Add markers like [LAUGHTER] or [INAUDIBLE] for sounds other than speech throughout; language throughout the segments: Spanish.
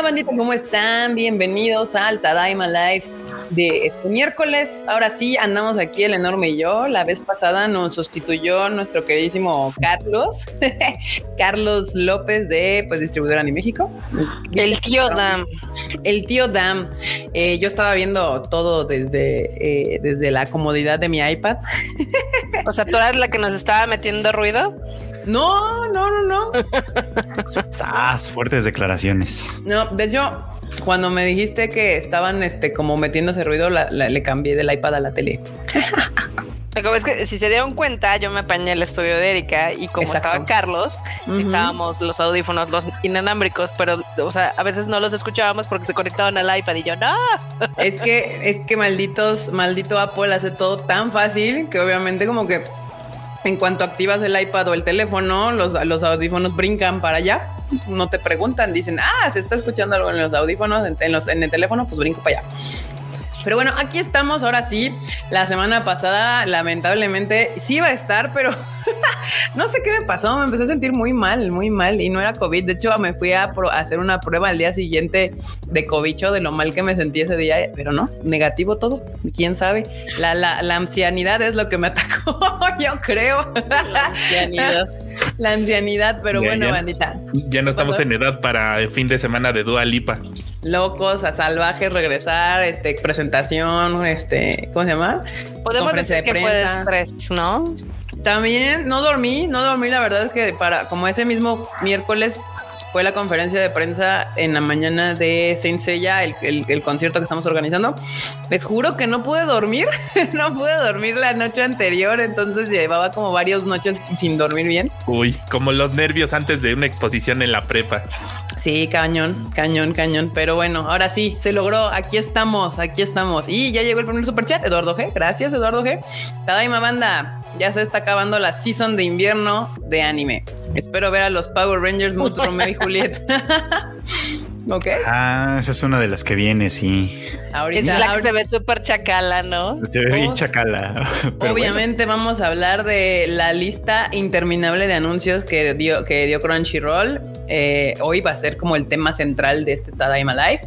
onda, bandita? ¿Cómo están? Bienvenidos al Tadaima Lives de este miércoles. Ahora sí, andamos aquí el enorme y yo. La vez pasada nos sustituyó nuestro queridísimo Carlos, [LAUGHS] Carlos López de pues distribuidora en México. El tío Dam. El tío Dam. Eh, yo estaba viendo todo desde, eh, desde la comodidad de mi iPad. [LAUGHS] o sea, tú eras la que nos estaba metiendo ruido. No, no, no, no. [LAUGHS] ¡Sas! Fuertes declaraciones. No, de hecho, cuando me dijiste que estaban este, como metiéndose ruido, le cambié del iPad a la tele. [LAUGHS] Como es que si se dieron cuenta, yo me apañé el estudio de Erika y como estaba Carlos, estábamos los audífonos, los inalámbricos, pero o sea, a veces no los escuchábamos porque se conectaban al iPad y yo no. Es que es que malditos, maldito Apple hace todo tan fácil que obviamente como que en cuanto activas el iPad o el teléfono, los, los audífonos brincan para allá. No te preguntan, dicen, ah, se está escuchando algo en los audífonos, en, los, en el teléfono, pues brinco para allá. Pero bueno, aquí estamos ahora sí. La semana pasada, lamentablemente, sí iba a estar, pero [LAUGHS] no sé qué me pasó. Me empecé a sentir muy mal, muy mal y no era COVID. De hecho, me fui a, hacer una prueba al día siguiente de cobicho de lo mal que me sentí ese día, pero no, negativo todo. Quién sabe. La, la, la ancianidad es lo que me [LAUGHS] atacó, yo creo. La ancianidad. la ancianidad, pero bueno, bandita. Ya no estamos en edad para el fin de semana de Dua Lipa locos, a salvajes, regresar, este, presentación, este, ¿cómo se llama? Podemos decir que fue estrés, ¿no? También no dormí, no dormí, la verdad es que para, como ese mismo miércoles fue la conferencia de prensa en la mañana de Saint Seiya, el, concierto que estamos organizando. Les juro que no pude dormir, [LAUGHS] no pude dormir la noche anterior, entonces llevaba como varias noches sin dormir bien. Uy, como los nervios antes de una exposición en la prepa. Sí, cañón, cañón, cañón. Pero bueno, ahora sí, se logró. Aquí estamos, aquí estamos. Y ya llegó el primer superchat, Eduardo G. Gracias, Eduardo G. Tadaima Banda, ya se está acabando la season de invierno de anime. Espero ver a los Power Rangers Mutt, [LAUGHS] Romeo y Julieta. [LAUGHS] ok. Ah, esa es una de las que viene, sí. Ahorita, es la que se ve súper chacala, ¿no? Se ve bien oh. chacala. [LAUGHS] Obviamente vamos a hablar de la lista interminable de anuncios que dio, que dio Crunchyroll. Eh, hoy va a ser como el tema central de este Tadaima Live.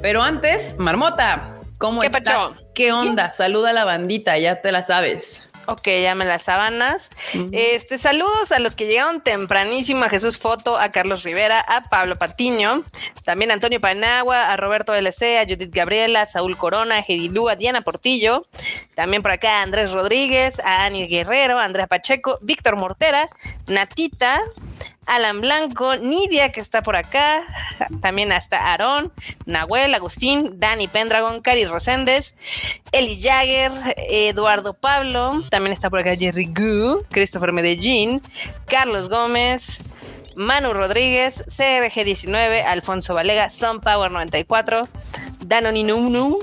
Pero antes, Marmota, ¿cómo estás? ¿Qué onda? Saluda a la bandita, ya te la sabes. Ok, llame las sábanas. Este, saludos a los que llegaron tempranísimo, a Jesús Foto, a Carlos Rivera, a Pablo Patiño, también a Antonio Panagua, a Roberto LC, a Judith Gabriela, a Saúl Corona, a Gedilú, a Diana Portillo, también por acá a Andrés Rodríguez, a Ani Guerrero, a Andrea Pacheco, Víctor Mortera, Natita, Alan Blanco, Nidia que está por acá, también hasta Aarón, Nahuel, Agustín, Dani Pendragon, Cari Roséndez, Eli Jagger, Eduardo Pablo, también está por acá Jerry Gu, Christopher Medellín, Carlos Gómez, Manu Rodríguez, CRG19, Alfonso Valega, Sun Power 94, Danoni Nunu,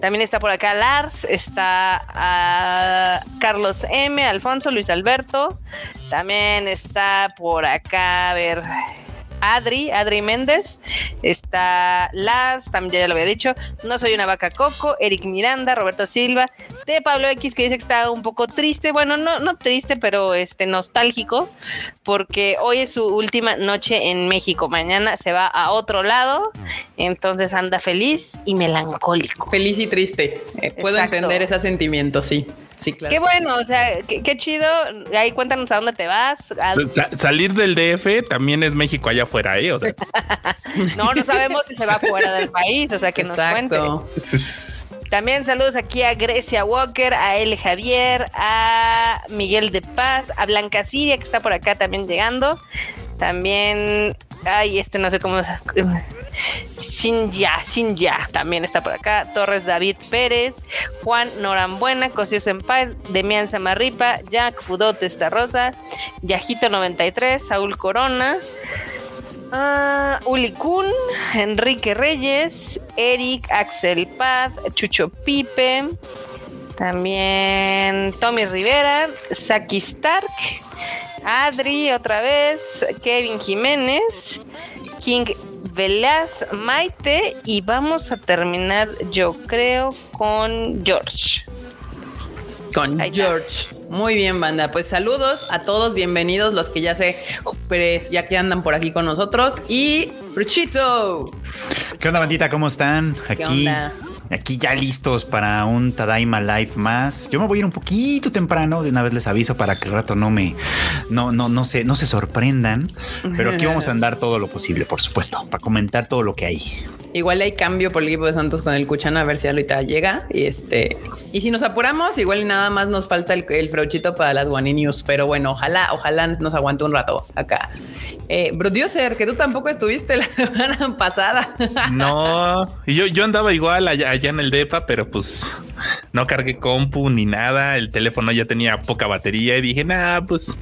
también está por acá Lars, está ah, Carlos M, Alfonso, Luis Alberto. También está por acá, a ver, Adri, Adri Méndez, está Laz, también ya lo había dicho, No Soy una Vaca Coco, Eric Miranda, Roberto Silva, de Pablo X que dice que está un poco triste, bueno, no, no triste, pero este nostálgico, porque hoy es su última noche en México, mañana se va a otro lado, entonces anda feliz y melancólico. Feliz y triste, eh, puedo entender ese sentimiento, sí. Sí, claro. Qué bueno, o sea, qué, chido. Ahí cuéntanos a dónde te vas. salir del DF también es México allá afuera, ¿eh? [LAUGHS] no, no sabemos si se va fuera del país, o sea, que nos cuente. [LAUGHS] También saludos aquí a Grecia Walker, a L. Javier, a Miguel de Paz, a Blanca Siria, que está por acá también llegando. También, ay, este no sé cómo. [LAUGHS] Shinja, Shinja también está por acá. Torres David Pérez, Juan Norambuena, Cosío Senpai, Demian Samarripa, Jack Fudote Esta Rosa, Yajito 93, Saúl Corona. Uh, Uli Kun, Enrique Reyes, Eric, Axel Paz, Chucho Pipe, también Tommy Rivera, Saki Stark, Adri otra vez, Kevin Jiménez, King Velaz, Maite y vamos a terminar, yo creo, con George. Con George. Muy bien, banda. Pues saludos a todos, bienvenidos los que ya se ya que andan por aquí con nosotros y Fruchito. ¿Qué onda, bandita? ¿Cómo están? ¿Qué Aquí, onda? Aquí ya listos para un Tadaima Live más. Yo me voy a ir un poquito temprano, de una vez les aviso para que el rato no me, no, no, no se, no se sorprendan. Pero aquí vamos a andar todo lo posible, por supuesto, para comentar todo lo que hay. Igual hay cambio por el equipo de Santos con el Cuchano, a ver si ahorita llega. Y este, y si nos apuramos, igual nada más nos falta el, el frauchito para las Guani News. Pero bueno, ojalá, ojalá nos aguante un rato acá. Eh, Producer, que tú tampoco estuviste la [LAUGHS] semana pasada. No, y yo, yo andaba igual allá, allá en el DEPA, pero pues no cargué compu ni nada. El teléfono ya tenía poca batería y dije, nah, pues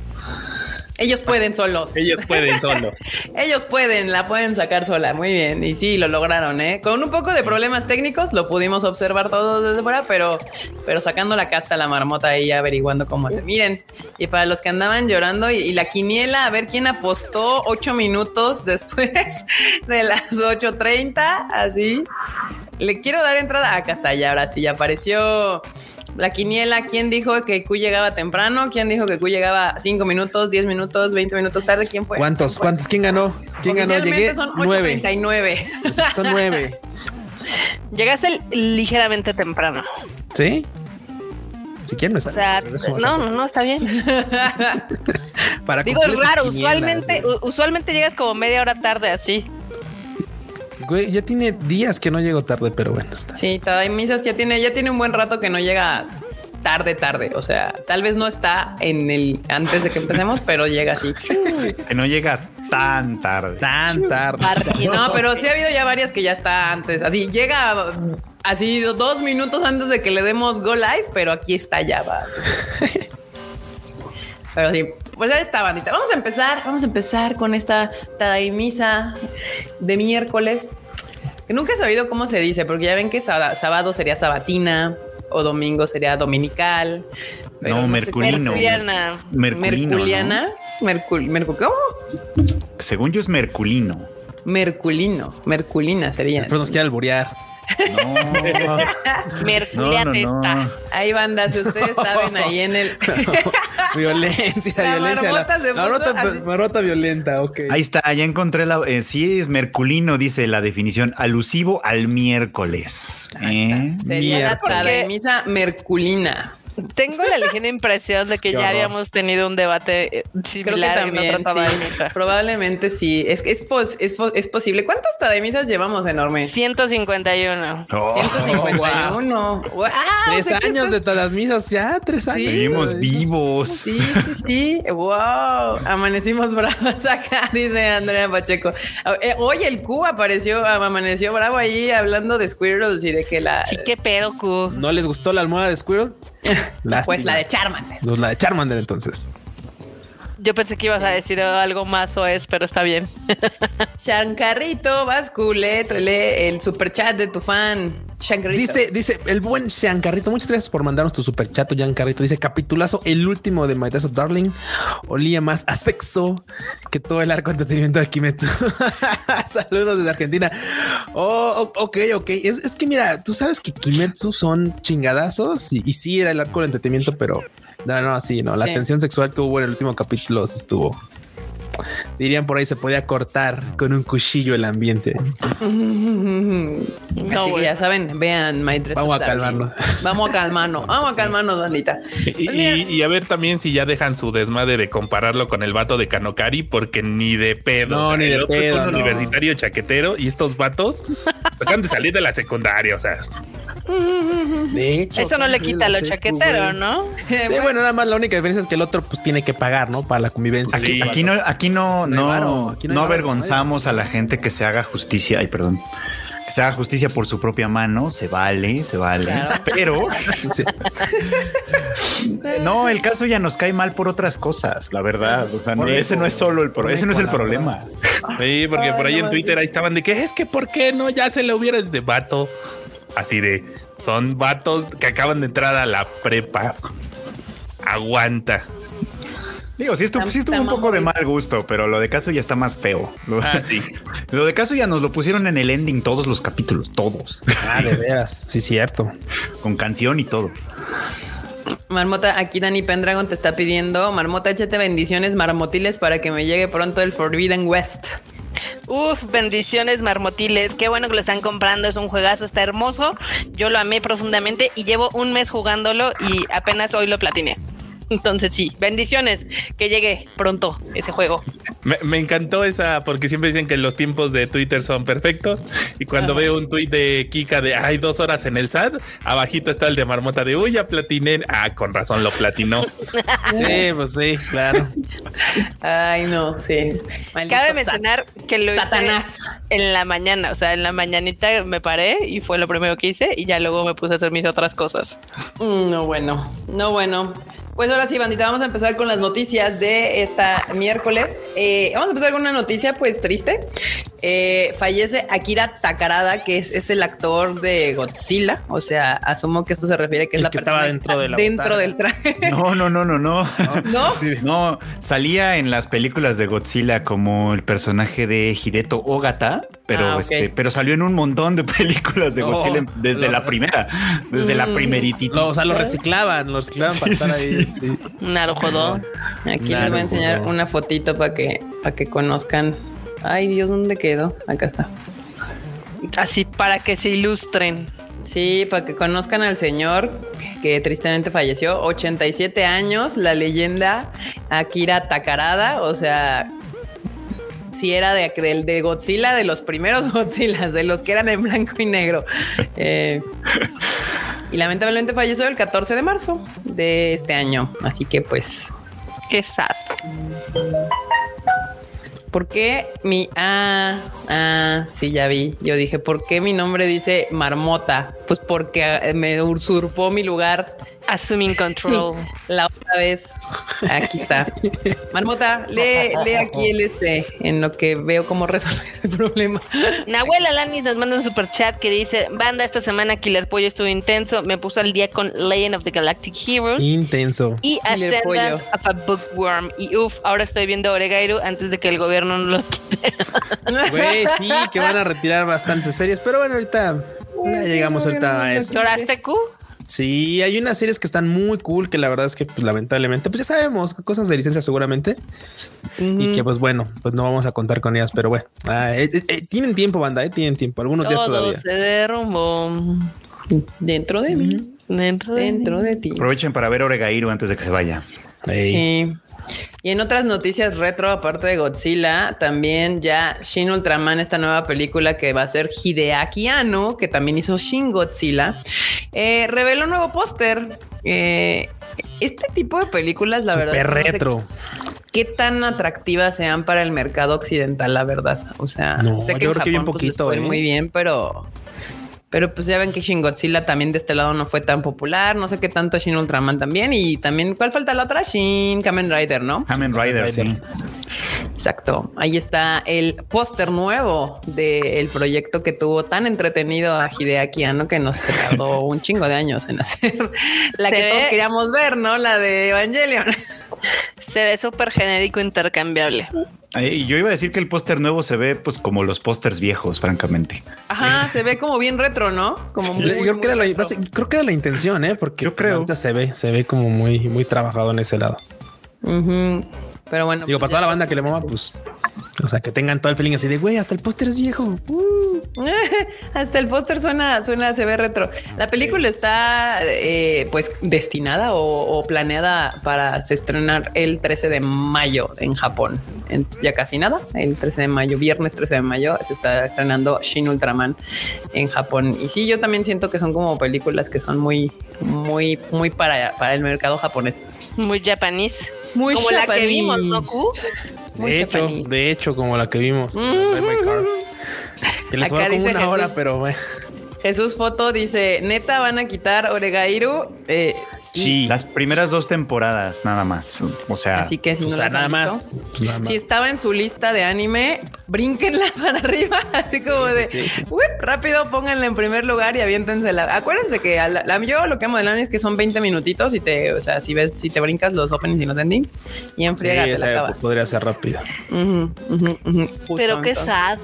Ellos pueden solos. ellos pueden solo. [LAUGHS] Ellos pueden, la pueden sacar sola. Muy bien. Y sí, lo lograron, ¿eh? Con un poco de problemas técnicos, lo pudimos observar todos desde fuera, pero, pero sacando la casta a la marmota ahí, averiguando cómo se miren. Y para los que andaban llorando y, y la quiniela, a ver quién apostó ocho minutos [LAUGHS] después de las 8.30, así. Le quiero dar entrada acá está ya, ahora sí, ya apareció la quiniela. ¿Quién dijo que Q llegaba temprano? ¿Quién dijo que Q llegaba 5 minutos, 10 minutos, 20 minutos tarde? ¿Quién fue? ¿Cuántos? ¿Cuántos? ¿Quién ganó? ¿Quién ganó? Llegué son nueve. 8.39. Son nueve. [LAUGHS] Llegaste ligeramente temprano. ¿Sí? Si quieren no está O sea, bien, no, no, no, está bien. [LAUGHS] Para Digo, es raro. Usualmente, usualmente llegas como media hora tarde así. Güey, ya tiene días que no llego tarde, pero bueno, está. Sí, Tadaimizas ya tiene, ya tiene un buen rato que no llega tarde, tarde. O sea, tal vez no está en el antes de que empecemos, pero llega así. Que no llega tan tarde. Tan tarde. No, pero sí ha habido ya varias que ya está antes. Así llega así dos minutos antes de que le demos go live, pero aquí está ya. Va. [LAUGHS] Pero sí, pues ya está, bandita. Vamos a empezar, vamos a empezar con esta Tadaimisa de miércoles. Que nunca he sabido cómo se dice, porque ya ven que sábado, sería sabatina o domingo sería dominical. pero No, sé merculino. Mercuriana. Merculino. Merculiana. ¿no? Mercul, mercu- ¿Cómo? Según yo es merculino. Merculino. Merculina sería. Pero nos quiere alburear. [LAUGHS] No, no, está. no. Ahí, banda, si ustedes [LAUGHS] saben, ahí en el. [LAUGHS] violencia, La violencia. marmota violenta, ok. Ahí está, ya encontré la. eh, sí, es merculino, dice la definición, alusivo al miércoles. ¿eh? Sería la. Tadaimisa merculina. Tengo la ligera impresión de que ya habíamos tenido un debate eh, Creo que similar también. en otra sí. Tadaimisa. Probablemente sí. Es es, pos- es, pos- es posible. ¿Cuántas Tadaimisas llevamos enorme? 151. Oh, 151. Wow. Tres o sea años de todas las misas, ya, tres años. Seguimos vivos. Sí, sí, sí. Wow. Amanecimos bravos acá, [LAUGHS] dice Andrea Pacheco. Eh, Hoy el Q apareció, amaneció bravo ahí hablando de squirrels y de que la. Sí, qué pedo, Q. ¿No les gustó la almohada de Squirrel? [LAUGHS] Pues la de Charmander. Pues la de Charmander, entonces. Yo pensé que ibas a decir algo más o es, pero está bien. [LAUGHS] Shankarrito, Bascule, lee el super chat de tu fan. Shankarrito. Dice, dice el buen Carrito. Muchas gracias por mandarnos tu super chat, Carrito. Dice capitulazo, el último de My Dress of Darling. Olía más a sexo que todo el arco de entretenimiento de Kimetsu. [LAUGHS] Saludos desde Argentina. Oh, ok, ok. Es, es que mira, tú sabes que Kimetsu son chingadazos y, y sí era el arco del entretenimiento, pero no, no, sí, no. La Sí. tensión sexual que hubo en el último capítulo estuvo. Dirían por ahí se podía cortar con un cuchillo el ambiente. [LAUGHS] Así que ya saben, vean Vamos a calmarnos. Vamos a calmarnos. Vamos a calmarnos, bandita. Y, mira, y- y a ver también si ya dejan su desmadre de compararlo con el vato de Kanokari, porque ni de pedo. No, ni de el otro es pedo, un no. universitario chaquetero y estos vatos acaban de salir de la secundaria. O sea, De hecho, Eso no le quita lo chaquetero. ¿no? Sí, bueno, nada más la única diferencia es que el otro pues tiene que pagar, ¿no? Para la convivencia. Sí. Aquí no, aquí no, No no, varo, aquí no hay no varo, avergonzamos a la gente que se haga justicia. Ay, perdón. Que se haga justicia por su propia mano, se vale, se vale. Claro. Pero [LAUGHS] Sí. no, el caso ya nos cae mal por otras cosas, la verdad. O sea, no, ese no es solo el pro- ese no es el problema. sí, porque por ahí en Twitter ahí estaban de que es que por qué no ya se le hubiera de vato. Así de son vatos que acaban de entrar a la prepa. Aguanta. Digo, sí estuvo, sí estuvo un poco de mal gusto, pero lo de caso ya está más feo. Lo, Ah, [LAUGHS] sí. lo de caso ya nos lo pusieron en el ending todos los capítulos, todos, Ah, de [LAUGHS] veras. Sí, cierto. con canción y todo. Marmota, aquí Dani Pendragon te está pidiendo. Marmota, échate bendiciones marmotiles para que me llegue pronto el Forbidden West. Uf, bendiciones marmotiles. Qué bueno que lo están comprando. Es un juegazo, está hermoso. Yo lo amé profundamente y llevo un mes jugándolo y apenas hoy lo platiné. [LAUGHS] Entonces sí, bendiciones, que llegue pronto ese juego. Me, me encantó esa, porque siempre dicen que los tiempos de Twitter son perfectos. Y cuando veo un tweet de Kika de hay dos horas en el SAT, abajito está el de Marmota de uy, ya platiné. Ah, con razón lo platinó. [LAUGHS] Sí, pues sí, claro. Ay, no, sí. Maldito Cabe mencionar que lo hice Satanás. en la mañana, o sea, en la mañanita me paré y fue lo primero que hice y ya luego me puse a hacer mis otras cosas. Mm, No, bueno, no, bueno. Pues ahora sí, bandita, vamos a empezar con las noticias de esta miércoles. Eh, vamos a empezar con una noticia, pues triste. Eh, fallece Akira Takarada, que es, es el actor de Godzilla. O sea, asumo que esto se refiere que es la que persona estaba dentro de la dentro botana. del traje. [LAUGHS] No, no, no, no, no. [LAUGHS] ¿No? Sí. No, salía en las películas de Godzilla como el personaje de Hideto Ogata, pero Ah, este, pero salió en un montón de [LAUGHS] películas de Oh, Godzilla desde lo- la primera, desde la Mm. primeritita. Lo- o sea, lo reciclaban, lo reciclaban Sí, para estar sí, ahí. sí. sí. Narujodo. Aquí les voy a enseñar una fotito para que, para que conozcan. Ay, Dios, ¿dónde quedó? Acá está. Así para que se ilustren. Sí, para que conozcan al señor que tristemente falleció, 87 años, la leyenda Akira Takarada, o sea, si era de, del de Godzilla, de los primeros [LAUGHS] Godzillas, de los que eran en blanco y negro. Eh, y lamentablemente falleció el 14 de marzo de este año, así que pues Qué sad. ¿Por qué mi... Ah, ah, sí, ya vi. Yo dije, ¿por qué mi nombre dice Marmota? Pues porque eh, me usurpó mi lugar Assuming control. la otra vez. Aquí está. Marmota, lee, lee aquí el este, en lo que veo cómo resolver ese problema. Nahuel Alanis nos manda un super chat que dice: Banda, esta semana Killer Pollo estuvo intenso. Me puso al día con Legend of the Galactic Heroes. Intenso. Y Ascendance of a Bookworm. Y uff, ahora estoy viendo Oregairu antes de que el gobierno nos los quite. Güey, sí, que van a retirar bastantes series, pero bueno, ahorita ya llegamos ahorita a [LAUGHS] eso. ¿Torasteku? Sí, hay unas series que están muy cool que la verdad es que pues, lamentablemente, pues ya sabemos, cosas de licencia seguramente. Y que pues bueno, pues no vamos a contar con ellas, pero bueno, ah, eh, eh, eh, tienen tiempo, banda, eh, tienen tiempo, algunos días Todo todavía. se derrumbó Dentro de mí. dentro de Dentro de ti. Aprovechen para ver Oregairu antes de que se vaya. Sí. Y en otras noticias retro, aparte de Godzilla, también ya Shin Ultraman, esta nueva película que va a ser Hideaki Anno, que también hizo Shin Godzilla, eh, reveló un nuevo póster. Eh, este tipo de películas, la verdad, no sé retro. qué tan atractivas sean para el mercado occidental, la verdad. O sea, No, sé que yo en creo que bien Japón, pues, ¿eh? muy bien, pero pero pues ya ven que Shin Godzilla también de este lado no fue tan popular. No sé qué tanto Shin Ultraman también. Y también, ¿cuál falta la otra? Shin Kamen Rider, ¿no? Kamen Rider, sí. Exacto. Ahí está el póster nuevo del proyecto que tuvo tan entretenido a Hideaki Anno que nos [LAUGHS] tardó un chingo de años en hacer [LAUGHS] la Se que todos ve- queríamos ver, ¿no? La de Evangelion. Se ve súper genérico intercambiable. Eh, Yo iba a decir que el póster nuevo se ve pues como los pósters viejos, francamente. Ajá, se ve como bien retro, ¿no? Como muy, Yo creo, que era la, muy retro. creo que era la intención, ¿eh? Porque Yo creo. ahorita se ve, se ve como muy, muy trabajado en ese lado. Pero bueno. Digo, para pues toda la banda que le mama, pues, o sea, que tengan todo el feeling así de, güey, hasta el póster es viejo. Uh. [LAUGHS] Hasta el póster suena, suena, se ve retro. La película está eh, pues destinada o, o planeada para se estrenar el 13 de mayo en Japón. En- ya casi nada. El 13 de mayo, viernes 13 de mayo, se está estrenando Shin Ultraman en Japón. Y sí, yo también siento que son como películas que son muy, muy, muy para, para el mercado japonés. Muy japonés. Muy Como la que vimos, ¿no, Q? Muy De hecho, japonés. de hecho, como la que vimos. Car. [LAUGHS] Que les Acá sobró como una hora, Jesús. pero bueno. Jesús Foto dice, neta, van a quitar Oregairu. Eh, Sí. Las primeras dos temporadas nada más. O sea, Así que si O no sea, las nada más. Pues nada más. Si estaba en su lista de anime, brínquenla [LAUGHS] para arriba, así como de sí, sí. "Uip", rápido, pónganla en primer lugar y aviéntensela. Acuérdense que a la, la- yo lo que amo del anime es que son 20 minutitos y te, o sea, si ves, si te brincas los openings y los endings y en friega Sí, te la acabas. podría ser rápido. Pero qué sad.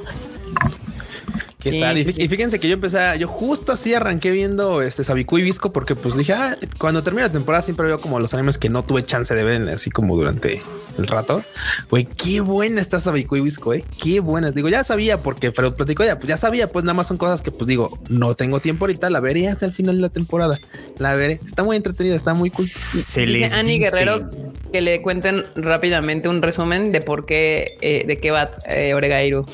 Qué Sí, sad. Y sí, fí- Y fíjense que yo empecé, a- yo justo así arranqué viendo este Sabiku y Visco porque pues dije, ah, cuando termina la temporada siempre veo como los animes que no tuve chance de ver así como durante el rato. Güey, qué buena está Sabiku y Visco, eh. Qué buena. Digo, ya sabía porque Freud platicó ya, pues ya sabía, pues nada más son cosas que pues digo, no tengo tiempo ahorita, la veré hasta el final de la temporada. La veré. Está muy entretenida, está muy cool. Se Dice les Annie. Guerrero que le cuenten rápidamente un resumen de por qué, eh, de qué va eh, Oregairu.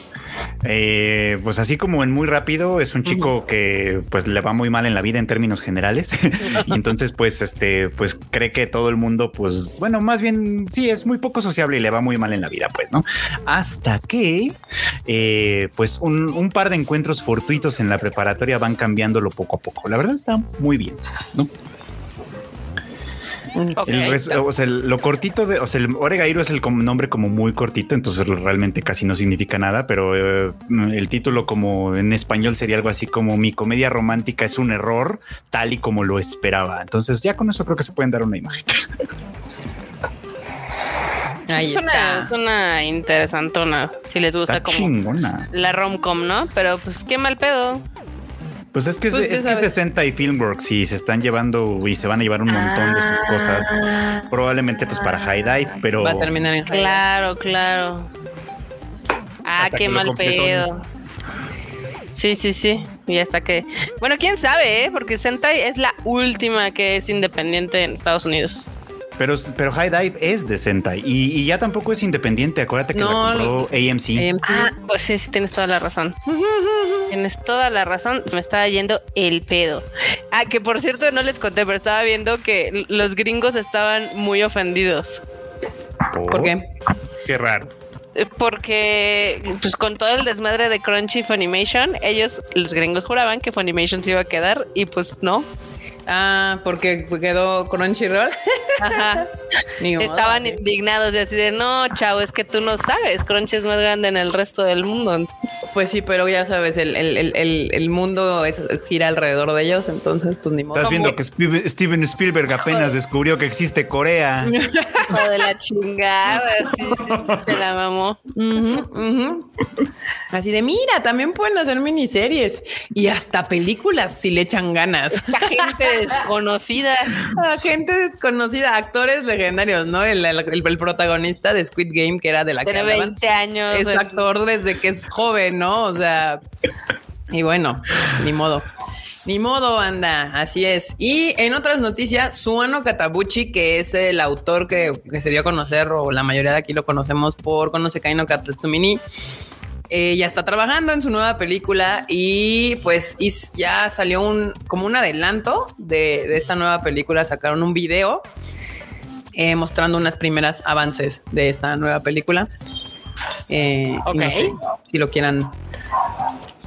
Eh, pues así como en muy rápido, es un chico que pues le va muy mal en la vida en términos generales. [LAUGHS] y entonces pues este pues cree que todo el mundo pues bueno, más bien sí es muy poco sociable y le va muy mal en la vida pues, ¿no? Hasta que eh, pues un, un par de encuentros fortuitos en la preparatoria van cambiándolo poco a poco. La verdad está muy bien, ¿no? Ok. El res- o sea, el- lo cortito de, o sea, el Oregairu es el com- nombre como muy cortito, entonces realmente casi no significa nada, pero eh, el título como en español sería algo así como mi comedia romántica es un error, tal y como lo esperaba. Entonces ya con eso creo que se pueden dar una imagen. [LAUGHS] Ahí es, una, está. es una interesantona, si les gusta Está como chingona. la romcom, ¿no? Pero pues qué mal pedo. Pues es que es, Pues es, que es de. Sentai y Filmworks y se están llevando y se van a llevar un montón de sus cosas, probablemente pues para High Dive, pero Va a terminar en High Claro, claro. Ah, Hasta qué mal pedo. Sí, sí, sí. Y hasta que. Bueno, quién sabe, ¿eh? Porque Sentai es la última que es independiente en Estados Unidos. Pero, pero High Dive es de Sentai y, y ya tampoco es independiente. Acuérdate que No, la compró AMC. AMC. Ah, pues sí, sí, tienes toda la razón. [LAUGHS] Tienes toda la razón. Me estaba yendo el pedo. Ah, que por cierto no les conté, pero estaba viendo que los gringos estaban muy ofendidos. ¿Por qué? Qué raro. Eh, Porque, pues con todo el desmadre de Crunchy Funimation, ellos, los gringos juraban que Funimation se iba a quedar y pues no. Ah, porque quedó Crunchyroll. Ajá. [LAUGHS] Ni modo. Estaban indignados y así de no, chavo, es que tú no sabes, Crunchy es más grande en el resto del mundo. Pues sí, pero ya sabes, el, el, el, el, el mundo es, gira alrededor de ellos, entonces pues ni modo. Estás viendo que Steven Spielberg apenas descubrió que existe Corea. Hijo de la chingada, sí, sí, sí, se la mamó. Ujú, ujú. Así de mira, también pueden hacer miniseries y hasta películas si le echan ganas. La gente desconocida. A gente desconocida, actores legendarios, ¿no? El, el- el protagonista de Squid Game, que era de la que Tiene hablaban, 20 años. es actor desde que es joven, ¿no? O sea, y bueno, ni modo. Ni modo, banda, así es. Y en otras noticias, Suano Katabuchi, que es el autor que, que se dio a conocer, o la mayoría de aquí lo conocemos por Konosekai no Katatsumini, ya está trabajando en su nueva película y pues y ya salió un como un adelanto de, de esta nueva película. Sacaron un video eh, mostrando unas primeras avances de esta nueva película. Eh, no Ok. sé si lo quieran.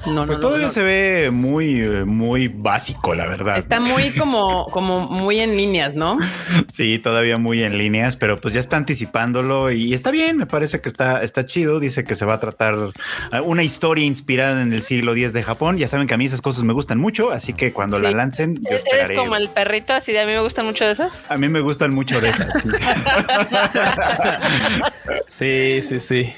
No, Pues no, no, todavía no. se ve muy, muy básico, la verdad. Está muy como, como muy en líneas, ¿no? [LAUGHS] Sí, todavía muy en líneas, pero pues ya está anticipándolo y está bien, me parece que está, está chido. Dice que se va a tratar eh, una historia inspirada en el siglo X de Japón. Ya saben que a mí esas cosas me gustan mucho, así que cuando la lancen, yo Eres esperaré. como el perrito, así de a mí me gustan mucho de esas. A mí me gustan mucho de esas. sí. [LAUGHS] [LAUGHS] Sí, sí, sí.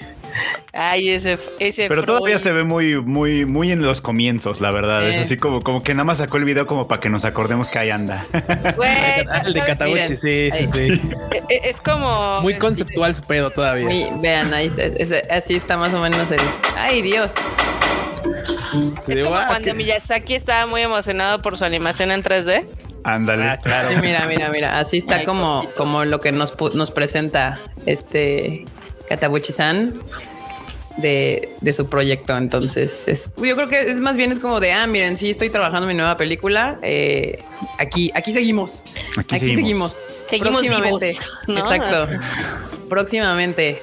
Ay, ese, ese. Pero todavía se ve muy, muy, muy en los comienzos, la verdad. Sí. Es así como, como que nada más sacó el video como para que nos acordemos que ahí anda. [LAUGHS] Güey, Ah, el de Miren, sí, sí, sí. Eh, eh, Es como. Muy conceptual su pedo todavía. Muy, vean, ahí es- es- así está más o menos el. Ay, Dios. Es como cuando Miyazaki estaba muy emocionado por su animación en 3D. Ándale. Ah, claro. Sí, mira, mira, mira. Así está Ay, como, como lo que nos, nos presenta este Katabuchi-san de, de su proyecto. Entonces, es, yo creo que es más bien es como de, ah, miren, sí, estoy trabajando en mi nueva película. eh, aquí, aquí seguimos. Aquí Aquí, seguimos. seguimos. Próximamente. vivos, ¿no? Exacto. Próximamente.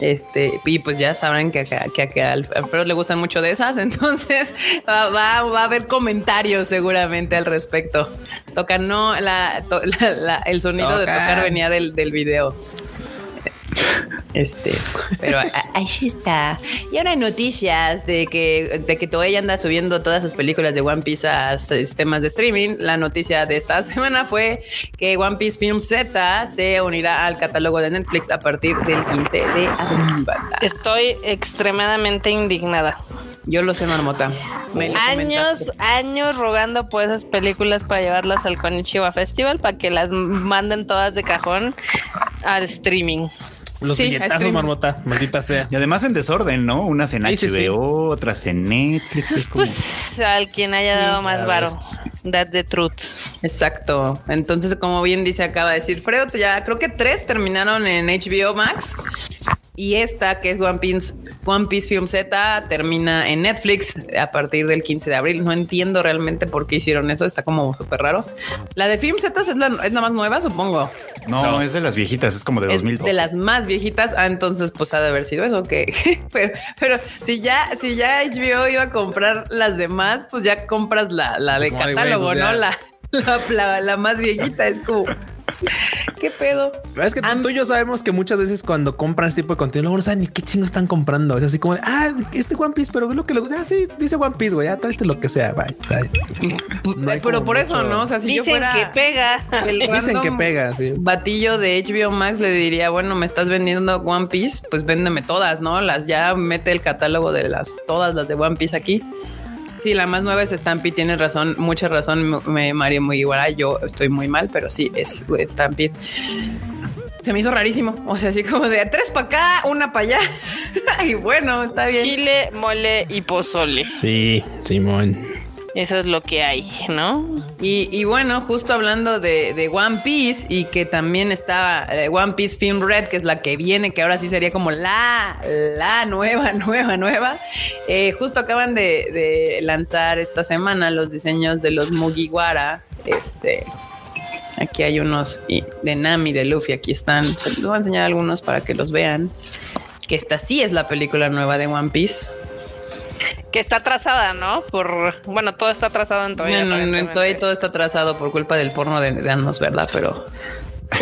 Este, y pues ya sabrán que, a- que, a- que al Alfredo le gustan mucho de esas, [LAUGHS] entonces va, va- va a haber comentarios seguramente al respecto. Toca, no, la, to- [LAUGHS] la- la- el sonido de tocar venía del, del video. Este, pero ahí está. Y ahora hay noticias de que, de que Toei anda subiendo todas sus películas de One Piece a sistemas de streaming. La noticia de esta [LAUGHS] semana fue que One Piece Film Z se unirá al catálogo de Netflix a partir del 15 de abril. Estoy extremadamente indignada. Yo lo sé, Marmota. Me años, años rogando por esas películas para llevarlas al Konichiwa Festival para que las manden todas de cajón al streaming. Los Sí, billetazos, marmota, maldita sea. Y además en desorden, ¿no? Unas en Sí, sí, sí. HBO, otras en Netflix. Es como... Pues al quien haya dado más varo. That's the truth. Exacto. Entonces, como bien dice, acaba de decir Fredo, ya creo que tres terminaron en HBO Max. Y esta, que es One Piece, One Piece Film Z, termina en Netflix a partir del 15 de abril. No entiendo realmente por qué hicieron eso. Está como súper raro. La de Film Z es la, es la más nueva, supongo. no, No. es de las viejitas, es como de Es 2002. de las más viejitas. Ah, entonces, pues ha de haber sido eso. Que, [LAUGHS] pero, pero si ya, si ya HBO iba a comprar las demás, pues ya compras la, la de catálogo, pues ¿no? La, la, la- la más viejita. Es como, ¿qué pedo? Es que tú y yo sabemos que muchas veces cuando compran este tipo de contenido, luego no saben ni qué chingo están comprando. Es así como, de, ah, este One Piece, pero ve lo que le gusta. Ah, sí, dice One Piece, güey, ya tráete lo que sea. Bye. O sea, no hay pero por eso, ¿no? O sea, si yo Dicen fuera que pega. el [LAUGHS] Dicen que pega, sí. Batillo de HBO Max le diría, bueno, me estás vendiendo One Piece, pues véndeme todas, ¿no? Las ya mete el catálogo de las todas las de One Piece aquí. Sí, la más nueva es Stampede, tienes razón, mucha razón, me Mario Mugiwara, yo estoy muy mal, pero sí, es Stampede. Se me hizo rarísimo, o sea, así como de tres para acá, una para allá. [LAUGHS] y bueno, está bien. Chile, mole y pozole. Sí, Simón. Eso es lo que hay, ¿no? Y, bueno, justo hablando de, One Piece y que también está eh, One Piece Film Red, que es la que viene, que ahora sí sería como la, la nueva, [LAUGHS] nueva, nueva. eh, justo acaban de, de lanzar esta semana los diseños de los Mugiwara. Este, aquí hay unos de Nami, de Luffy, aquí están. Les voy a enseñar algunos para que los vean. Que esta sí es la película nueva de One Piece. [LAUGHS] Que está atrasada, ¿no? Por bueno, todo está atrasado en Toei. No, no, no, aparentemente. todo, todo está atrasado por culpa del porno de, de Anos, ¿verdad? Pero [LAUGHS]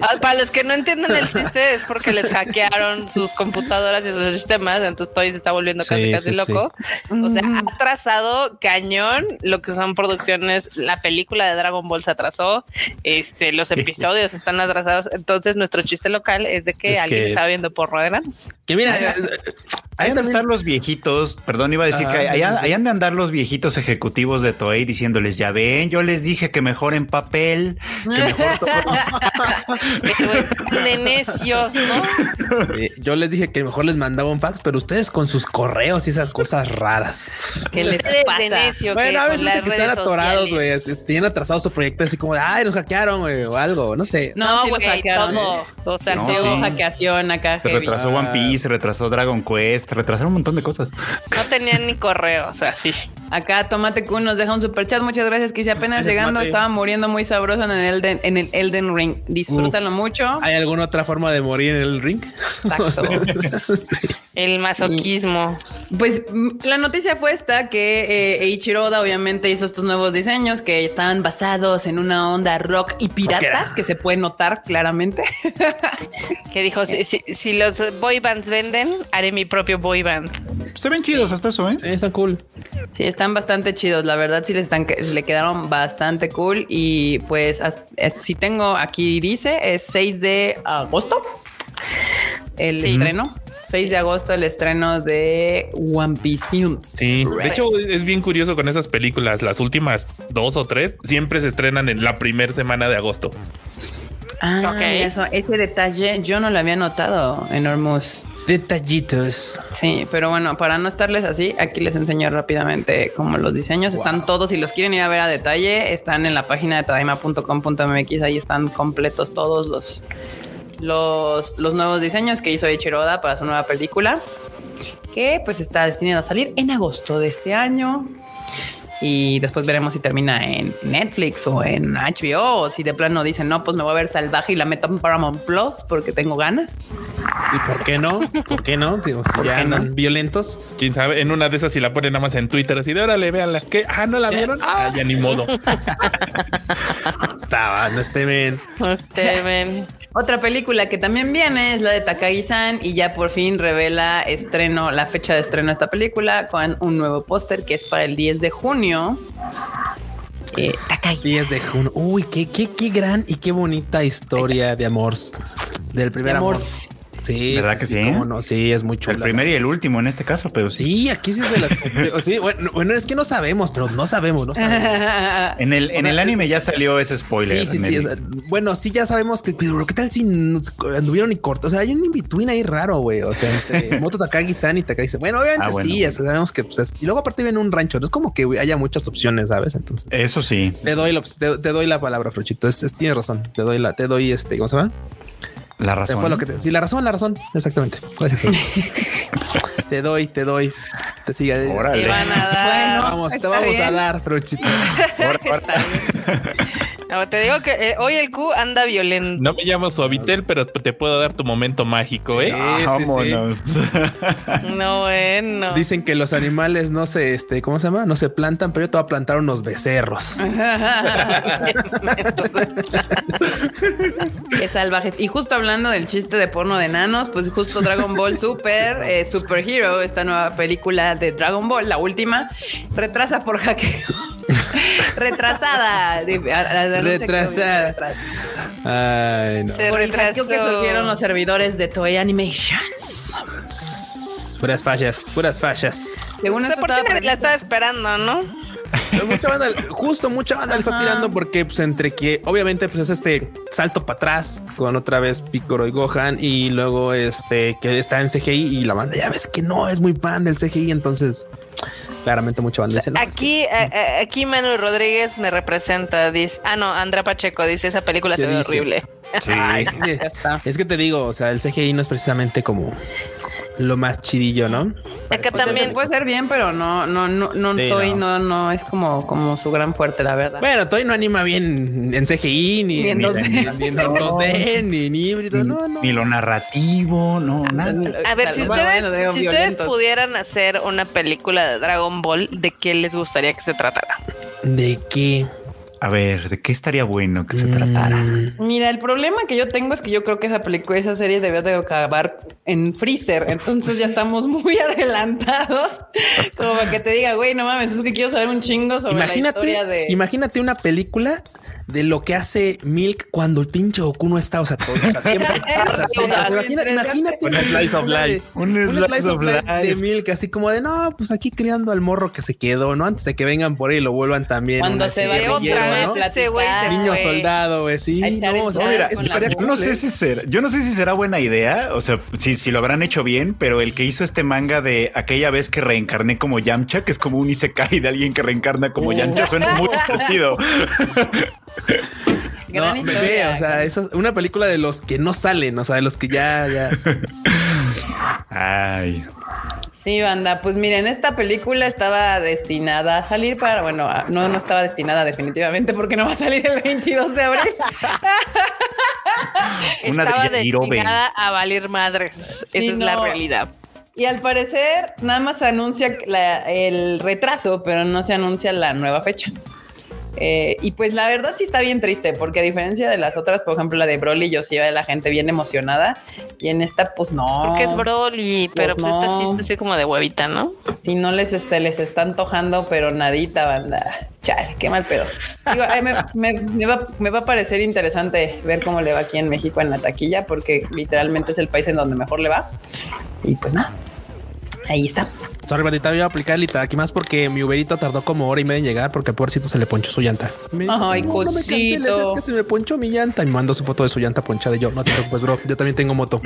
Ah, Para los que no entienden el chiste es porque les hackearon sus computadoras y sus sistemas, entonces Toei se está volviendo casi Sí, casi sí, loco. O sea, ha atrasado cañón lo que son producciones. La película de Dragon Ball se atrasó, este, los [LAUGHS] episodios están atrasados. Entonces nuestro chiste local es de que Es alguien que- estaba viendo porno de. Que mira, Ahí de estar los viejitos, perdón, iba a decir Ah, que sí, ahí, sí, sí. ahí han de andar los viejitos ejecutivos de Toei diciéndoles, ya ven, yo les dije que mejor en papel, que mejor Pero están de necios, ¿no? eh, yo les dije que mejor les mandaba un fax, pero ustedes con sus correos y esas cosas raras. ¿qué les de pasa? necio Bueno, a veces que están atorados, güey. Tienen atrasado su proyecto así como de, ay, nos hackearon, güey, o algo, no sé. No, sí los güey, hackearon. todo. O sea, No, hackeación acá. se heavy. retrasó One Piece, se retrasó Dragon Quest, se retrasaron un montón de cosas. no tenían ni correo, o sea, sí. Acá Tomate Kun nos deja un super chat. Muchas gracias. Que si apenas Gracias, llegando Tomate. estaba muriendo muy sabroso en el Elden, en el Elden Ring. Disfrútalo mucho. ¿Hay alguna otra forma de morir en el ring? Exacto. [LAUGHS] Sí. El masoquismo. Pues la noticia fue esta que eh, Eiichiro Oda obviamente hizo estos nuevos diseños que están basados en una onda rock y piratas que se puede notar claramente. Que dijo, si, si- si los boy bands venden, haré mi propio boy band. Se ven chidos hasta eso, ¿eh? Sí, están cool. Sí, están bastante chidos. La verdad, sí les están, le quedaron bastante cool. Y pues, si tengo aquí dice, es 6 de agosto el Sí. estreno. 6 de agosto el estreno de One Piece Film. Sí, de hecho es bien curioso con esas películas, las últimas dos o tres siempre se estrenan en la primera semana de agosto. Ah, Ok. eso, ese detalle yo no lo había notado en Hormuz. Detallitos. Sí, pero bueno, para no estarles así, aquí les enseño rápidamente cómo los diseños están todos. Si los quieren ir a ver a detalle, están en la página de tadaima.com.mx. Ahí están completos todos los, los, los nuevos diseños que hizo Eiichiro Oda para su nueva película, que pues está destinada a salir en agosto de este año. Y después veremos si termina en Netflix o en HBO o si de plano dicen, no, pues me voy a ver salvaje y la meto en Paramount Plus porque tengo ganas. ¿Y por qué no? ¿Por qué no? Digo, si ya no? andan violentos. Quién sabe, en una de esas si la ponen nada más en Twitter así de órale, véanla. ¿Qué? Ah, no la vieron. Ah, ya ni modo. [LAUGHS] Estaba, no estén. Te ven. Otra película que también viene es la de Takagi-san y ya por fin revela estreno, la fecha de estreno de esta película con un nuevo póster que es para el 10 de junio. Eh, Takagi. 10 de junio. Uy, qué, qué, qué gran y qué bonita historia de amor. Del primer De amor. amor. Sí, ¿Verdad sí, que sí? sí? cómo no, sí, es muy chulo. El primero y el último en este caso, pero sí. Sí, aquí sí se las. [LAUGHS] sí, bueno, bueno, es que no sabemos, pero no sabemos, no sabemos. [LAUGHS] En el, en sea, el anime ya salió ese spoiler. Sí, sí, sí. Nelly. o sea, bueno, sí, ya sabemos que, pero ¿qué tal si anduvieron y corto? O sea, hay un in-between ahí raro, güey. O sea, entre [LAUGHS] Moto Takagi-san y Takagi-san. Bueno, obviamente Ah, bueno. sí, ya sabemos que pues, es- y luego aparte viene un rancho. No es como que haya muchas opciones, ¿sabes? Entonces Eso sí. te doy la, te, te doy la palabra, Fruchito. Es, es- tienes razón. Te doy la, te doy este, ¿cómo se llama? La Se razón. fue lo que te, sí, la razón, la razón. Exactamente. [LAUGHS] Te doy, te doy. Te sigue. Órale. Te van a dar. Bueno, Vamos, te vamos a bien. dar, Fruchito. [LAUGHS] Ahora- ahora- No, te digo que eh, hoy el Q anda violento. No me llamo Suavitel, pero te puedo dar tu momento mágico, ¿eh? Sí, sí, Vámonos. [LAUGHS] No, bueno. Dicen que los animales no se, este, ¿cómo se llama? No se plantan, pero yo te voy a plantar unos becerros. [LAUGHS] Qué salvajes. Y justo hablando del chiste de porno de nanos, pues justo Dragon Ball Super, [LAUGHS] eh, Super Hero, esta nueva película de Dragon Ball, la última, retrasa por hackeo. Retrasada. De- a- a- no sé qué Retrasada. retrasa. Ay, no. Se Por el hackeo que sufrieron los servidores de Toei Animations. Puras fallas, puras fallas. Según O sea, por si la estaba esperando, ¿no? Mucha banda, justo mucha banda le está tirando porque pues entre que obviamente pues es este salto para atrás con otra vez Piccolo y Gohan y luego este que está en CGI y la banda ya ves que no es muy fan del CGI, entonces claramente mucha banda es que- Aquí, a- a- aquí Manuel Rodríguez me representa. Dice, ah, no, Andrea Pacheco dice esa película se ¿Qué ve dice? horrible. [LAUGHS] Ay, es, que, Ya está. es que te digo, o sea, el CGI no es precisamente como lo más chidillo, ¿no? Acá O sea, también. puede ser bien, pero no, no, no, no, Sí, Toei no. no. no, es como, como su gran fuerte, la verdad. Bueno, Toy no anima bien en CGI, ni, Ni en 2D. ni en 2D, [LAUGHS] ni en híbrido, no, no. Ni lo narrativo, no, nada. A ver, si Bueno, ustedes, bueno, digo, si ustedes violentos. pudieran hacer una película de Dragon Ball, ¿de qué les gustaría que se tratara? ¿De qué? A ver, ¿de qué estaría bueno que se tratara? Mm, Mira, el problema que yo tengo es que yo creo que esa película, esa serie debió de acabar en Freezer. Entonces ya estamos muy [LAUGHS] adelantados. Como para que te diga, güey, no mames, es que quiero saber un chingo sobre la Imagínate, historia de. imagínate una película de lo que hace Milk cuando el pinche Goku no está, o sea, todo, o sea, siempre. [LAUGHS] o sea, siempre, o sea, imagina- imagínate Un slice of de- life. Un slice of de life. Milk, así como de no, pues aquí criando al morro que se quedó, ¿no? Antes de que vengan por ahí y lo vuelvan también. Cuando se de relleno, otra vez ¿no? ese güey Niño soldado, güey, sí. No, o sea, mira, estaría Yo no sé si será, yo no sé si será buena idea, o sea, si, si lo habrán hecho bien, pero el que hizo este manga de aquella vez que reencarné como Yamcha, que es como un isekai de alguien que reencarna como Oh. Yamcha, suena muy [LAUGHS] divertido. Gran No, bebé, o sea, esa es una película de los que no salen, o sea, de los que ya, ya. Ay, Sí, banda. Pues miren, esta película estaba destinada a salir para, bueno, no, no estaba destinada definitivamente porque no va a salir el 22 de abril. [LAUGHS] Una de Estaba destinada a valer madres. Sí, Esa es la realidad. Y al parecer nada más se anuncia la- el retraso, pero no se anuncia la nueva fecha. Eh, y pues la verdad sí está bien triste, porque a diferencia de las otras, por ejemplo la de Broly, yo sí veo a la gente bien emocionada y en esta pues no. Porque es Broly, pero pues, Pues esta sí no. está así como de huevita, ¿no? Si no les se les está antojando, pero nadita, banda. Chale, qué mal pedo. Digo, ay, me, me- me va, me va a parecer interesante ver cómo le va aquí en México en la taquilla, porque literalmente es el país en donde mejor le va. Y pues nada, ahí está. Sorry, bandita, voy a aplicar el aquí más porque mi Uberito tardó como hora y media en llegar porque al pobrecito se le ponchó su llanta. Me dijo, Ay, me canceles, cosito. es que se me ponchó mi llanta y me mandó su foto de su llanta ponchada y yo, no te preocupes, bro, yo también tengo moto.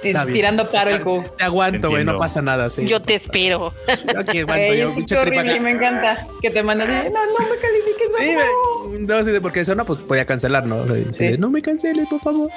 Tirando paro el cu. Te aguanto, güey, no pasa nada, sí. Yo te espero. Yo aquí aguanto, Ey, yo, qué horrible, me encanta que te mandas. No, no me califiques. por Sí, favor. me- no, sí, de- porque eso no, pues podía cancelar, ¿no? O sea, dice, Sí. No me canceles, por favor.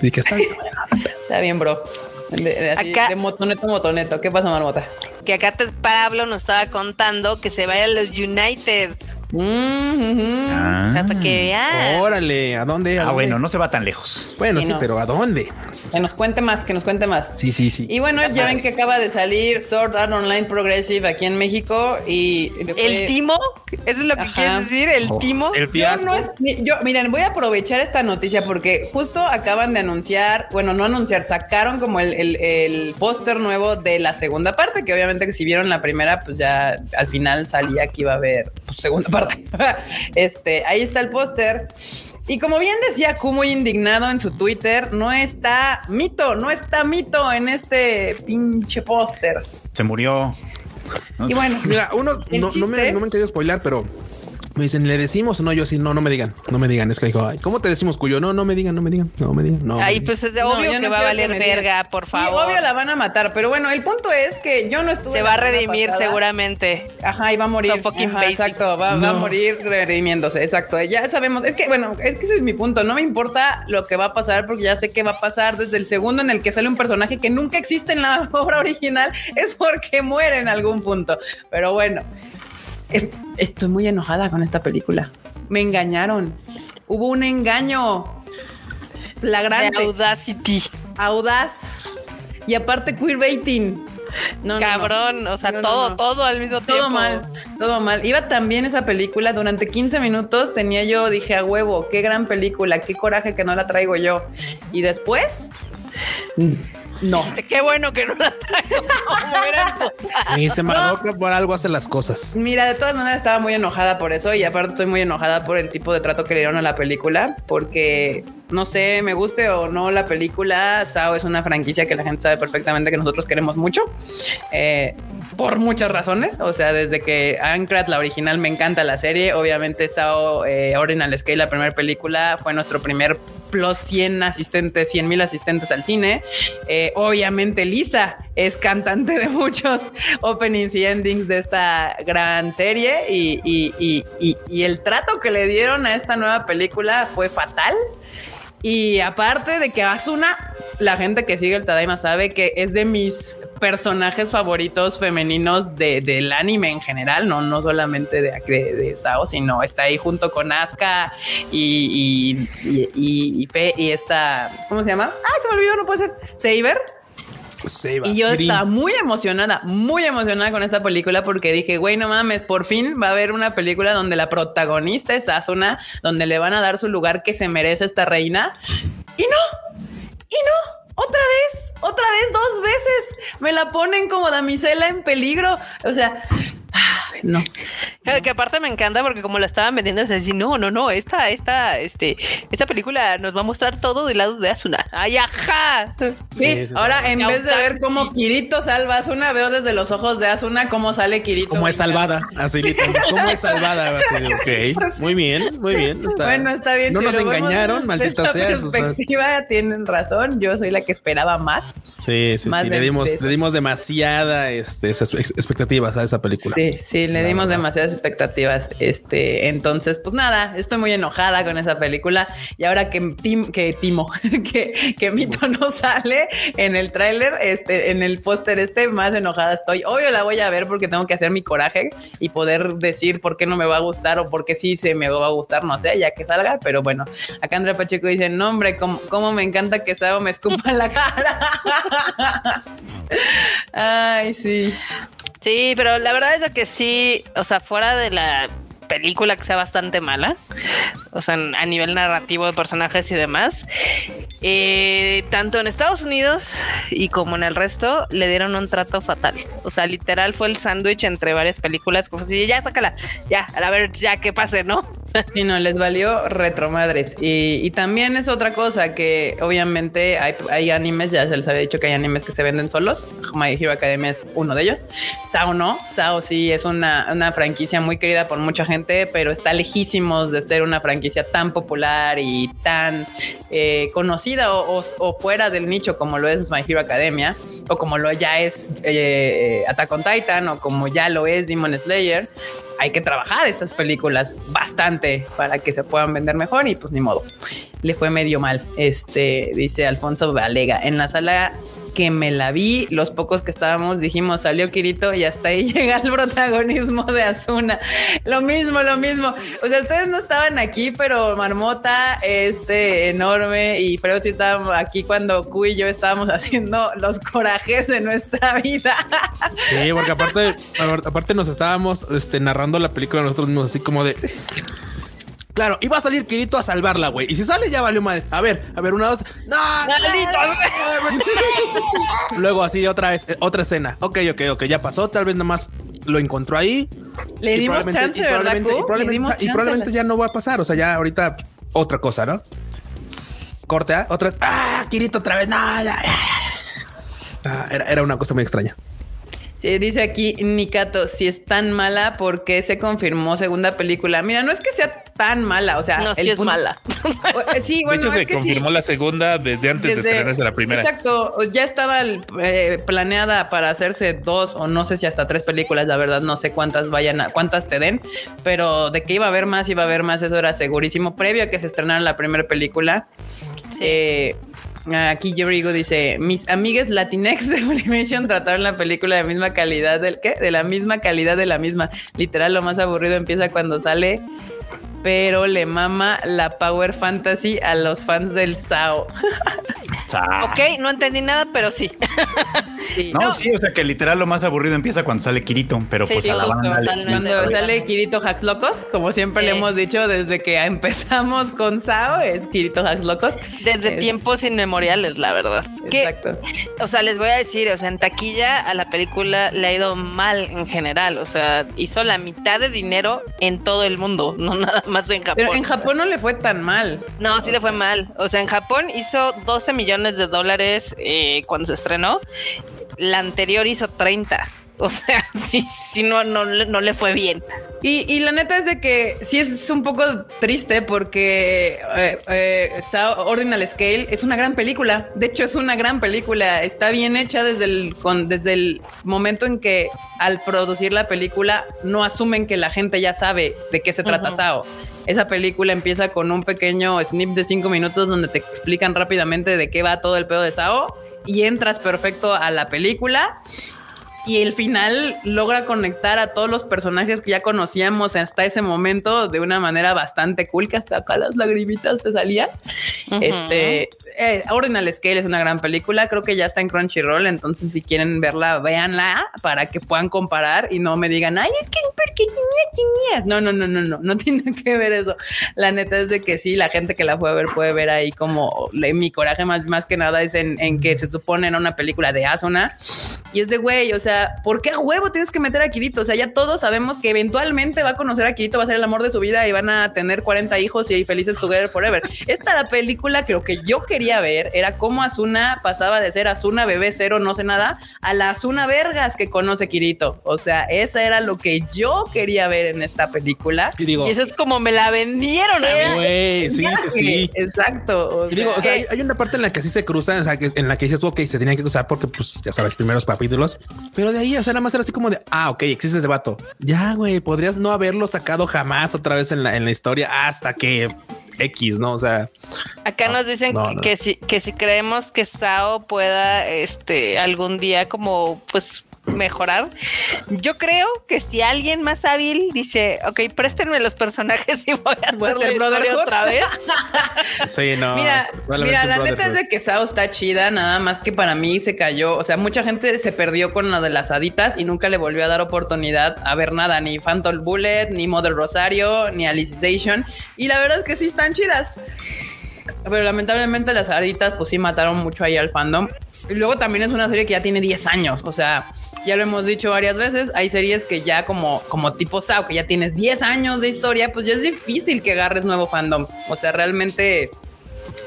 Y que está bien. [LAUGHS] Está bien, bro. De, así, Acá- de motoneto, motoneto. ¿Qué pasa, Marmota? Que acá te, Pablo nos estaba contando que se vaya a los United. Mm. Ah. O sea, para que vean. Órale, ¿a dónde? ¿A Ah, dónde? bueno, no se va tan lejos. Bueno, Sí, sí, no. pero ¿a dónde? Que nos cuente más, que nos cuente más. Sí, sí, sí. Y bueno, ya ven que acaba de salir Sword Art Online Progressive aquí en México y fue- ¿El timo? ¿Eso es lo que Ajá. quieres decir? ¿El Oh. timo? El Yo no es- yo, miren, voy a aprovechar esta noticia porque justo acaban de anunciar, bueno, no anunciar, sacaron como el, el- el póster nuevo de la segunda parte, que obviamente que si vieron la primera, pues ya al final salía que iba a haber pues, segunda aparte. [LAUGHS] Este, ahí está el póster. Y como bien decía Q muy indignado en su Twitter, no está mito, no está mito en este pinche póster. Se murió. Y bueno, mira, uno no, no, me, no me han querido spoiler, pero me dicen, ¿le decimos o no? Yo así, no, no me digan, no me digan. Es que dijo, Ay, ¿cómo te decimos cuyo? No, no me digan, no me digan, no me digan. No, Ay, pues es de obvio que va a valer verga, por favor. Sí, obvio la van a matar, pero bueno, el punto es que yo no estuve. Se va a redimir seguramente. Ajá, y va a morir. Ajá, exacto, va, va, a morir redimiéndose, exacto. Ya sabemos, es que bueno, es que ese es mi punto. No me importa lo que va a pasar porque ya sé que va a pasar desde el segundo en el que sale un personaje que nunca existe en la [LAUGHS] obra original, es porque muere en algún punto. Pero bueno, es, estoy muy enojada con esta película. Me engañaron. Hubo un engaño flagrante. De Audacity. Audaz. Y aparte queerbaiting. No, Cabrón, no, no. o sea, todo, todo al mismo tiempo. Todo mal, todo mal. Iba también esa película, durante 15 minutos tenía yo, dije a huevo, qué gran película, qué coraje que no la traigo yo. Y después, no. Qué bueno que no la traigo. [LAUGHS] Este Mardoca por algo hace las cosas. Mira, de todas maneras estaba muy enojada por eso y aparte estoy muy enojada por el tipo de trato que le dieron a la película porque no sé, me guste o no la película, Sao es una franquicia que la gente sabe perfectamente que nosotros queremos mucho. Eh, por muchas razones. O sea, desde que Ancrat, la original, me encanta la serie. Obviamente, Sao eh, Ordinal Scale, la primera película, fue nuestro primer plus 100 asistentes, 100 mil asistentes al cine. Eh, obviamente, Lisa es cantante de muchos openings y endings de esta gran serie. Y, y, y, y el trato que le dieron a esta nueva película fue fatal. Y aparte de que Asuna, la gente que sigue el Tadaima sabe que es de mis personajes favoritos femeninos de, del anime en general, no, no solamente de, de, de Sao, sino está ahí junto con Asuka y, y, Fe y esta, ¿cómo se llama? Ah, se me olvidó, no puede ser. Saber. Seba, y yo Green. estaba muy emocionada, muy emocionada con esta película porque dije, güey, no mames, por fin va a haber una película donde la protagonista es Asuna, donde le van a dar su lugar que se merece esta reina. Y no, y no, otra vez, otra vez, dos veces me la ponen como damisela en peligro. O sea, no. Que aparte me encanta porque como la estaban vendiendo, es decir, no, no, no, esta, esta, este, esta película nos va a mostrar todo del lado de Asuna. ¡Ay, ajá! Sí, ahora en vez de ver cómo Kirito salva a Asuna, veo desde los ojos de Asuna cómo sale Kirito. Como es salvada, así ¿Cómo es salvada? Así, [LAUGHS] ok, muy bien, muy bien. Está, bueno, está bien. No si nos engañaron, maldita sea. perspectiva, o sea. tienen razón. Yo soy la que esperaba más. Sí, sí, más sí. Le dimos, le dimos demasiada este, esas expectativas a esa película. Sí, sí, le dimos demasiadas expectativas. Este, entonces, pues nada, estoy muy enojada con esa película. Y ahora que, Tim, que Timo, [LAUGHS] que, que Mito no sale en el tráiler, este, en el póster este, más enojada estoy. Obvio la voy a ver porque tengo que hacer mi coraje y poder decir por qué no me va a gustar o por qué sí se me va a gustar, no sé, ya que salga. Pero bueno, acá Andrea Pacheco dice, no hombre, cómo, cómo me encanta que Sao me escupa en la cara. [LAUGHS] [LAUGHS] Ay, sí. Sí, pero la verdad es que sí, o sea, fuera de la película que sea bastante mala, o sea, a nivel narrativo de personajes y demás, eh, tanto en Estados Unidos y como en el resto le dieron un trato fatal. O sea, literal fue el sándwich entre varias películas, si ya sácala, ya, a ver, ya que pase, ¿no? [LAUGHS] Y no, les valió retromadres. Y, y también es otra cosa que obviamente hay, hay, animes, ya se les había dicho que hay animes que se venden solos. My Hero Academia es uno de ellos. Sao no, Sao sí es una, una franquicia muy querida por mucha gente, pero está lejísimos de ser una franquicia tan popular y tan eh, conocida o, fuera del nicho como lo es My Hero Academia o como lo ya es eh, Attack on Titan o como ya lo es Demon Slayer hay que trabajar estas películas bastante para que se puedan vender mejor y pues ni modo. Le fue medio mal. Este dice Alfonso Valega en la sala que me la vi, los pocos que estábamos dijimos salió Kirito y hasta ahí [LAUGHS] llega el protagonismo de Asuna. Lo mismo, lo mismo. O sea, ustedes no estaban aquí, pero Marmota, este enorme y Freo sí estábamos aquí cuando Q y yo estábamos [LAUGHS] haciendo los corajes de nuestra vida. Sí, porque aparte, [LAUGHS] aparte nos estábamos este, narrando la película nosotros mismos, así como de. Claro, iba a salir Kirito a salvarla, güey. Y si sale, ya valió mal. A ver, a ver, una, dos. ¡No! Luego así otra vez, otra escena. Ok, ok, ok, ya pasó. Tal vez nomás lo encontró ahí. Le y dimos chance, y ¿verdad, probablemente- y probablemente, y ya no va a pasar. O sea, ya ahorita otra cosa, ¿no? Corte, otra vez. Ah, Kirito otra vez. No, ya, ya, ya. Ah, era, era una cosa muy extraña. Sí, dice aquí Nikato, si es tan mala, ¿por qué se confirmó segunda película? Mira, no es que sea tan mala, o sea, No, el sí es punto- mala. [LAUGHS] Eh, Sí, bueno, de hecho, es se que sí. confirmó la segunda desde antes de estrenarse la primera. Exacto, ya estaba eh, planeada para hacerse dos o no sé si hasta tres películas, la verdad no sé cuántas vayan a, cuántas te den, pero de que iba a haber más, iba a haber más, eso era segurísimo, previo a que se estrenara la primera película. Eh, aquí Yorigo dice, mis amigues Latinex de Funimation trataron la película de misma calidad del ¿qué? De la misma calidad de la misma. Literal, lo más aburrido empieza cuando sale pero le mama la Power Fantasy a los fans del SAO. ok, no entendí nada, pero sí. Sí. No, sí, o sea que literal lo más aburrido empieza cuando sale Kirito, pero Sí, pues sí, a la justo, banda le- totalmente. Cuando sale Kirito Hacks Locos, como siempre le hemos dicho desde que [LAUGHS] empezamos con SAO, es Kirito Hacks Locos. Desde Es- tiempos inmemoriales, la verdad. Que, Exacto. o sea, les voy a decir, o sea, en taquilla a la película le ha ido mal en general. O sea, hizo la mitad de dinero en todo el mundo, no nada más en Japón. Pero en Japón no le fue tan mal. No, sí le fue mal. O sea, en Japón hizo 12 millones de dólares eh, cuando se estrenó. La anterior hizo 30. O sea, [LAUGHS] sí, sí, no, no, le- no le fue bien. Y, y la neta es de que sí es un poco triste porque eh, eh, Sao Ordinal Scale es una gran película. De hecho, es una gran película. Está bien hecha desde el, con, desde el momento en que al producir la película no asumen que la gente ya sabe de qué se trata Ujú. Sao. Esa película empieza con un pequeño snip de cinco minutos donde te explican rápidamente de qué va todo el pedo de Sao y entras perfecto a la película y el final logra conectar a todos los personajes que ya conocíamos hasta ese momento de una manera bastante cool, que hasta acá las lagrimitas te salían. Ujú. Este eh, Ordinal Scale es una gran película. Creo que ya está en Crunchyroll. Entonces, si quieren verla, véanla para que puedan comparar y no me digan, ay, es que es porque. No, no, no, no, no, no [LAUGHS] tiene que ver eso. La neta es de que sí, la gente que la fue a ver puede ver ahí como le- mi coraje más, más que nada es en, en que se supone era una película de Asuna y es de güey, o sea, ¿por qué a huevo tienes que meter a Kirito? O sea, ya todos sabemos que eventualmente va a conocer a Kirito, va a ser el amor de su vida y van a tener 40 hijos y felices together forever. Esta la película creo que yo quería ver era cómo Asuna pasaba de ser Asuna bebé cero, no sé nada, a la Asuna Vergas que conoce Kirito. O sea, esa era lo que yo quería ver en esta película. Y digo, Y eso es como me la vendieron güey, sí, sí, sí. Exacto. o Y digo, o sea, que- hay, hay una parte en la que así se cruzan, o sea, que, en la que dices ok, se tenían que cruzar porque, pues, ya sabes, primeros capítulos. Pero de ahí, o sea, nada más era así como de, ah, ok, existe este vato. Ya, güey, podrías no haberlo sacado jamás otra vez en la, en la historia hasta que X, ¿no? O sea, Acá No, nos dicen no, que, no. que si, que si creemos que Sao pueda este algún día como pues mejorar. Yo creo que si alguien más hábil dice, ok, préstenme los personajes y voy a [LAUGHS] hacer historia Brotherhood. otra vez. [LAUGHS] sí, no. Mira, la neta es de que Sao está chida, nada más que para mí se cayó. O sea, mucha gente se perdió con lo de las haditas y nunca le volvió a dar oportunidad a ver nada, ni Phantom Bullet, ni Mother Rosario, ni Alicization. Y la verdad es que sí están chidas. Pero lamentablemente las haditas, pues sí mataron mucho ahí al fandom. Y luego también es una serie que ya tiene 10 años. O sea, ya lo hemos dicho varias veces. Hay series que ya como, como tipo Sao, que ya tienes 10 años de historia, pues ya es difícil que agarres nuevo fandom. O sea, realmente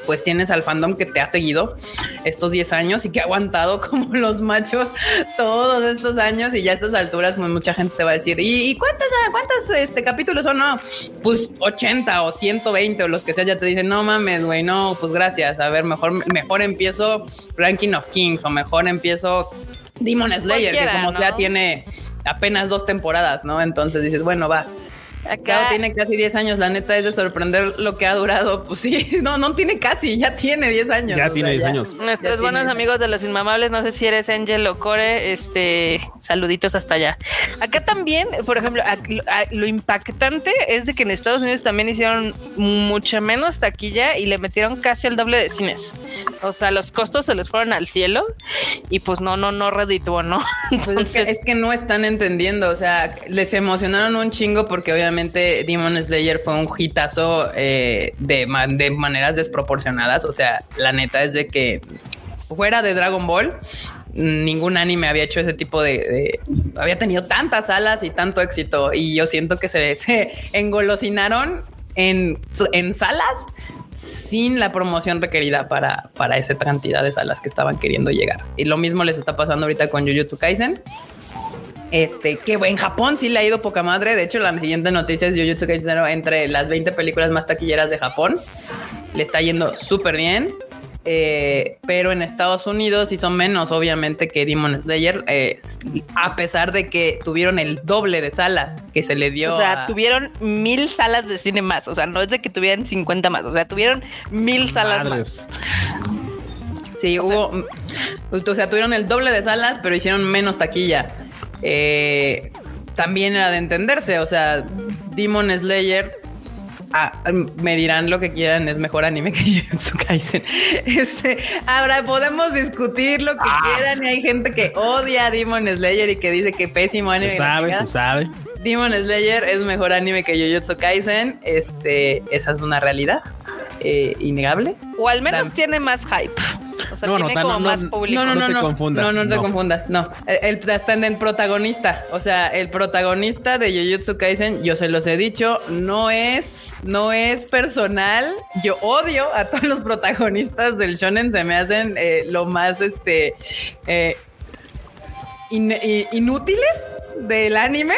pues tienes al fandom que te ha seguido estos 10 años y que ha aguantado [LAUGHS] como los machos todos estos años y ya a estas alturas pues mucha gente te va a decir ¿y, cuántas, cuántos este, capítulos son? No, pues 80 o 120 o los que sea ya te dicen no mames güey, no, pues gracias, a ver, mejor, mejor empiezo Ranking of Kings o mejor empiezo Demon Slayer, que como ¿no? sea tiene apenas dos temporadas, ¿no? Entonces dices, bueno, va, Sao Acá tiene casi 10 años, la neta es de sorprender lo que ha durado. [LAUGHS] Pues sí, no, no tiene casi, ya tiene 10 años. Ya tiene sea, 10 años. Nuestros Ya buenos tiene- amigos de los inmamables, no sé si eres Angel o Core, este, saluditos hasta allá. Acá también, por ejemplo, a- a- lo impactante es de que en Estados Unidos también hicieron mucha menos taquilla y le metieron casi el doble de cines. O sea, los costos se les fueron al cielo y pues no, no, no redituó, ¿no? [LAUGHS] Pues es, que, es que no están entendiendo, o sea, les emocionaron un chingo porque obviamente Demon Slayer fue un hitazo eh, de, man- de maneras desproporcionadas, o sea, la neta es de que fuera de Dragon Ball, ningún anime había hecho ese tipo de, había tenido tantas salas y tanto éxito. Y yo siento que se, se engolosinaron en, en salas sin la promoción requerida para, para esa cantidad de salas que estaban queriendo llegar. Y lo mismo les está pasando ahorita con Jujutsu Kaisen. Este, que en Japón sí le ha ido poca madre. De hecho, la siguiente noticia es Jujutsu Kaisen entre las 20 películas más taquilleras de Japón. Le está yendo súper bien. Eh, pero en Estados Unidos son menos, obviamente, que Demon Slayer, eh, a pesar de que tuvieron el doble de salas que se le dio. O sea, tuvieron mil salas de cine más. O sea, no es de que tuvieran 50 más. O sea, tuvieron mil salas más. Sí, hubo. o sea, tuvieron el doble de salas, pero hicieron menos taquilla. Eh, también era de entenderse. O sea, Demon Slayer Ah, me dirán lo que quieran, es mejor anime que [LAUGHS] Jujutsu Kaisen. Este, ahora podemos discutir lo que ah. quieran y hay gente que odia a Demon Slayer y que dice que pésimo anime. Se sabe, se sabe. Demon Slayer es mejor anime que Jujutsu Kaisen. Este, esa es una realidad eh, innegable. O al menos tiene más hype. Sea, tiene como más público. No, no, no, no, te confundas. No, no, te confundas. No, el, está en el protagonista. O sea, el protagonista de Jujutsu Kaisen, yo se los he dicho, no es, no es personal. Yo odio a todos los protagonistas del shonen. Se me hacen eh, lo más, este, eh, inútiles del anime.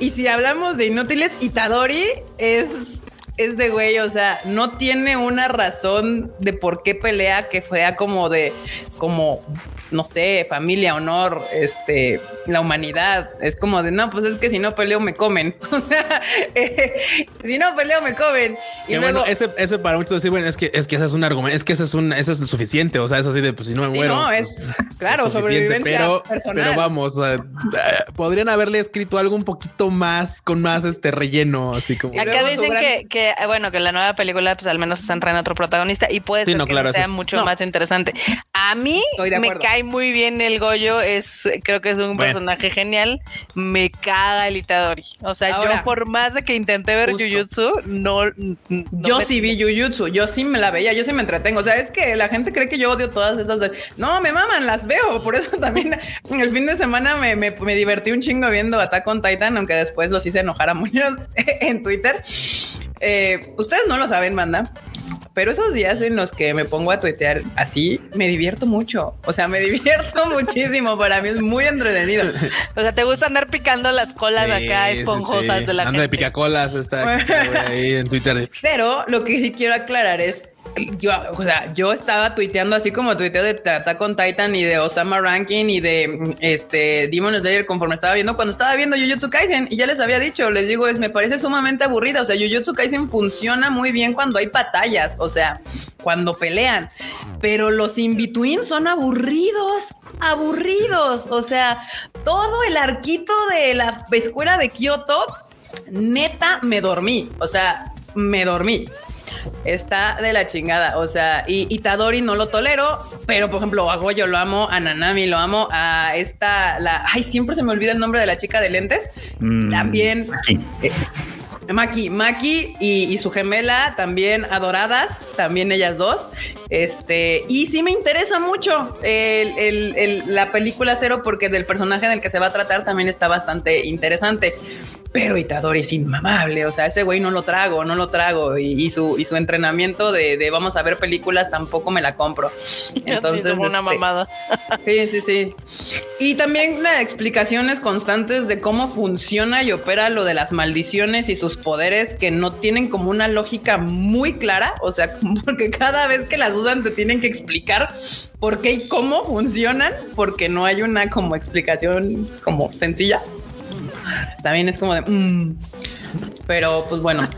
Y si hablamos de inútiles, Itadori es es de güey, o sea, no tiene una razón de por qué pelea que sea como de, como no sé, familia, honor, este, la humanidad. Es como de, no, pues es que si no peleo me comen. [LAUGHS] O sea, si no peleo me comen. Y luego, bueno, ese, ese para muchos decir, bueno, es que, es que ese es un argumento, es que ese es un, ese es suficiente. O sea, es así de, pues si no me muero. no, es, pues, claro, sobrevivencia pero, personal. pero vamos, podrían haberle escrito algo un poquito más, con más este relleno, así como. Acá dicen que, que, bueno, que la nueva película, pues al menos se centra en otro protagonista y puede ser que sea mucho más interesante. A mí me cae muy bien el Goyo, es, creo que es un personaje genial. Me caga el Itadori. O sea, yo por más de que intenté ver Jujutsu, no. yo sí vi Jujutsu, yo sí me la veía, yo sí me entretengo. O sea, es que la gente cree que yo odio todas esas. No, me maman, las veo. Por eso [LAUGHS] también el fin de semana me, me, me divertí un chingo viendo Attack on Titan, aunque después los hice enojar a muchos [LAUGHS] en Twitter. Eh, ustedes no lo saben, manda, pero esos días en los que me pongo a tuitear así, me divierto mucho. O sea, me [LAUGHS] divierto muchísimo. Para mí es muy entretenido. O sea, te gusta andar picando las colas acá esponjosas de la Ando de picacolas está [LAUGHS] ahí en Twitter. Pero lo que sí quiero aclarar es yo, o sea, yo estaba tuiteando así como tuiteo de Attack con Titan y de Osama Ranking y de este Demon Slayer conforme estaba viendo. Cuando estaba viendo Jujutsu Kaisen y ya les había dicho, les digo, es me parece sumamente aburrida, o sea, Jujutsu Kaisen funciona muy bien cuando hay batallas, o sea, cuando pelean, pero los in-between son aburridos, aburridos, o sea, todo el arquito de la escuela de Kyoto, neta, me dormí, o sea, me dormí está de la chingada. O sea, y Itadori no lo tolero, pero por ejemplo, a Goyo lo amo, a Nanami lo amo, a esta, la, ay, siempre se me olvida el nombre de la chica de lentes. Mm, también. Eh, Maki, Maki y, su gemela también adoradas, también ellas dos. Este, y sí me interesa mucho la película Cero porque del personaje en el que se va a tratar también está bastante interesante pero Itadori es inmamable, o sea, ese güey no lo trago, no lo trago, y, su, y su entrenamiento de, vamos a ver películas tampoco me la compro. [LAUGHS] Entonces, una este, mamada. [LAUGHS] Sí, sí, sí. Y también explicaciones constantes de cómo funciona y opera lo de las maldiciones y sus poderes que no tienen como una lógica muy clara, o sea, [LAUGHS] porque cada vez que las usan te tienen que explicar por qué y cómo funcionan, porque no hay una como explicación como sencilla también es como de... Mm". Pero pues bueno.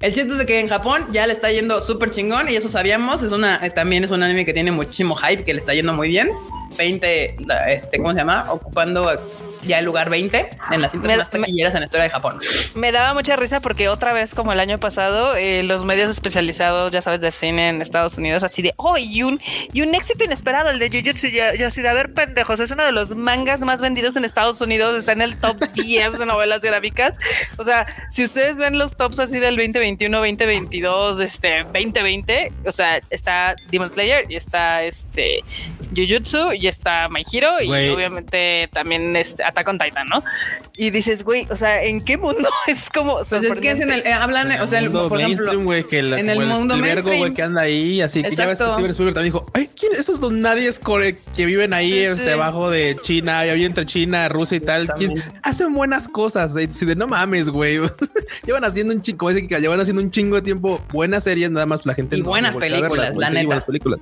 El chiste es que en Japón ya le está yendo súper chingón y eso sabíamos. Es una, eh, también es un anime que tiene muchísimo hype, que le está yendo muy bien. 20, este, ¿cómo se llama? Ocupando ya el lugar 20 en las cintas más taquilleras en la historia de Japón. Me daba mucha risa porque otra vez, como el año pasado, eh, los medios especializados, ya sabes, de cine en Estados Unidos, así de, oh, y un, y un éxito inesperado, el de Jujutsu. Yo, yo así de, a ver, pendejos, es uno de los mangas más vendidos en Estados Unidos, está en el top [LAUGHS] 10 de novelas gráficas. O sea, si ustedes ven los tops así del 2021, 2022, este, 2020, o sea, está Demon Slayer y está este Jujutsu y está My Hero y obviamente también este, Attack on Titan, ¿no? Y dices, güey, o sea, ¿en qué mundo [LAUGHS] es como Pues es que es en el, eh, hablan, o sea, el, mundo por ejemplo, mainstream, güey, que la- en el mundo Spielberg, güey, mainstream. que anda ahí, así que ya ves que. Steven Spielberg también dijo, ay, ¿quién esos dos nadies core- que viven ahí Sí, este, sí. abajo de China, y ahí entre China, Rusia y tal? ¿Quién- hacen buenas cosas, eh, de no mames, güey. [LAUGHS] llevan haciendo un chingo, ese que llevan haciendo un chingo de tiempo buenas series, nada más la gente Y no- buenas verlas, películas, güey, la sí, neta. buenas películas.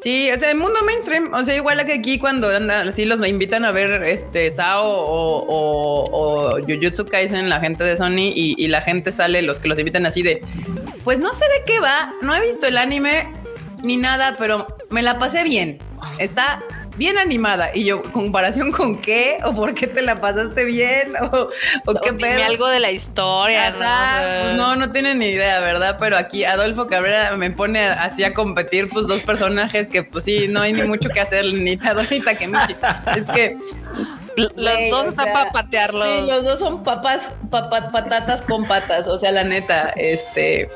Sí, o sea, el mundo mainstream, o sea, igual que aquí cuando andan, así los invitan a ver este Sao o, o, o Jujutsu Kaisen, la gente de Sony, y, y la gente sale, los que los invitan así de, pues no sé de qué va, no he visto el anime ni nada, pero me la pasé bien. Está bien animada. Y yo, ¿comparación con qué? ¿O por qué te la pasaste bien? ¿O, o qué dime pedo? algo de la historia, ¿no? Ajá, O sea, pues no, no tienen ni idea, ¿verdad? Pero aquí Adolfo Cabrera me pone así a competir, pues dos personajes que, pues sí, no hay ni mucho que hacer, ni Tadori ni Takemichi. Es que Los dos o están para patearlos. Sí, los dos son papas, papa- patatas con patas. O sea, la neta, este.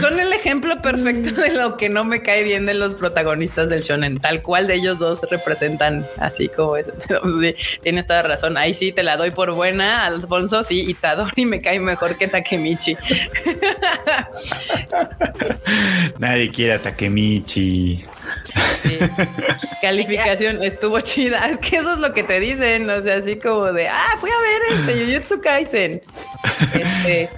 Son el ejemplo perfecto de lo que no me cae bien de los protagonistas del shonen. Tal cual de ellos dos representan así como es. [LAUGHS] Sí, tienes toda razón. Ahí sí te la doy por buena, Alfonso. Sí, y Tadori me cae mejor que Takemichi. [LAUGHS] Nadie quiere a Takemichi. [LAUGHS] Calificación estuvo chida. Es que eso es lo que te dicen. O sea, así como de ah, fui a ver este Jujutsu Kaisen. Este,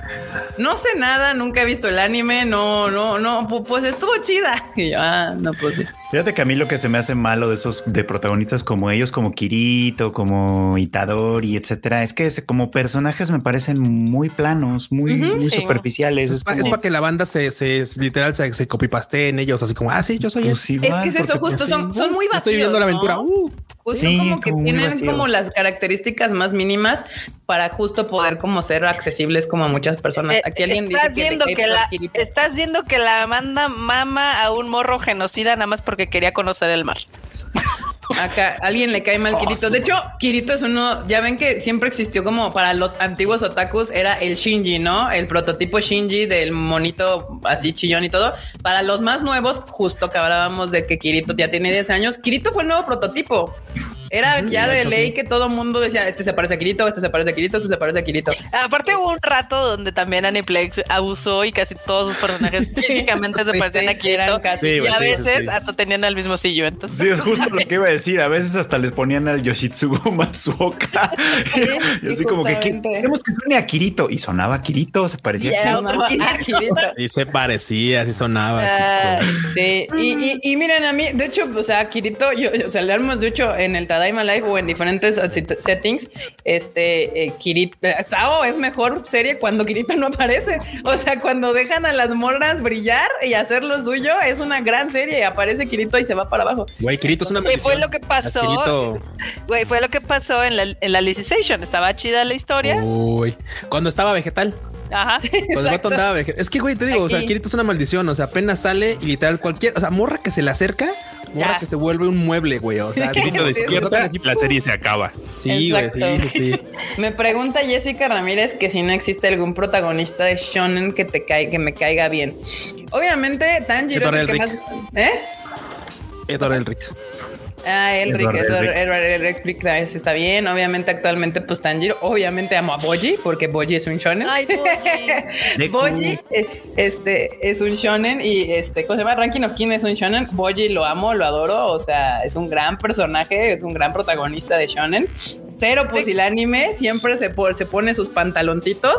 no sé nada, nunca he visto el anime. No, no, no, pu- pues estuvo chida. Y yo, ah, no, pues sí. Fíjate que a mí lo que se me hace malo de esos de protagonistas como ellos, como Kirito, como Itadori, etcétera, es que como personajes me parecen muy planos, muy, muy sí. superficiales. Es, Es, para que la banda se, se literal se, se copypaste en ellos, así como, ah, sí, yo soy pues, él. Es que es eso, justo pues, son, sí. son muy vacíos. Estoy viviendo la aventura. Uh, Pues Sí, son como que como tienen como las características más mínimas para justo poder como ser accesibles como a muchas personas. Eh, Aquí alguien estás dice viendo que la estás viendo que la manda mama a un morro genocida nada más porque quería conocer el mar. [LAUGHS] Acá alguien le cae mal Kirito. De hecho, Kirito es uno, ya ven que siempre existió como para los antiguos otakus, era el Shinji, ¿no? El prototipo Shinji del monito así chillón y todo. Para los más nuevos, justo que hablábamos de que Kirito ya tiene 10 años, Kirito fue el nuevo prototipo. Era ya de ley que todo mundo decía, este se parece a Kirito, este se parece a Kirito, este se parece a Kirito. Aparte hubo un rato donde también Aniplex abusó y casi todos sus personajes [LAUGHS] físicamente se Sí, parecían a Kirito casi- Sí, y a veces sí. hasta tenían el mismo sillo. Entonces, Sí, es justo lo que iba a decir. A veces hasta les ponían al Yoshitsugu [LAUGHS] Matsuoka. [LAUGHS] y así como que "¿Qui- justamente. queremos que suene a Kirito. Y sonaba a Kirito, se parecía otro Ah, Kirito. Y se parecía, así sonaba. Sí, y, y, y miren, a mí, de hecho, o sea, Kirito, yo, o sea, le hemos dicho en el Tadaima Live o en diferentes settings, este, eh, Kirito, eh, Sao es mejor serie cuando Kirito no aparece. O sea, cuando dejan a las morras brillar y hacer lo suyo, es una gran serie. Aparece Kirito y se va para abajo. Güey, Kirito es una Güey, fue maldición. lo que pasó. Güey, fue lo que pasó en la, en la. Estaba chida la historia. uy, cuando estaba vegetal. Ajá. Vato andaba vegetal. Es que, güey, te digo, o sea. Kirito es una maldición. O sea, apenas sale y literal cualquier, o sea, morra que se le acerca, morra Ya. que se vuelve un mueble, güey. O sea, [LAUGHS] Kirito Sí, despierta, la serie se acaba. Sí, güey, sí, sí, sí. [LAUGHS] Me pregunta Jessica Ramírez que si no existe algún protagonista de shonen que te caiga, que me caiga bien. Obviamente, Tanjiro es el que más. ¿Eh? Edward Elric. Ah, Elric, Edward Edward, Elric. Está bien. Obviamente, actualmente, pues Tanjiro. Obviamente amo a Boji, porque Boji es un shonen. Ay, Boji. [LAUGHS] Eh, este, es un shonen y este, ¿cómo se llama? Ranking of King es un shonen. Boji lo amo, lo adoro. O sea, es un gran personaje, es un gran protagonista de shonen. Cero pusilánime, siempre se, se pone sus pantaloncitos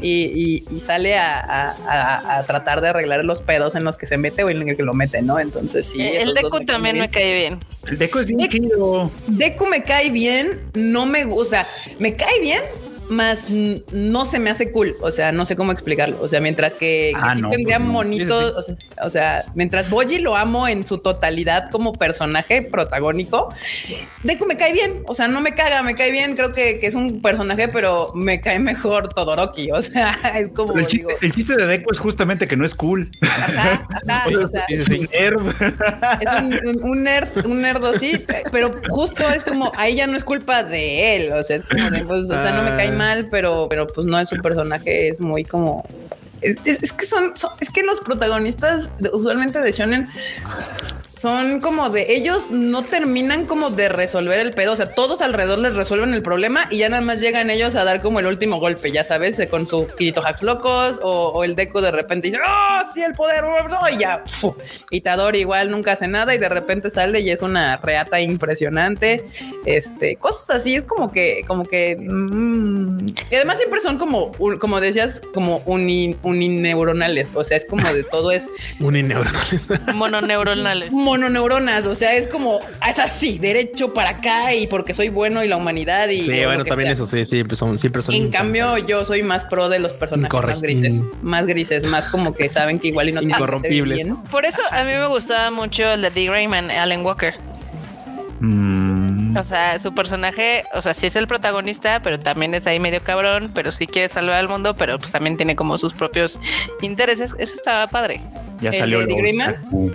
y, y- y sale a, a- a- a tratar de arreglar los pedos en los que se mete o en el que lo mete, ¿no? Entonces, sí. Eh, el Deku también me cae bien. Deco es bien chido. Deku me cae bien, no me gusta, me cae bien, más no se me hace cool. O sea, no sé cómo explicarlo. O sea, mientras que, que Ah, sí no, tendría pues no. o, sea, o sea, mientras Boji lo amo en su totalidad como personaje protagónico, Deku me cae bien. O sea, no me caga, me cae bien. Creo que, que es un personaje, pero me cae mejor Todoroki. O sea, [LAUGHS] es como el digo, chiste, el chiste de Deco es justamente que no es cool. ajá, ajá, [LAUGHS] o sea, es un nerd. es un, un- un nerd, un sí, pe- pero justo es como ahí ya no es culpa de él, o sea, es como de, pues, o sea, no me cae. Mal, pero, pero pues no es su personaje, es muy como es, que son, es que los protagonistas usualmente de shonen son como de ellos no terminan como de resolver el pedo. O sea, todos alrededor les resuelven el problema y ya nada más llegan ellos a dar como el último golpe, ya sabes, eh, con su Kirito Hacks locos o, o el Deco de repente dice, ¡Oh, sí, el poder! Y ya. ¡fu! Y Tadori igual nunca hace nada y de repente sale y es una reata impresionante. Este, cosas así, es como que, como que. mm, y además siempre son como, un- como decías, como uni, unineuronales. O sea, es como de todo es [LAUGHS] Unineuronales. Mononeuronales. Mononeuronas. O sea, es como, es así, derecho para acá y porque soy bueno y la humanidad y. Sí, bueno, también sea. eso sí, siempre son, siempre son. En cambio, yo soy más pro de los personajes más grises, más grises, más como que saben que igual y no tienen que hacer Incorrompibles. bien. Por eso a mí me gustaba mucho el de D. Grayman, Alan Walker. Mm, O sea, su personaje, o sea, sí es el protagonista, pero también es ahí medio cabrón, pero sí quiere salvar al mundo, pero pues también tiene como sus propios intereses. Eso estaba padre. ya ¿El salió de Dick Grayman? otaku.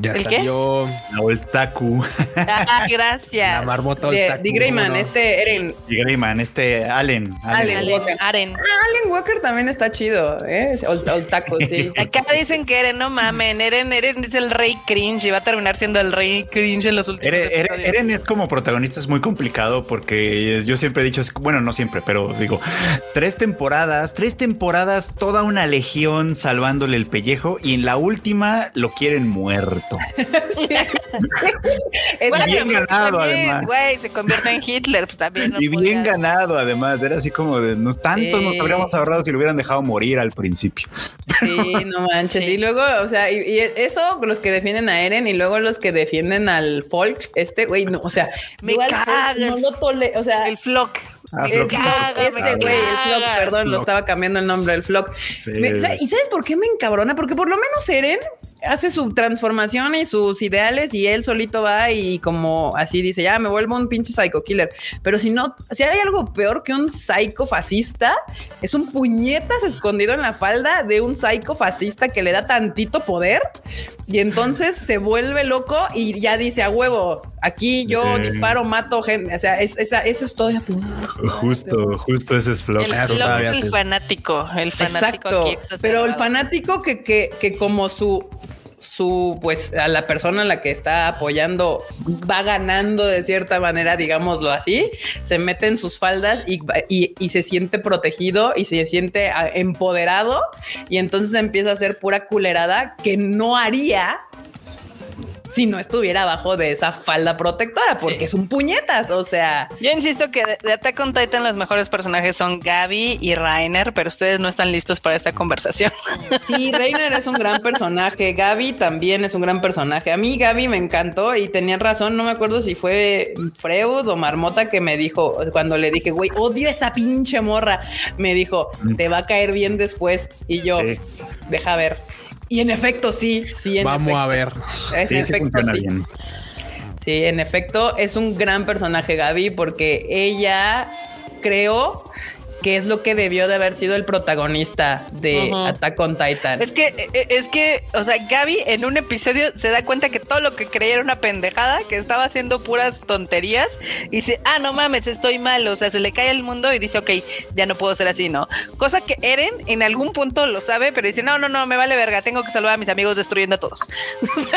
Ya ¿El qué? salió La otaku. Ah, [LAUGHS] la gracias. marmota. De, otaku, de Greyman, este Eren. Y Grayman, este Allen. Allen. Walker. Aren. Alan Walker también está chido, ¿eh? Es ol- Otaku, sí. [LAUGHS] Acá dicen que Eren, no mamen, Eren, Eren es el rey cringe y va a terminar siendo el rey cringe en los últimos Eren, Eren- es como protagonista es muy complicado porque yo siempre he dicho, bueno, no siempre, pero digo, tres temporadas, tres temporadas, toda una legión salvándole el pellejo y en la última lo quieren muerto. Es [LAUGHS] [LAUGHS] Bueno, bien pues, ganado, también, además. Güey, se convierte en Hitler, pues también. [LAUGHS] no y bien podía- ganado además, era así como de, no tanto Sí. nos habríamos ahorrado si lo hubieran dejado morir al principio. Sí, no manches. Sí. Y luego, o sea, y, y eso, los que defienden a Eren y luego los que defienden al Folk, este güey, no, o sea, Me caga. No lo tole, o sea, El flock. Ah, el Flock, caga, ese güey, el. Flock, perdón, lo estaba cambiando el nombre del Flock. Sí. Me- sa- ¿Y sabes por qué me encabrona? Porque por lo menos Eren hace su transformación y sus ideales y él solito va y como así dice, ya me vuelvo un pinche psycho killer. Pero si no, si hay algo peor que un psycho fascista, es un puñetas escondido en la falda de un psycho fascista que le da tantito poder y entonces se vuelve loco y ya dice a huevo, aquí yo disparo, mato gente. O sea, es, esa- eso es todo. Justo, justo ese es Flock. El Claro, es el fanático. El fanático Exacto. aquí Pero el fanático que, que, que como su su pues a la persona a la que está apoyando va ganando de cierta manera, digámoslo así, se mete en sus faldas y, y- y se siente protegido y se siente ah, empoderado y entonces empieza a hacer pura culerada que no haría si no estuviera abajo de esa falda protectora, porque Sí. es un puñetas, o sea, Yo insisto que de, Attack on Titan los mejores personajes son Gaby y Rainer, pero ustedes no están listos para esta conversación. [LAUGHS] Sí, Reiner es un gran personaje. Gaby también es un gran personaje. A mí Gaby me encantó y tenía razón. No me acuerdo si fue Freud o Marmota que me dijo cuando le dije, güey, odio esa pinche morra. Me dijo, te va a caer bien después. Y yo, Sí. deja ver. Y en efecto, sí, sí. En Vamos a ver. En Sí, efecto, sí. bien. Sí, en efecto, es un gran personaje Gaby porque ella creo que es lo que debió de haber sido el protagonista de Ujú. Attack on Titan. Es que, eh, es que, o sea, Gaby en un episodio se da cuenta que todo lo que creía era una pendejada, que estaba haciendo puras tonterías y dice, ah, no mames, estoy mal. O sea, se le cae el mundo y dice, ok, ya no puedo ser así, ¿no? Cosa que Eren en algún punto lo sabe, pero dice, no, no, no, me vale verga, tengo que salvar a mis amigos destruyendo a todos. [LAUGHS]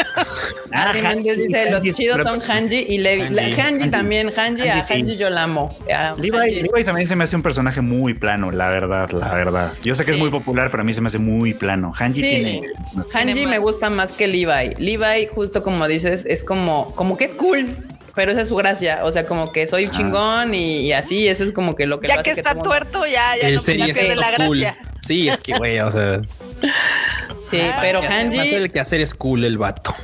Ah, Hanji, dice, los chidos pero- son Hanji y Levi. Hanji, Hanji, Hanji. también, Hanji, a Hanji, sí. Yo la amo. A Levi, Hanji. Levi también se me hace un personaje muy plano, la verdad, la verdad. Yo sé que Sí. es muy popular, pero a mí se me hace muy plano. Hanji Sí. tiene. Hanji Tiene me gusta más que Levi. Levi, justo como dices, es como, como que es cool. Pero esa es su gracia. O sea, como que soy chingón y, y así. Eso es como que lo que lo ya hace que está todo- tuerto, ya, ya El no serie es pierde la cool. gracia. Sí, es que, güey, o sea, Sí, Ah, pero que Hanji. hacer el que hacer es cool el vato.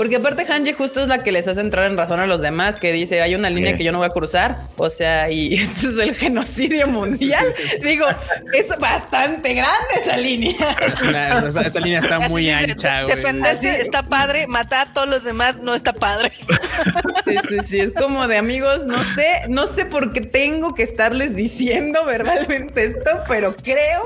Porque aparte Hanji justo es la que les hace entrar en razón a los demás, que dice, hay una línea Sí. que yo no voy a cruzar, o sea, y [LAUGHS] este es el genocidio mundial. Digo, es bastante grande esa línea. Es una- esa, esa línea está Así muy dice, ancha. Defenderse está padre, matar a todos los demás no está padre. Sí, sí, sí, es como de amigos, no sé, no sé por qué tengo que estarles diciendo verbalmente esto, pero creo,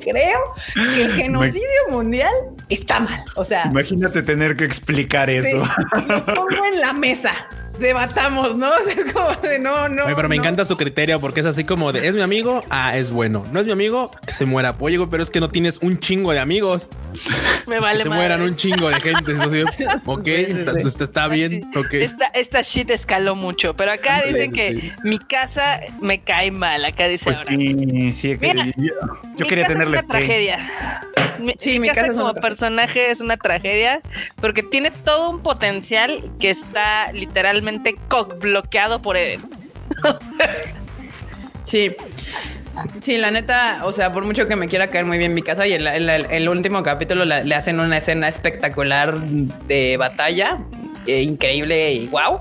creo que el genocidio mundial está mal. O sea, Imagínate tener que explicar eso. lo pongo en la mesa. Debatamos, ¿no? [LAUGHS] O sea, como de no, no. Oye, pero me no. encanta su criterio porque es así como de es mi amigo, ah, es bueno. No es mi amigo, que se muera. Oye, güey, pero es que no tienes un chingo de amigos. [LAUGHS] Me que vale se madre. mueran un chingo de gente. Entonces, [LAUGHS] ok, está, sí. está- está bien. Ok. Esta, esta shit escaló mucho, pero acá Sí, dicen sí, que sí. mi casa me cae mal. Acá dice Pues ahora. sí, sí, que- Mira, yo, yo mi quería casa tenerle es una fe. tragedia. Mi, Sí, mi mi casa, casa es como personaje es una tragedia porque tiene todo un potencial que está literalmente bloqueado por Eren. Sí. Sí, la neta, o sea, por mucho que me quiera caer muy bien mi casa y el, el- último capítulo le hacen una escena espectacular de batalla, eh, increíble y wow.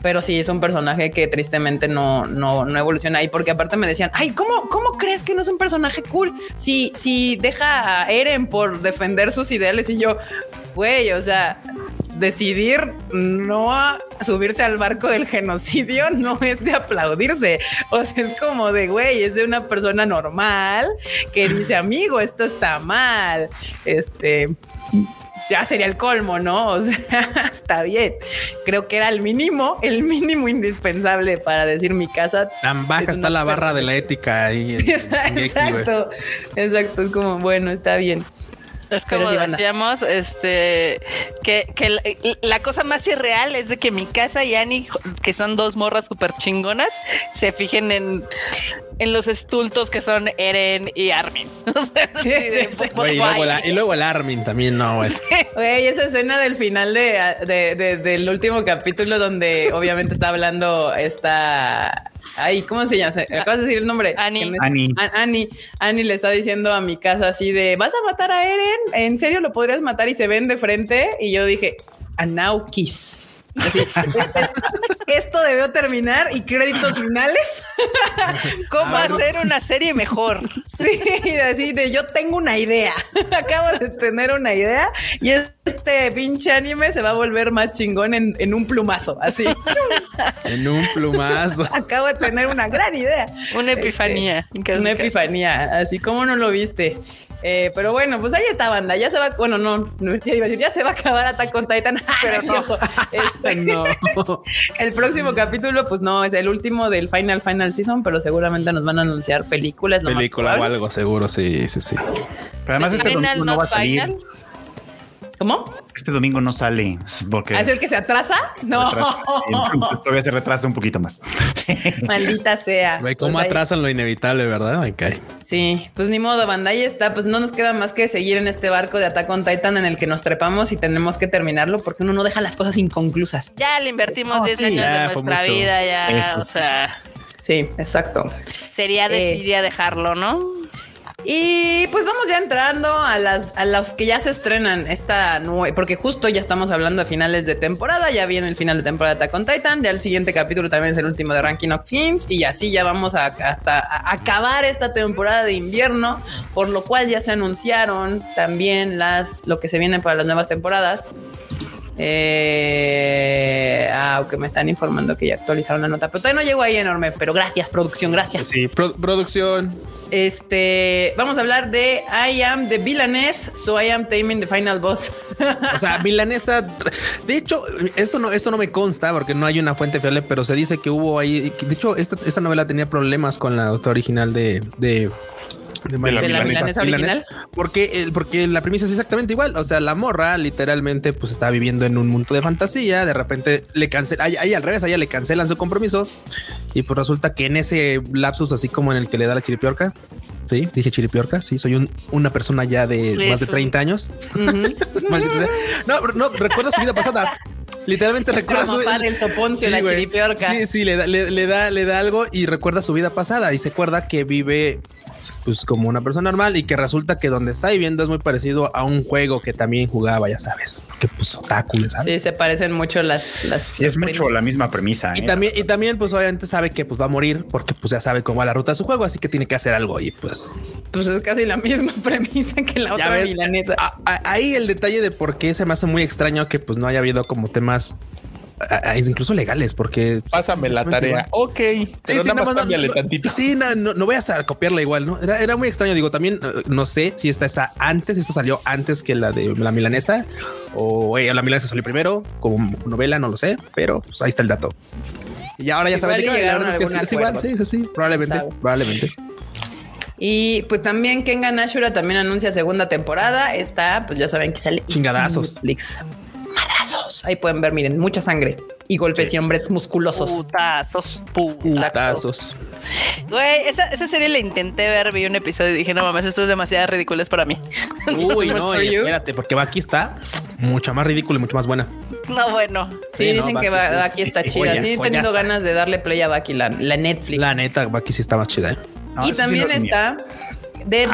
Pero sí, es un personaje que tristemente no, no, no evoluciona ahí porque aparte me decían, ay, ¿cómo, ¿cómo crees que no es un personaje cool? Si, si deja a Eren por defender sus ideales y yo, güey, o sea, decidir no a subirse al barco del genocidio [LAUGHS] no es de aplaudirse. O sea, es como de, güey, es de una persona normal que dice, amigo, esto está mal. Este, ya sería el colmo, ¿no? [LAUGHS] O sea, está bien. Creo que era el mínimo, el mínimo indispensable para decir mi casa. Tan baja es está la barra de la ética ahí. en- [LAUGHS] en. Exacto, exacto. Es como, bueno, está bien. Es como sí decíamos, este, que, que la, la cosa más irreal es de que mi casa y Annie, que son dos morras súper chingonas, se fijen en, en los estultos que son Eren y Armin. [LAUGHS] Güey, y, luego la- y luego el Armin también, no, güey. Güey, esa escena del final de, de- de- del último capítulo donde obviamente está hablando esta... Ay, ¿cómo se llama? Se- Acabas de decir el nombre. Annie. Annie. An- Annie. Annie le está diciendo a mi casa así de, ¿vas a matar a Eren? ¿En serio lo podrías matar? Y se ven de frente y yo dije, Anaukis. Esto debió terminar y créditos finales. [LAUGHS] ¿Cómo hacer una serie mejor? Sí, así de yo tengo una idea. [LAUGHS] Acabo de tener una idea y este pinche anime se va a volver más chingón en, en un plumazo. Así [LAUGHS] En un plumazo. acabo de tener una gran idea. Una epifanía. Este, una epifanía. Así como no lo viste. Eh, pero bueno, pues ahí está banda. Ya se va. Bueno, no, no ya iba a decir, ya se va a acabar Attack on Titan. [LAUGHS] Pero Pero no. [LAUGHS] no. Este, [LAUGHS] No. el próximo capítulo, pues no, es el último del Final Final Season, pero seguramente nos van a anunciar películas. Película o algo, seguro, sí, sí, sí. Pero además este Final, no va a salir. final. ¿Cómo? Este domingo no sale porque ¿Es el que se atrasa? No. entonces [LAUGHS] todavía se retrasa un poquito más. Maldita sea. Cómo Pues ahí- atrasan lo inevitable, ¿verdad? Me cae. Sí, pues ni modo, banda, ahí está. Pues no nos queda más que seguir en este barco de Attack on Titan en el que nos trepamos y tenemos que terminarlo porque uno no deja las cosas inconclusas. Ya le invertimos Oh, 10 sí, años ya de nuestra vida, ya, Esto. o sea, Sí, exacto. sería Eh. desidia dejarlo, ¿no? Y pues vamos ya entrando a las a los que ya se estrenan esta nue- porque justo ya estamos hablando de finales de temporada, ya viene el final de temporada de Titan, ya el siguiente capítulo también es el último de Ranking of Kings y así ya vamos a, hasta acabar esta temporada de invierno, por lo cual ya se anunciaron también las lo que se viene para las nuevas temporadas. Eh, ah, ok, me están informando que ya actualizaron la nota, pero todavía no llegó ahí enorme, pero gracias, producción, gracias. Sí, pro- producción. Este, vamos a hablar de I am the villainess, so I am taming the final boss. [LAUGHS] O sea, milanesa. De hecho, esto no, esto no me consta porque no hay una fuente fiable, pero se dice que hubo ahí. De hecho, esta, esta novela tenía problemas con la autora original de. de de, la ¿De la milanesa original? Porque, el- porque la premisa es exactamente igual. O sea, la morra literalmente pues está viviendo en un mundo de fantasía. De repente le cancelan, ahí, ahí al revés, a ella le cancelan su compromiso. Y pues resulta que en ese lapsus, así como en el que le da la chiripiorca, sí, dije chiripiorca, sí, soy un- una persona ya de más de un- 30 años. [LAUGHS] No, no, recuerda su vida pasada. Literalmente recuerda su Ramapar, el soponcio, la güey. chiripiorca. Sí, sí, le da, le, le da, le da algo y recuerda su vida pasada y se acuerda que vive pues como una persona normal y que resulta que donde está viviendo es muy parecido a un juego que también jugaba, ya sabes, que pues otaku. Sí, se parecen mucho las. las Sí, es mucho la misma premisa. Y ¿eh? también, y también, pues obviamente sabe que pues va a morir porque pues ya sabe cómo va la ruta de su juego, así que tiene que hacer algo y pues Pues es casi la misma [LAUGHS] premisa que la otra ves, milanesa. a- a- ahí el detalle de por qué se me hace muy extraño que pues no haya habido como temas incluso legales, porque Pásame la tarea. Ok, pero sí, nada más no, cámbiale no, tantito. Sí, no, no, no voy a copiarla igual, ¿no? Era, era muy extraño. Digo, también eh, no sé si esta está antes, esta salió antes que la de la milanesa o eh, la milanesa salió primero como novela, no lo sé, pero pues ahí está el dato. Y ahora ya Igual saben es que es, igual, sí, sí, sí, probablemente, Sabe. probablemente. Y pues también Kengan Ashura también anuncia segunda temporada. Está, pues ya saben que sale Chingadazos. Netflix. Madrazos. Ahí pueden ver, miren, mucha sangre y golpes y hombres musculosos. Putazos, putazos. Putazos. Güey, esa, esa serie la intenté ver, vi un episodio y dije, no mames, esto es demasiado ridículo para mí. [LAUGHS] Uy, no, y espérate, porque aquí está mucho más ridículo y mucho más buena. No, bueno. Sí, Sí, no, dicen que Baki, está sí, [LAUGHS] chida. joya, sí, he tenido joyaza. ganas de darle play a Baki, la, la Netflix. La neta, aquí sí está más chida. ¿eh? No, y sí también está Dead,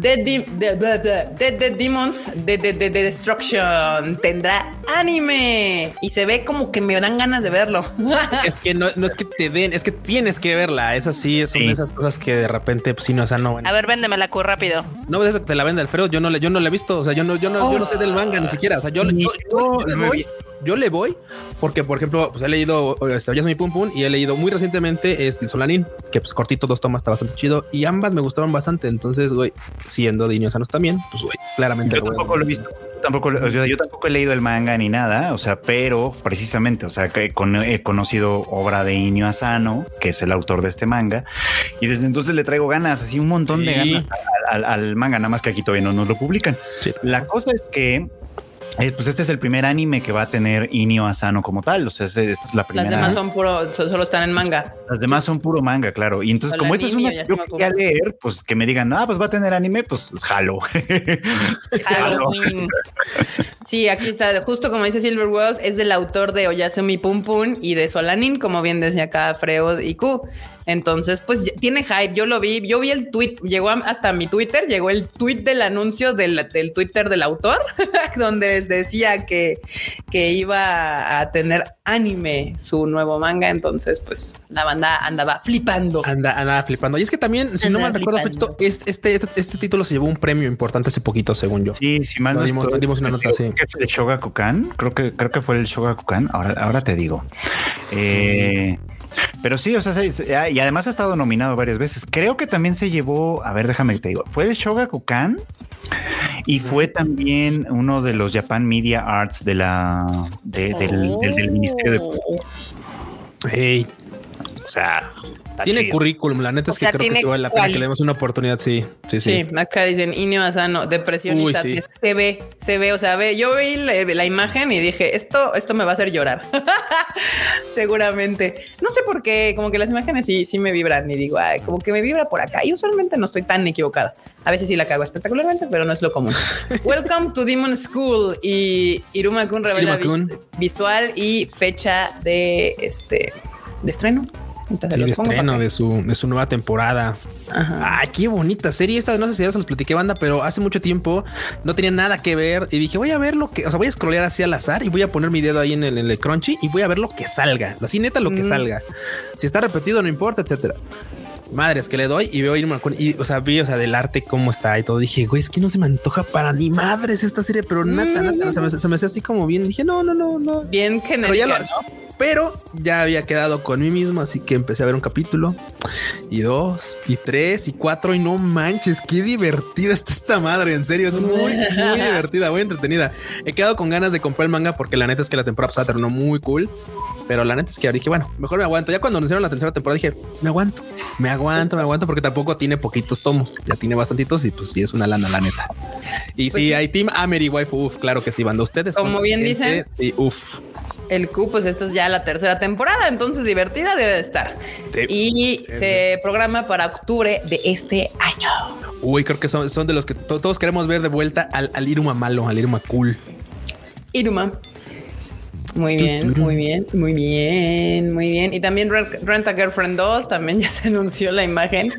Dead- Dead- Dead- Dead- Dead Demons de, de, de- de Destruction. Tendrá anime y se ve como que me dan ganas de verlo. [LAUGHS] Es que no, no es que te den, es que tienes que verla. Es así, son Sí. de esas cosas que de repente, pues sí, no, o sea, no, bueno. A ver, véndemela cu rápido. No, eso que te la vende Alfredo, yo no le, yo no la he visto. O sea, yo no, yo no, yo no sé del manga ni siquiera. O sea, yo, yo, yo- yo le no he visto. Yo le voy porque, por ejemplo, pues he leído este, Yasumi Pum Pum y he leído muy recientemente este, Solanin, que pues cortito, dos tomas, está bastante chido y ambas me gustaron bastante. Entonces, güey, siendo de Sanos también, pues güey, claramente. Yo lo tampoco lo he visto. Tampoco, o sea, yo tampoco he leído el manga ni nada, o sea, pero precisamente, o sea, que con- he conocido obra de Inio Asano, que es el autor de este manga, y desde entonces le traigo ganas, así un montón de Sí. ganas al, al- al manga, nada más que aquí todavía no nos lo publican. Sí. La cosa es que, eh, pues este es el primer anime que va a tener Inio Asano como tal, o sea, este- esta es la Las primera. demás son puro, so- solo están en manga. Las demás son puro manga, claro. Y entonces, Solo como esta es una que yo quería leer, pues que me digan, ah, pues va a tener anime, pues jalo. [LAUGHS] Halloween. Sí, aquí está, justo como dice Silver World, es del autor de Oyasumi Pum Pum y de Solanin, como bien decía acá Freud y Q. Entonces, pues tiene hype. Yo lo vi, yo vi el tweet, llegó hasta mi Twitter, llegó el tweet del anuncio del, del Twitter del autor, [LAUGHS] donde les decía que, que iba a tener anime su nuevo manga. Entonces, pues la banda andaba flipando. Anda, anda flipando. Y es que también, si no mal recuerdo, flipando. Fechito, es- este, este, este título se llevó un premio importante hace poquito, según yo. Sí, si mal no dimos- estoy, dimos una nota, creo sí. que es el Shogakukan, creo que creo que fue el Shogakukan, ahora ahora te digo. Eh, pero sí, o sea, se- se- ah, y además ha estado nominado varias veces. Creo que también se llevó, a ver, déjame que te digo, fue el Shogakukan y fue también uno de los Japan Media Arts de la de- del, del- del Ministerio de Hey, o sea, está tiene chido. currículum. La neta O es que sea, creo que vale la pena que le demos una oportunidad. Sí, sí, sí. Sí, acá dicen Inio Asano, depresión Uy, y sí. sadness. Se ve, se ve, o sea, ve, yo vi la, la imagen y dije, esto, esto me va a hacer llorar. [LAUGHS] Seguramente. No sé por qué, como que las imágenes sí, sí me vibran y digo, ay, como que me vibra por acá. Y usualmente no estoy tan equivocada. A veces sí la cago espectacularmente, pero no es lo común. [LAUGHS] Welcome to Demon School y Iruma Kun revela Iruma-kun. vis- visual y fecha de este de estreno. Entonces Sí, pongo estreno que- de su, de su nueva temporada. Ajá. Ay, qué bonita serie esta. No sé si ya se los platiqué, banda, pero hace mucho tiempo no tenía nada que ver y dije, voy a ver lo que, o sea, voy a scrollear así al azar y voy a poner mi dedo ahí en el, en el crunchy y voy a ver lo que salga. Así neta, lo que Mm. salga. Si está repetido, no importa, etcétera. Madres que le doy y veo irme y, o sea, vi, o sea, del arte cómo está y todo. Dije, güey, es que no se me antoja para ni madres esta serie, pero nata, nata, se me, se me hace así como bien. Dije, no, no, no, no. Bien Pero ya, genérica, lo- ¿no? Pero ya había quedado con mí mismo, así que empecé a ver un capítulo y dos y tres y cuatro y no manches, qué divertida está esta madre, en serio, es muy, muy [LAUGHS] divertida, muy entretenida. He quedado con ganas de comprar el manga porque la neta es que la temporada pasada terminó muy cool. Pero la neta es que ahora dije, bueno, mejor me aguanto. Ya cuando anunciaron la tercera temporada dije, me aguanto, me aguanto, me aguanto, porque tampoco tiene poquitos tomos. Ya tiene bastantitos y pues sí es una lana, la neta. Y Pues si sí. hay Team Amery Waifu, uf, claro que sí, banda. Ustedes Como bien gente- dicen. Sí, uf. El Q, pues esto es ya la tercera temporada, entonces divertida debe de estar. Sí. Y se programa para octubre de este año. Uy, creo que son, son de los que to- todos queremos ver de vuelta al, al Iruma malo, al Iruma cool. Iruma. Muy bien, muy bien, muy bien, muy bien. Y también Rent, a Girlfriend 2, también [LAUGHS] ya se anunció la imagen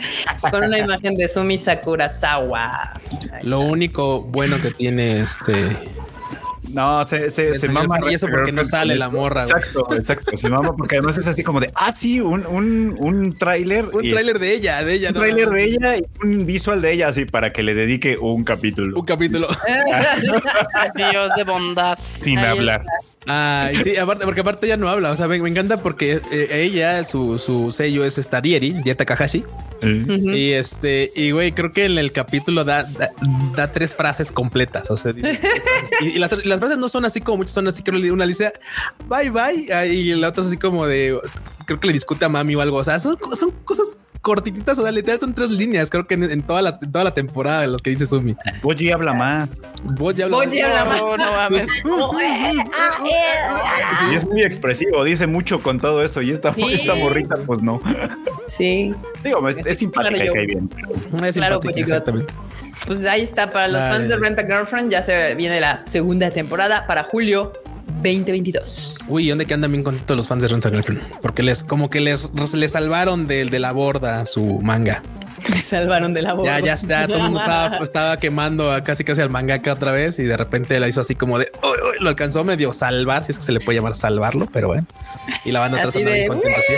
con una imagen de Sumi Sakurazawa. Lo único bueno que tiene este No, se, se, se mama. Y eso porque no sale la morra. güey. Exacto, exacto. Se mama porque además es así como de, ah, sí, un, un, un tráiler. Un tráiler de ella, de ella. Un no, tráiler no, de ella y un visual de ella, así, para que le dedique un capítulo. Un capítulo. [LAUGHS] Dios de bondad. Sin Ahí hablar. Ay, sí, aparte, porque aparte ella no habla. O sea, me, me encanta porque eh, ella, su, su sello es esta Rieri, Dieta Takahashi. Eh, Y este, y güey, creo que en el capítulo da, da, da tres frases completas. O sea, dice tres [LAUGHS] frases. y, y las, las frases no son así como muchas, son así. Creo que una le dice bye bye. Y la otra es así como de creo que le discute a mami o algo. O sea, son, son cosas cortititas. O sea, literal son tres líneas. Creo que en, en toda la, en toda la temporada de lo que dice Sumi. Boji habla más. Vos ya hablas- Boji habla más. No, no mames. [LAUGHS] Y es muy expresivo, dice mucho con todo eso. Y esta, Sí. esta morrita, pues no. Sí, Digo, es, es simpática Claro, y cae bien. Es Claro, simpática, Boji God. Pues ahí está para los Dale. fans de Rent a Girlfriend. Ya se viene la segunda temporada para julio 2022. Uy, ¿dónde que andan bien contentos los fans de Rent a Girlfriend? Porque les, como que les, les salvaron de, de la borda su manga. Me salvaron de la boca. Ya, ya está, todo el mundo estaba, estaba quemando a casi casi al mangaka otra vez y de repente la hizo así como de "Uy, uy", lo alcanzó medio salvar, si es que se le puede llamar salvarlo, pero bueno. Y la banda atrás de, bien contenta. así.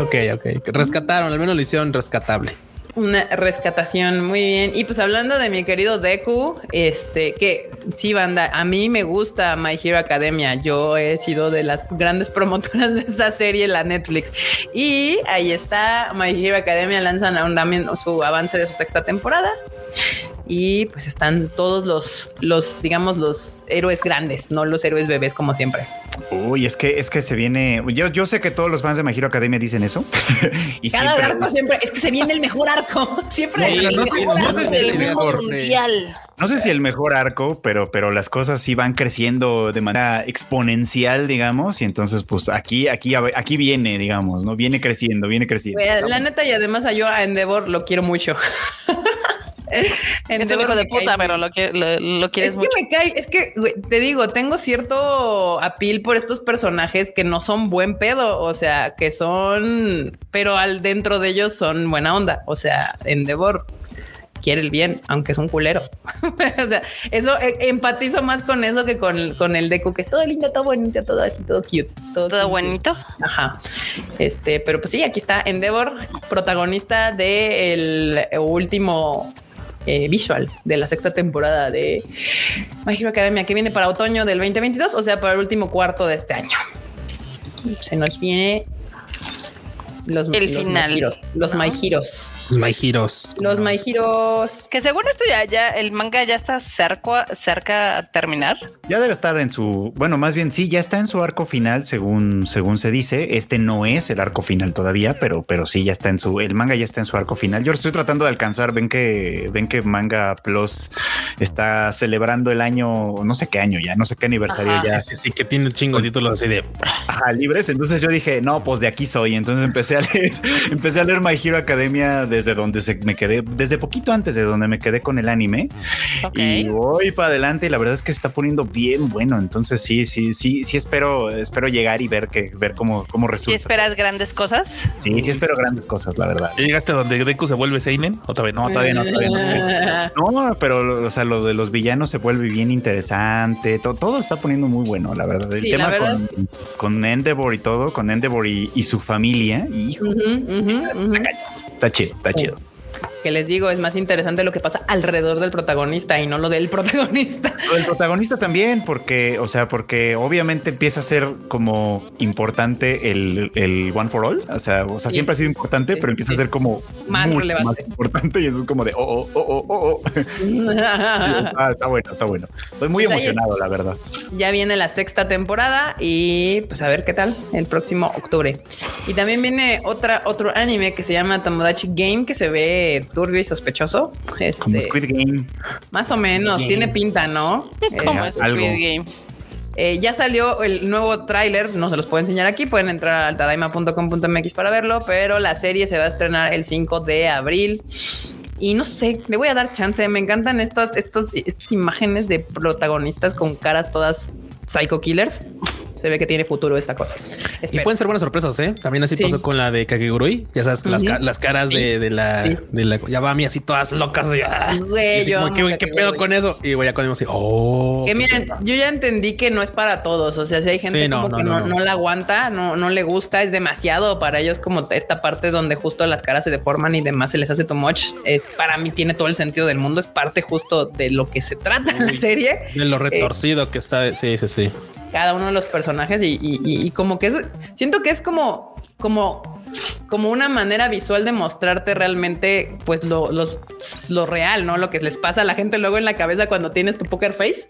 Ok, ok. Rescataron, al menos lo hicieron rescatable. Una rescatación, muy bien. Y pues hablando de mi querido Deku, este, que sí, banda, a mí me gusta My Hero Academia. Yo he sido de las grandes promotoras de esa serie, la Netflix. Y ahí está, My Hero Academia lanzan aún también su avance de su sexta temporada. Y pues están todos los, los, digamos, los héroes grandes, no los héroes bebés como siempre. Uy, es que, es que se viene. Yo, yo sé que todos los fans de My Hero Academia dicen eso. [LAUGHS] y Cada siempre- arco siempre, es que se viene el mejor arco. [LAUGHS] Siempre Sí, el no sé, mejor no arco. sé si El mejor, mundial. No sé si el mejor arco, pero, pero las cosas sí van creciendo de manera exponencial, digamos. Y entonces, pues aquí, aquí, aquí viene, digamos, ¿no? Viene creciendo, viene creciendo. Güey, La neta, y además a yo a Endeavor lo quiero mucho. [LAUGHS] [LAUGHS] Es un hijo de puta, pero lo, que, lo, lo quieres Es mucho. que me cae, es que güey, te digo, tengo cierto apil por estos personajes que no son buen pedo, o sea, que son, pero al dentro de ellos son buena onda. O sea, Endeavor quiere el bien, aunque es un culero. [LAUGHS] o sea, eso eh, empatizo más con eso que con, con el Deku, que es todo lindo, todo bonito, todo así, todo cute, todo, Todo cute. bonito. Ajá. Este, pero pues sí, aquí está Endeavor, protagonista del último eh, visual de la sexta temporada de My Hero Academia, que viene para otoño del 2022, o sea, para el último cuarto de este año. Se nos viene los, El los final, My Heroes, los ¿no? My Heroes. Los My Heroes. Los My Heroes. Que según esto ya, ya el manga ya está cerca, cerca a terminar. Ya debe estar en su, bueno, más bien sí, ya está en su arco final, según, según se dice. Este no es el arco final todavía, pero, pero sí ya está en su, el manga ya está en su arco final. Yo lo estoy tratando de alcanzar. Ven que, ven que Manga Plus está celebrando el año, no sé qué año ya, no sé qué aniversario Ajá. ya. Sí, sí, sí, que tiene un chingo de títulos así de Ajá, libres. Entonces yo dije, no, pues de aquí soy. Entonces empecé a leer, [LAUGHS] empecé a leer My Hero Academia desde donde se me quedé, desde poquito antes de donde me quedé con el anime. Y voy para adelante y la verdad es que se está poniendo bien bueno. Entonces sí, sí, sí, sí espero, espero llegar y ver que, ver cómo, cómo ¿Y resulta. esperas grandes cosas? Sí, sí espero grandes cosas, la verdad. ¿Ya llegaste a donde Deku se vuelve Seinen? ¿Otra vez? No, todavía no, todavía no. [LAUGHS] No, pero o sea, lo de los villanos se vuelve bien interesante. To- todo está poniendo muy bueno, la verdad. El Sí, tema la verdad. con, con Endeavor y todo, con Endeavor y, y su familia, hijo, ujú, ujú. está chido, está chido. Que les digo, es más interesante lo que pasa alrededor del protagonista y no lo del [LAUGHS] protagonista. Lo del protagonista también, porque, o sea, porque obviamente empieza a ser como importante el, el One for All. O sea, o sea Sí. siempre ha sido importante, Sí, pero empieza a ser como Más relevante. más importante y eso es como de, oh, oh, oh, oh, oh, oh. [LAUGHS] Ah, está bueno, está bueno. Estoy muy Pues emocionado, la verdad. ya viene la sexta temporada y pues a ver qué tal el próximo octubre. Y también viene otra, otro anime que se llama Tomodachi Game que se ve turbio y sospechoso. Como Este, Squid Game. más o menos, Game. tiene pinta, ¿no? [LAUGHS] Como Eh, Squid algo. Game. eh, ya salió el nuevo tráiler, no se los puedo enseñar aquí, pueden entrar al tadaima.com.mx para verlo, pero la serie se va a estrenar el 5 de abril. Y no sé, le voy a dar chance. Me encantan estas, estas, estas imágenes de protagonistas con caras todas psycho killers. Se ve que tiene futuro esta cosa. Y pueden ser buenas sorpresas, ¿eh? También así Sí. pasó con la de Kakegurui. Ya sabes, las, ca- las caras de, de la Sí. de la Yabami así todas locas. y, ah, Güey, y yo como, ¿qué, ¿Qué Kakegurui. pedo con eso? Y voy a con así, oh. Que miren, yo ya entendí que no es para todos. O sea, si hay gente Sí, no, como no, que no, no, no. no la aguanta, no, no le gusta, es demasiado para ellos como esta parte donde justo las caras se deforman y demás se les hace too much. eh, para mí tiene todo el sentido del mundo. Es parte justo de lo que se trata en la serie. De lo retorcido que está. Sí, sí, sí. Cada uno de los personajes y, y- y- y como que es, siento que es como, como, como una manera visual de mostrarte realmente pues lo, los, lo real, ¿no? Lo que les pasa a la gente luego en la cabeza cuando tienes tu poker face,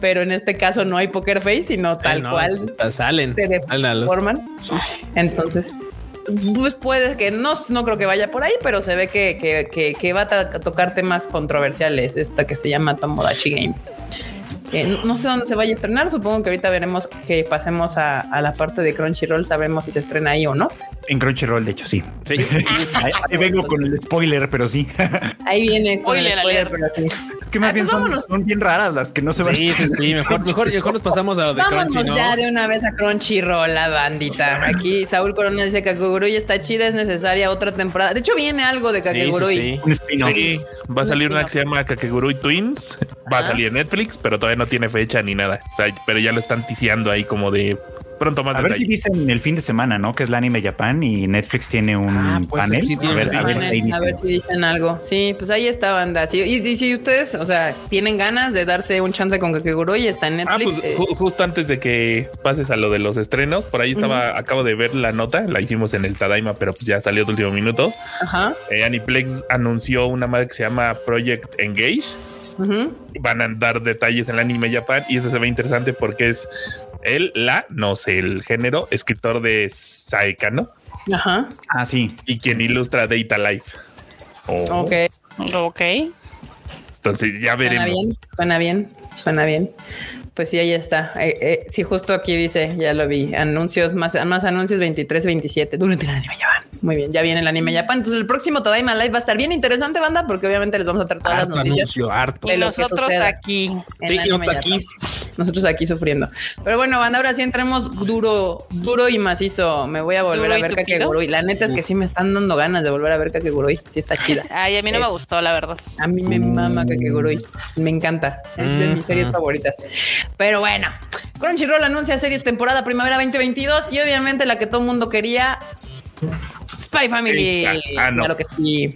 pero en este caso no hay poker face, sino tal Ay, no, cual es- está- salen. los- deforman. Entonces, pues puede que no, no creo que vaya por ahí, pero se ve que, que, que- que va a ta- tocar temas controversiales. Esta que se llama Tomodachi Game. Eh, no- sé dónde se vaya a estrenar. Supongo que ahorita veremos que pasemos a, a la parte de Crunchyroll. Sabremos si se estrena ahí o no. En Crunchyroll, de hecho, sí. Sí. [LAUGHS] Ahí, ahí vengo con el spoiler, pero sí. [LAUGHS] Ahí viene con el Spoiler spoiler, pero sí. Es que más Ah, bien pues son, son bien raras las que no se van Sí, a sí, sí. Mejor, mejor, mejor nos pasamos a lo de Vámonos Crunchy, ¿no? ya de una vez a Crunchyroll, la bandita. Aquí Saúl Corona dice que Kakegurui está chida, es necesaria otra temporada. De hecho, viene algo de Sí, sí, Kakegurui. sí. Un spin-off. Sí, va a salir una que se llama Kakegurui Twins. Va a salir en Netflix, pero todavía no tiene fecha ni nada. O sea, pero ya lo están ticiando ahí como de pronto más A ver si dicen el fin de semana, ¿no? Que es el anime Japan y Netflix tiene un Ah, pues, panel. sí, a ver, a si ahí a ver dicen. si dicen algo. Sí, pues ahí está, banda. Sí, y, y si ustedes, o sea, tienen ganas de darse un chance con Kakegurui, está en Ah, Netflix. pues eh, ju- justo antes de que pases a lo de los estrenos, por ahí estaba, acabo de ver la nota, la hicimos en el Tadaima, pero pues ya salió de último minuto. ajá. Eh, Aniplex anunció una madre que se llama Project Engage. Van a dar detalles en el anime Japan y eso se ve interesante porque es él, la, no sé el género, escritor de Saekano Ajá. Ah, sí. y quien ilustra Data Life. Oh, Ok. Ok. Entonces ya Suena veremos. bien, suena bien, suena bien. Pues sí, ahí está. Eh, eh, sí, justo aquí dice, ya lo vi. Anuncios, más, más anuncios 23, 27 durante el anime Japan. Muy bien, ya viene el anime Japan. Entonces el próximo Tadaima Live va a estar bien interesante, banda, porque obviamente les vamos a traer todas Harto las noticias. anuncio, harto. De nosotros aquí. Sí, nosotros aquí. Nosotros aquí sufriendo. Pero bueno, banda, ahora sí entremos duro, duro y macizo. Me voy a volver ¿Duro a ver? Kakegurui. La neta es que sí me están dando ganas de volver a ver Kakegurui. Sí está chida. [LAUGHS] Ay, a mí no me gustó, la verdad. A mí me mama Kakegurui. Me encanta. Es de mis series favoritas. Pero bueno, Crunchyroll anuncia series temporada primavera 2022 y obviamente la que todo el mundo quería. Spy Family. Ah, no. Claro que sí.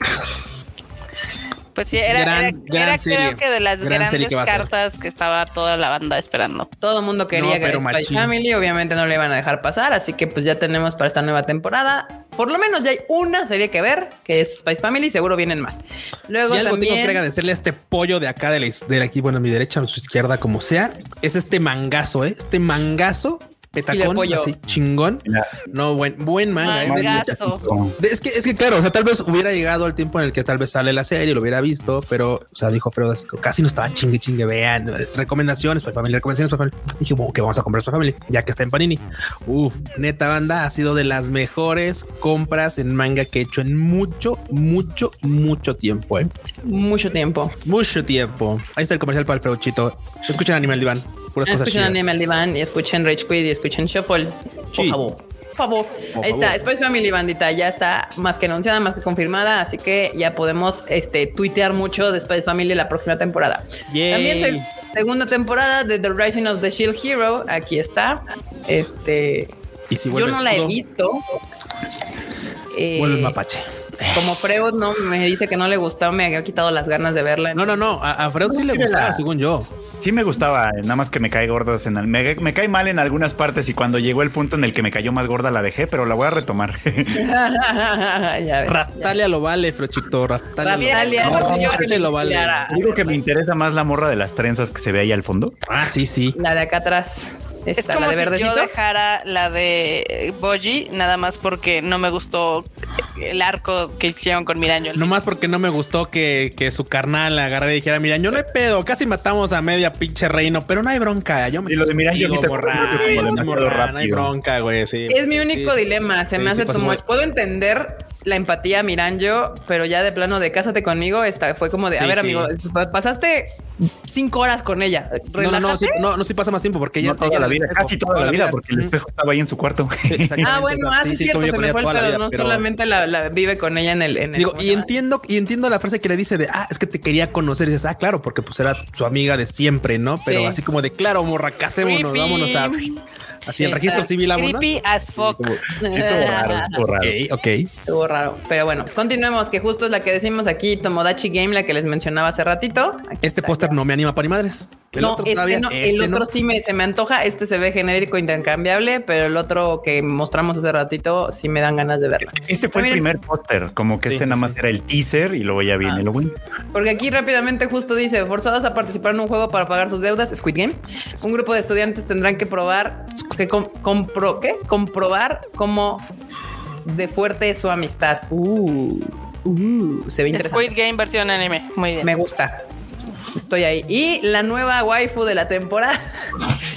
Pues sí, era, Gran- era- gran era serie. creo que de las grandes cartas que estaba toda la banda esperando. Todo el mundo quería No, que Spy. Family. Obviamente no le iban a dejar pasar. Así que pues ya tenemos para esta nueva temporada. Por lo menos ya hay una serie que ver, que es Spice Family. Seguro vienen más. Luego si algo también. tengo que agradecerle a este pollo de acá, de la, de aquí, bueno, a mi derecha, a su izquierda, como sea, es este mangazo, ¿eh? Este mangazo, petacón, así chingón. No, buen, buen manga. ¿eh? De- es que, es que claro, o sea, tal vez hubiera llegado el tiempo en el que tal vez sale la serie, lo hubiera visto, pero, o sea, dijo, pero casi no estaba chingue, chingue, vean, recomendaciones para familia, recomendaciones para familia. Dije, bueno, que vamos a comprar para familia, ya que está en Panini. Uf, neta banda, ha sido de las mejores compras en manga que he hecho en mucho, mucho, mucho tiempo, eh. Mucho tiempo. Mucho tiempo. Ahí está el comercial para el peluchito. Escuchen Animal Diván. Puras cosas Escuchen chidas. Anime al Diván y escuchen Rage Quit y escuchen Shuffle. Por favor. Por favor. Por Ahí está. Spice Family Bandita ya está más que anunciada, más que confirmada. Así que ya podemos este, tuitear mucho de Spice Family la próxima temporada. Yay. También se- segunda temporada de The Rising of the Shield Hero. Aquí está. Este. Y si Yo no la he visto. Eh, Vuelve el mapache. Como Freud no me dice que no le gustó, me había quitado las ganas de verla. No, no, no. A, a Freud sí le gustaba, la- según yo. Sí me gustaba, nada más que me cae gordas en el, me, me cae mal en algunas partes y cuando llegó el punto en el que me cayó más gorda la dejé, pero la voy a retomar. [LAUGHS] [LAUGHS] ya ves. Raftalia lo vale, Frochito. Raftalia, Raftalia, lo no vale. me lo vale. Digo que me interesa más la morra de las trenzas que se ve ahí al fondo. Ah, sí, sí. La de acá atrás. Es Esta, como la de si verdecito. yo dejara la de Boji, nada más porque no me gustó el arco que hicieron con Miraño. Nomás porque no me gustó que, que su carnal agarrara y dijera, mira, yo no hay pedo, casi matamos a media pinche reino, pero no hay bronca. Yo me Y lo de como morra, no hay bronca, güey. Sí. Es mi único Sí. dilema. Se Sí, me hace much. Puedo entender la empatía Miranjo, pero ya de plano de cásate conmigo, esta fue como de, a ver, sí. amigo, pasaste cinco horas con ella. No, no, no, Relájate. sí, no, no, sí pasa más tiempo porque ella No toda ella la vida, espejo, casi toda la vida, porque el espejo estaba ahí en su cuarto. [LAUGHS] Ah, bueno, o sea, ah, cierto, se me fue el pedo, no pero- solamente la, la- vive con ella en el... En el Digo, ¿cómo y entiendo, y entiendo la frase que le dice de ah, es que te quería conocer. Y dices, ah, claro, porque pues era su amiga de siempre, ¿no? Pero Sí. así como de claro, morra, casémonos, Creepy. vámonos a así el registro civil, vámonos. Creepy as fuck. Sí, estuvo [LAUGHS] raro, estuvo raro. Ok, ok. Estuvo raro. Pero bueno, continuemos, que justo es la que decimos aquí, Tomodachi Game, la que les mencionaba hace ratito. Aquí Este póster no me anima para ni madres. El no, otro este todavía, no, este el otro no. sí me, se me antoja. Este se ve genérico, intercambiable, pero el otro que mostramos hace ratito sí me dan ganas de verlo. Este fue el Miren, primer póster, como que Sí, este sí, nada más sí. era el teaser y luego ya viene lo bueno. Porque aquí rápidamente justo dice, forzados a participar en un juego para pagar sus deudas, Squid Game. Un grupo de estudiantes tendrán que probar, que com- compro, ¿qué? comprobar cómo de fuerte es su amistad. Uh, uh, se ve interesante. Squid Game versión anime. Muy bien. Me gusta. Estoy ahí. Y la nueva waifu de la temporada. [LAUGHS]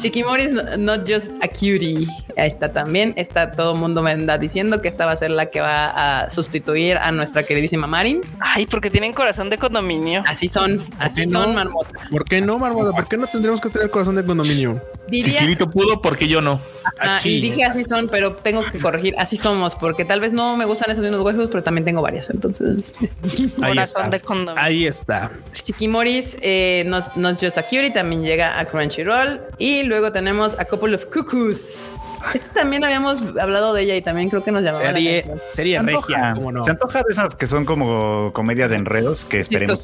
Shikimori is not just a cutie. Ahí está también. Está todo el mundo me anda diciendo que esta va a ser la que va a sustituir a nuestra queridísima Marin. Ay, porque tienen corazón de condominio. Así son, así son, marmota. ¿Por qué no, Marmota? ¿Por qué no tendremos que tener corazón de condominio? Diría, Kirito pudo, porque yo no? ah, y dije así son, pero tengo que corregir. Así somos, porque tal vez no me gustan esos mismos waifus, pero también tengo varias. Entonces, Ahí Corazón está. de condominio. Ahí está. Shikimoris eh, nos, nos just a cutie, también llega a Crunchyroll. Y luego tenemos a couple of cuckoos. Este también habíamos hablado de ella y también creo que nos llamaba la Serie, atención. serie Se regia, antoja, ¿cómo no? se antoja de esas que son como comedia de enredos que esperemos.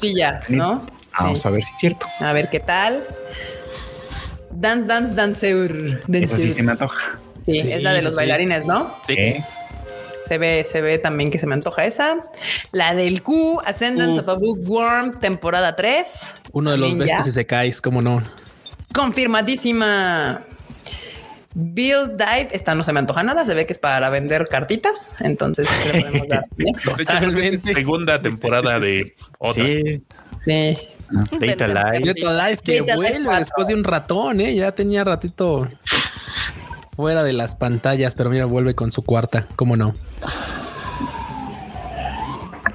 ¿no? Vamos Sí. a ver si es cierto. A ver qué tal. Dance, dance, danceur. Eso sí se me antoja. Sí, Sí, es la de los sí. bailarines, ¿no? Sí. Se ve, se ve también que se me antoja esa. La del Q, Ascendance Uf. of a Bookworm, temporada 3. Uno de los bestos y se caes, ¿cómo no? Confirmadísima. Build Dive, esta no se me antoja nada, se ve que es para vender cartitas, entonces le podemos dar [LAUGHS] Totalmente. segunda temporada sí, sí, de otra. Sí. Sí. Data Live. Data Life que Data vuelve después de un ratón, ¿eh? Ya tenía ratito fuera de las pantallas, pero mira, vuelve con su cuarta, ¿cómo no?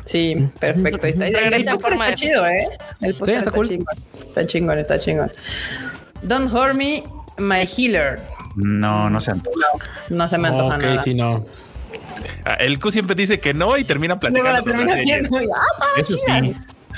Sí, perfecto. Ahí está. El, póster está chido, ¿eh? El póster está está, cool. chingón. Está chingón, está chingón. Don't hurt me, my healer. No, no se antoja. No se me antoja ok, nada. sí, no. Ah, El Q siempre dice que no y termina Luego platicando. la con termina viendo y, ah, Eso sí.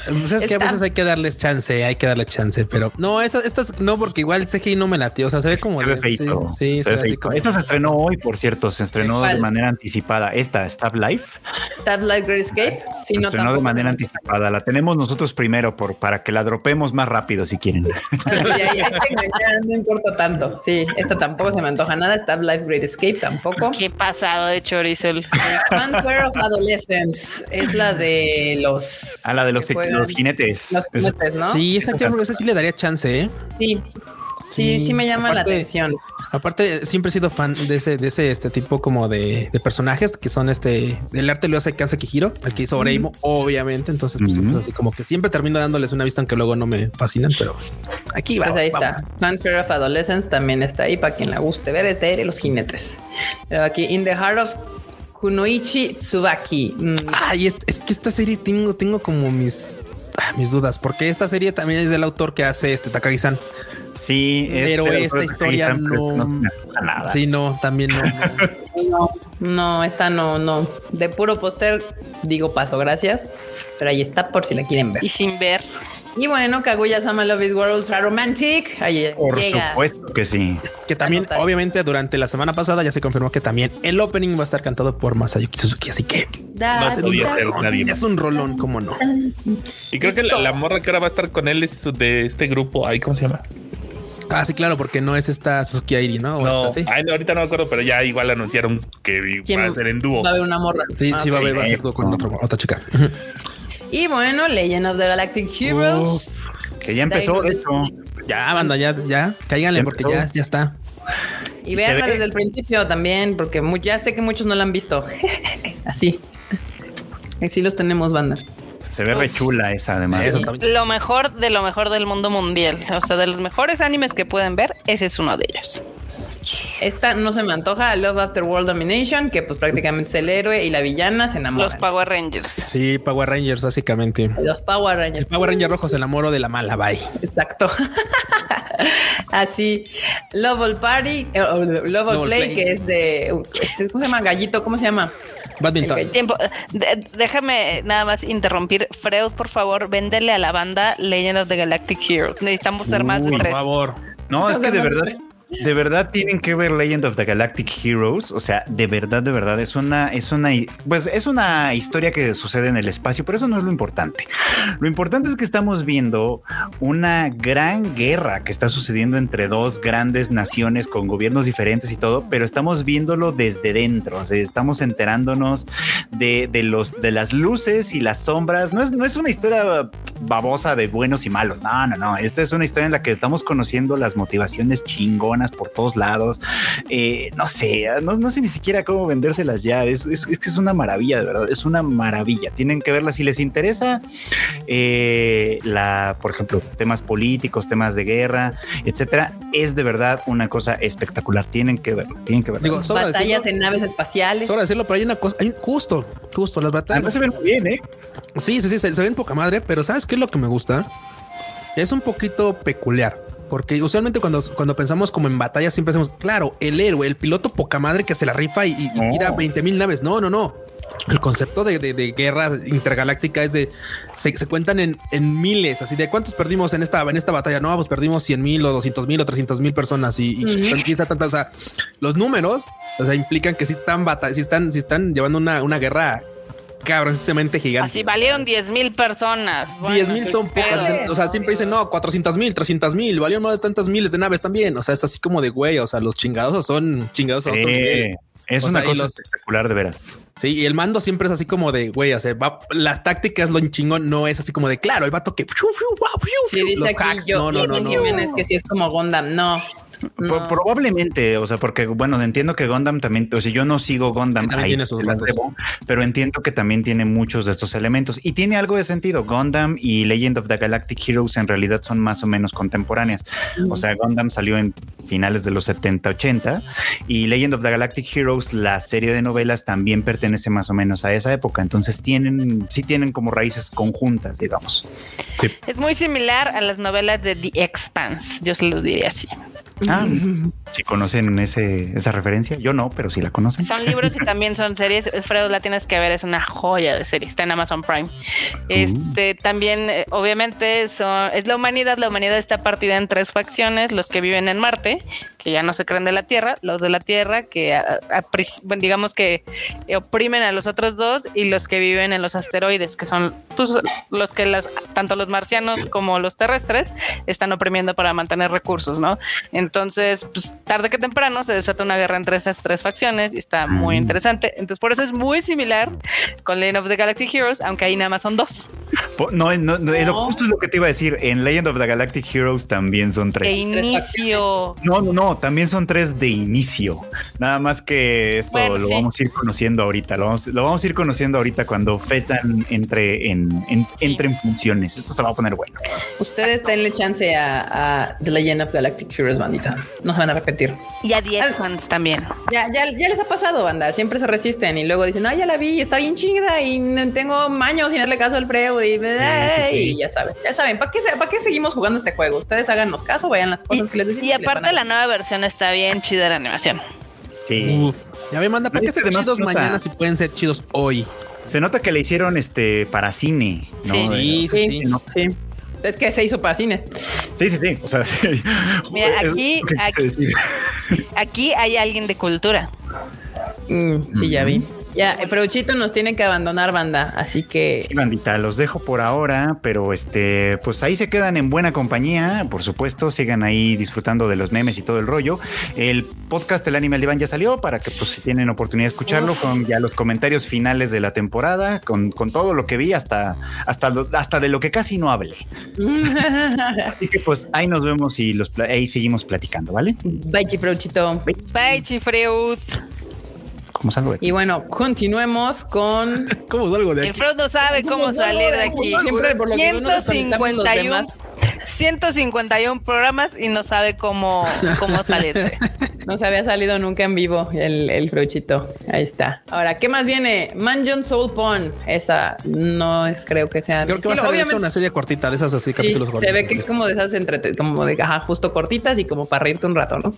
Pues es que a veces hay que darles chance, hay que darle chance, pero no, estas, estas no, porque igual CGI no me latió. O sea, se ve como Se ve feito. Sí, sí, se ve ve así feito. como- Esta se estrenó hoy, por cierto. Se estrenó de manera anticipada. Esta, Stab Life, Stab Light Great Escape. Sí, se no, estrenó de manera anticipada. La tenemos nosotros primero por, para que la dropemos más rápido si quieren. Sí, ahí- no importa tanto. Sí, esta tampoco se me antoja nada. Stab Life Great Escape tampoco. Qué pasado de chorizo. el- Fanfare of Adolescence es la de los. A la de los, que los jinetes. Los Es- jinetes, ¿no? Sí, esa, esa sí le daría chance, ¿eh? Sí. Sí, sí, Sí, me llama la atención. Aparte, siempre he sido fan de ese, de ese este tipo como de, de personajes que son este el arte lo hace Kansa Kihiro, el que hizo Oreimo, obviamente. Entonces, pues, pues, así como que siempre termino dándoles una vista, aunque luego no me fascinan, pero aquí va. Pues ahí vamos. está. Fanfare of Adolescence también está ahí para quien la guste ver. Es de los jinetes. Pero aquí, In the Heart of Kunoichi Tsubaki. Mm, Ay, es, es que esta serie tengo, tengo como mis, ah, mis dudas, porque esta serie también es del autor que hace este Takagi-san. Sí, es Pero esta historia no- nada. Sí, no, también no. no. No, esta no, no. De puro póster digo paso, gracias. Pero ahí está por si la quieren ver. Y sin ver. Y bueno, Kaguya Sama Love is War Ultra Romantic. Ahí Por llega. supuesto que sí. Que también, Anotar. obviamente, durante la semana pasada ya se confirmó que también el opening va a estar cantado por Masayuki Suzuki, así que Da, No podía da, ser nadie más. es un rolón, como no. Y creo que la, la morra que ahora va a estar con él es de este grupo. Ay, ¿cómo se llama? Ah, sí, claro, porque no es esta Suzuki Airi, ¿no? O No, esta, sí. ay, no, ahorita no me acuerdo, pero ya igual anunciaron que ¿Quién va a ser en dúo. Va a haber una morra. Sí, Ah, sí, va a haber, va a ser con otro- otra chica. Y bueno, Legend of the Galactic Heroes. Que ya empezó, de hecho. Ya, banda, ya, ya, cáiganle Ya porque empezó. ya, ya está. Y veanla ve. desde el principio también, porque ya sé que muchos no la han visto. [LAUGHS] Así. Así los tenemos, banda. Se ve re chula esa, además. Eso. Lo mejor de lo mejor del mundo mundial. O sea, de los mejores animes que pueden ver, ese es uno de ellos. Esta no se me antoja. Love After World Domination, que pues prácticamente es el héroe y la villana se enamoran. Los Power Rangers. Sí, Power Rangers, básicamente. Los Power El Rangers. Power Ranger rojo se enamoró de la mala, bye. Exacto. [LAUGHS] Así. Love All Party, eh, o Love All Play, Play. que es de. Este, ¿Cómo se llama? Gallito, ¿cómo se llama? Badminton. Tiempo. De- déjame nada más interrumpir. Freud, por favor, véndele a la banda Legend of the Galactic Heroes. Necesitamos ser más de Por tres. favor. No, es que de verdad, de verdad tienen que ver Legend of the Galactic Heroes. O sea, de verdad, de verdad, es una, es una, pues es una historia que sucede en el espacio, pero eso no es lo importante. Lo importante es que estamos viendo una gran guerra que está sucediendo entre dos grandes naciones con gobiernos diferentes y todo, pero estamos viéndolo desde dentro. Estamos enterándonos de, de los, de las luces y las sombras. No es, no es una historia babosa de buenos y malos. No, no, no. Esta es una historia en la que estamos conociendo las motivaciones chingonas por todos lados. Eh, no sé, no, no sé ni siquiera cómo vendérselas ya. Es, es, es que es una maravilla, de verdad. Es una maravilla. Tienen que verla si les interesa. eh, la, por ejemplo, temas políticos, temas de guerra, etcétera. Es de verdad una cosa espectacular. Tienen que verlo. Tienen que verlo. Digo, Batallas decirlo, en naves espaciales. sobra decirlo, pero hay una cosa, hay- justo, justo las batallas. Además se ven muy bien, ¿eh? Sí, sí, sí, se, se ven poca madre, pero ¿sabes qué es lo que me gusta? Es un poquito peculiar. Porque usualmente cuando, cuando pensamos como en batalla siempre hacemos, claro, el héroe, el piloto poca madre que se la rifa y, y- No. tira 20 mil naves. No, no, no. El concepto de, de- de guerra intergaláctica es de se, se cuentan en, en miles, así de cuántos perdimos en esta, en esta batalla. No, pues perdimos 100 mil o 200 mil o 300 mil personas y, y Ujú. empieza tanta. O sea, los números o sea, implican que sí están batalla, sí están, sí están llevando una, una guerra cabroncísimamente gigante. Así valieron 10 mil personas. Bueno, 10 mil son pocas. pedo. O sea, siempre dicen no, 400 mil, 300 mil, valieron más de tantas miles de naves también. O sea, es así como de güey. O sea, los chingados son chingados a otro nivel. Sí, es O una sea, cosa los- espectacular de veras. Sí, y el mando siempre es así como de güey. O sea, va- las tácticas, lo chingón no es así como de claro, el vato que fiu, fiu, Sí, dice los aquí hacks. yo, No, no, no, Jason no. Jiménez que sí es como Gundam. No. No. Probablemente, o sea, porque bueno, entiendo que Gundam también, o sea, yo no sigo Gundam Sí, ahí, tiene sus debo, pero entiendo que también tiene muchos de estos elementos y tiene algo de sentido. Gundam y Legend of the Galactic Heroes en realidad son más o menos contemporáneas. O sea, Gundam salió en finales de los 70, 80 y Legend of the Galactic Heroes, la serie de novelas también pertenece más o menos a esa época. Entonces tienen, sí tienen como raíces conjuntas, digamos. Es muy similar a las novelas de The Expanse. Yo se los diría así. Ah, si conocen ese, esa referencia, yo no, pero sí la conocen. Son libros y [LAUGHS] también son series. Fredo, la tienes que ver, es una joya de serie. Está en Amazon Prime. Este también, eh, obviamente, son, es la humanidad. La humanidad está partida en tres facciones: los que viven en Marte, que ya no se creen de la Tierra, los de la Tierra, que a- a- digamos que oprimen a los otros dos, y los que viven en los asteroides, que son pues, los que los, tanto los marcianos como los terrestres están oprimiendo para mantener recursos, ¿no? Entonces, pues tarde que temprano se desata una guerra entre esas tres facciones y está muy interesante. Entonces, por eso es muy similar con Legend of the Galactic Heroes, aunque ahí nada más son dos. No, no, no, eh, lo justo es lo que te iba a decir. En Legend of the Galactic Heroes también son De tres. inicio. No, no, no, también son tres de inicio. Nada más que esto Bueno, lo sí. vamos a ir conociendo ahorita. Lo vamos, lo vamos a ir conociendo ahorita cuando Fesan entre en, en- Sí. entre en funciones. Esto se va a poner bueno. Ustedes denle chance a, a The Legend of Galactic Heroes, bandita. No se van a repetir. Y a The Expanse también. Ya, ya, ya les ha pasado, banda. Siempre se resisten y luego dicen, ay, ya la vi, está bien chida y no tengo años sin darle caso al Freud y, sí, sí. y ya saben, ya saben, ¿para qué, ¿para qué seguimos jugando este juego? Ustedes háganos caso, vayan las cosas que les decimos. Y aparte a- la nueva versión está bien chida la animación. Sí. Uf. Ya me manda, ¿para qué ser chidos nota- mañana si pueden ser chidos hoy? Se nota que le hicieron este para cine. ¿no? Sí. Sí, sí, Sí, sí. no. sí. Es que se hizo para cine. Sí, sí, sí. O sea, sí. Mira, aquí-. Aquí hay alguien de cultura. Mm, sí, ya vi. Ya, Freuchito nos tiene que abandonar, banda. Así que Sí, bandita, los dejo por ahora, pero este, pues ahí se quedan en buena compañía, por supuesto, sigan ahí disfrutando de los memes y todo el rollo. El podcast El Animal Diván ya salió para que pues si tienen oportunidad de escucharlo Uf. con ya los comentarios finales de la temporada, con, con todo lo que vi hasta, hasta, hasta de lo que casi no hablé. [LAUGHS] Así que pues ahí nos vemos y los, ahí seguimos platicando, ¿vale? bye, Freuchito. Bye, Chifreud. ¿Cómo salgo? Y bueno, continuemos con [LAUGHS] ¿Cómo salgo de El aquí? Freud no sabe cómo salir de aquí. Siempre por lo que no nos actualizamos los 151, demás. 151 programas y no sabe cómo, cómo salirse. [LAUGHS] No se había salido nunca en vivo el, el fruchito. Ahí está. Ahora, ¿qué más viene? Mansion Soul Pon. Esa no es, creo que sea. Creo que va a ser Obviamente, una serie cortita de esas así, sí, capítulos se cortos. ve que es como de esas entre, como de ajá, justo cortitas y como para reírte un rato, ¿no?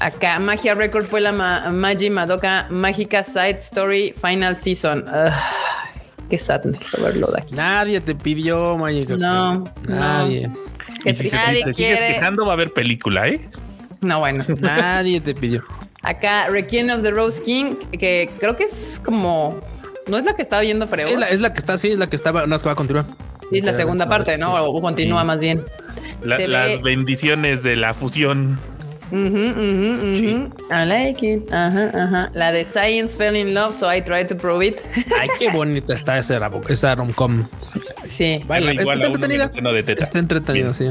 Acá, Magia Record fue la ma Magi Madoka Mágica Side Story Final Season. Ugh, qué sadness overload aquí. Nadie te pidió, Magic. No, Nadie. Qué Y si Nadie te sigues quejando, va a haber película, ¿eh? No, bueno. Nadie te pidió. Acá, Requiem of the Rose King, que creo que es como. No es la que estaba viendo Freo. Es la, es la que está, sí, es la que estaba, no es que va a continuar. Sí, es la segunda parte, ¿no? sí. O continúa más bien. La- las ve- bendiciones de la fusión. Ujú, ujú, ujú. I like it. Ajá, ajá. La de Science Fell in Love, so I tried to prove it. [LAUGHS] Ay, qué bonita está esa, esa rom-com. sí. Baila, Pero igual está entretenida. de. Está entretenida, sí.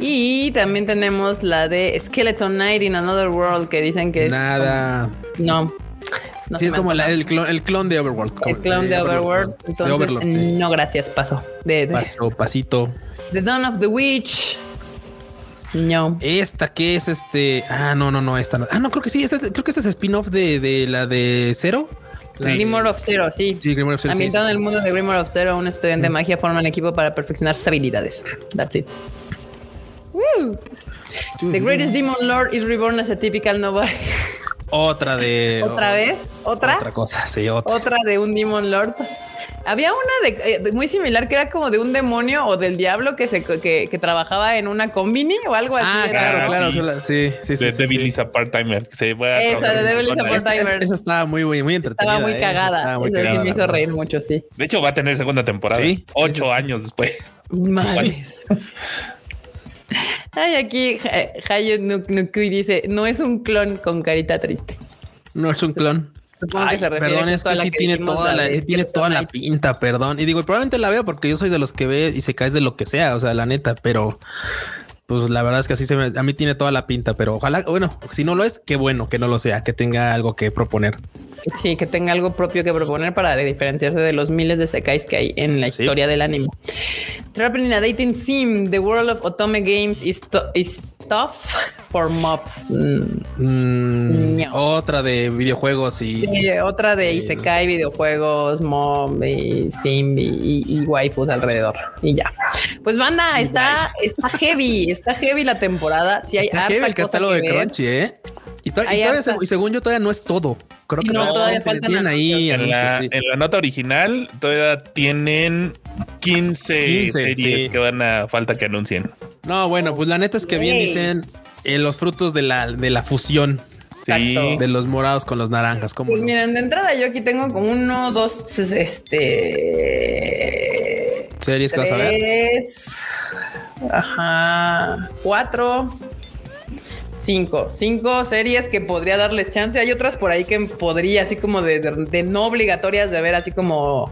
Y también tenemos la de Skeleton Knight in Another World, que dicen que es. Nada. como- no. No sí, es como la- el, clon, el clon de Overworld. el clown de Overworld. De Entonces, Overlord, sí. no, gracias, paso. De, de- Paso, pasito. The Dawn of the Witch. No. Esta que es este. Ah, no, no, no, esta no. Ah, no, creo que sí. Esta, es- creo que esta es spin-off de, de la de Cero. Grimoire of Zero, sí. Sí, Grimoire of Zero, sí, Ambientado sí, en el mundo de Grimoire of Zero, un estudiante de magia forma un equipo para perfeccionar sus habilidades. That's it. Woo. The Greatest Demon Lord is reborn as a typical nobody. Otra de. [LAUGHS] ¿Otra vez? ¿Otra? Otra cosa, sí, otra. Otra de un Demon Lord. Había una de, eh, de- muy similar que era como de un demonio o del diablo que se que, que trabajaba en una combini o algo así. Ah, era, claro, ¿no? claro, Sí. claro. Sí, sí, sí. de sí, Devil sí. is a part-timer. Esa, de Devil is a ¿eh? part-timer. Esa, estaba muy, muy, muy entretenida. Estaba muy eh. cagada. Estaba muy Esa sí me hizo reír mucho, sí. De hecho, va a tener segunda temporada. Sí, Ocho años después. Madres. Ay, aquí eh, Hayo Nuk- Nukui dice, no es un clon con carita triste. No es un clon. Supongo que Ay, se refiere perdón, es que sí tiene toda la sí tiene toda la pinta, perdón. Y digo, probablemente la veo porque yo soy de los que ve y se cae de lo que sea, o sea, la neta, pero pues la verdad es que así se me, a mí tiene toda la pinta, pero ojalá, bueno, si no lo es, qué bueno que no lo sea, que tenga algo que proponer. Sí, que tenga algo propio que proponer para diferenciarse de los miles de sekais que hay en la Sí. historia del anime. Trapped in a dating sim, the world of Otome games is, to- is tough for mobs. Mm, No. Otra de videojuegos y sí, otra de Isekai, videojuegos, mob y sim y, y- y waifus alrededor. Y ya. Pues banda, está, está heavy, está heavy la temporada. Si hay está harta heavy el catálogo de ver. Crunchy, ¿eh? Y, to- y Hay todavía, y según yo, todavía no es todo. Creo que No, todavía tienen- faltan tienen ahí En la, sí. en la nota original todavía tienen 15, 15, series sí. que van a falta que anuncien. No, bueno, pues la neta es que bien dicen eh, los frutos de la, de la fusión Sí. Exacto. de los morados con los naranjas. ¿cómo Pues no? miren, de entrada yo aquí tengo como uno, dos, este... series que vas a ver. Ajá, cuatro, cinco, cinco series que podría darles chance. Hay otras por ahí que podría, así como de, de- de no obligatorias de ver, así como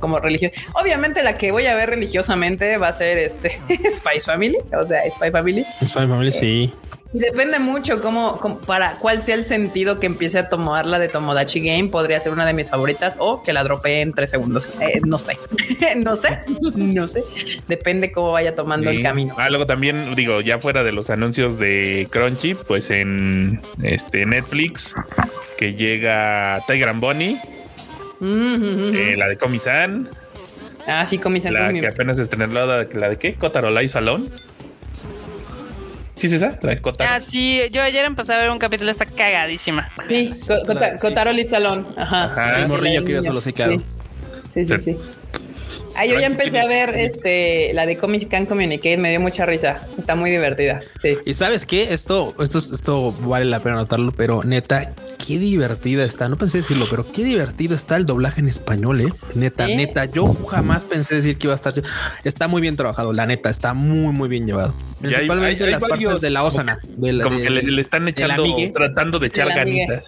como religión. Obviamente la que voy a ver religiosamente va a ser este [LAUGHS] Spy Family, o sea, Spy Family. Spy Family, sí. Y depende mucho cómo, cómo- para cuál sea el sentido que empiece a tomar la de Tomodachi Game. Podría ser una de mis favoritas o que la dropee en tres segundos. Eh, no sé, [LAUGHS] no sé, no sé. Depende cómo vaya tomando Sí. el camino. Ah, luego también, digo, ya fuera de los anuncios de Crunchy, pues en este Netflix, que llega Tiger and Bonnie, Mm, eh, la de Comisan, ah, sí, comienzan la que apenas estrenó, la, la de qué? Kotaro Live Salón. ¿Sí es esa? La de Kotaro. Ah, sí, yo ayer empecé a ver un capítulo, está cagadísima. Sí, Co- Kota- sí. Kotaro Live Salón. Ajá. Ajá. El morrillo que yo solo sé, claro. Sí, sí, sí. sí. Ah, yo ya empecé a ver este la de Comic Can Communicate, me dio mucha risa. Está muy divertida. Sí. Y sabes qué? Esto, esto, esto vale la pena notarlo, pero neta, qué divertida está. No pensé decirlo, pero qué divertido está el doblaje en español, eh. Neta, ¿Sí? neta. Yo jamás pensé decir que iba a estar. Está muy bien trabajado, la neta, está muy, muy bien llevado. Hay- Principalmente hay- hay las varios- partes de la Osana. de la- Como de- que le, le están de la echando, migue. tratando de echar De ganitas.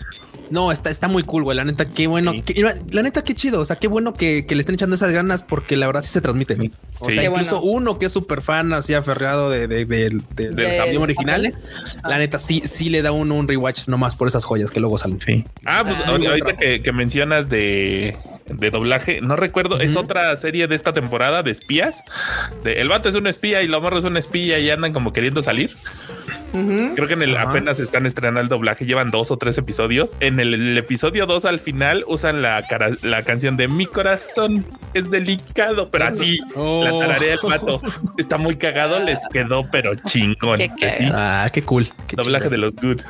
No, está, está muy cool, güey. La neta, qué bueno. Sí. que- la neta, qué chido. O sea, qué bueno que, que le estén echando esas ganas porque la verdad sí se transmiten. O sea, Qué incluso bueno. uno que es súper fan, así aferrado de, de- de- de- del Del idioma original. japonés. La neta, sí, sí le da uno un rewatch nomás por esas joyas que luego salen. Sí. Ah, pues Ah, ahorita que, que mencionas de de doblaje. No recuerdo, es otra serie de esta temporada de espías. De, el vato es un espía y lo morro es un espía y andan como queriendo salir. Creo que en el apenas están estrenando el doblaje, llevan dos o tres episodios. En el, el episodio 2 al final usan la, cara- la canción de Mi corazón es delicado, pero así Oh. la tararea del vato [LAUGHS] está muy cagado, les quedó pero chingón. Qué que sí. Ah, qué cool. Qué Doblaje chido. de los good.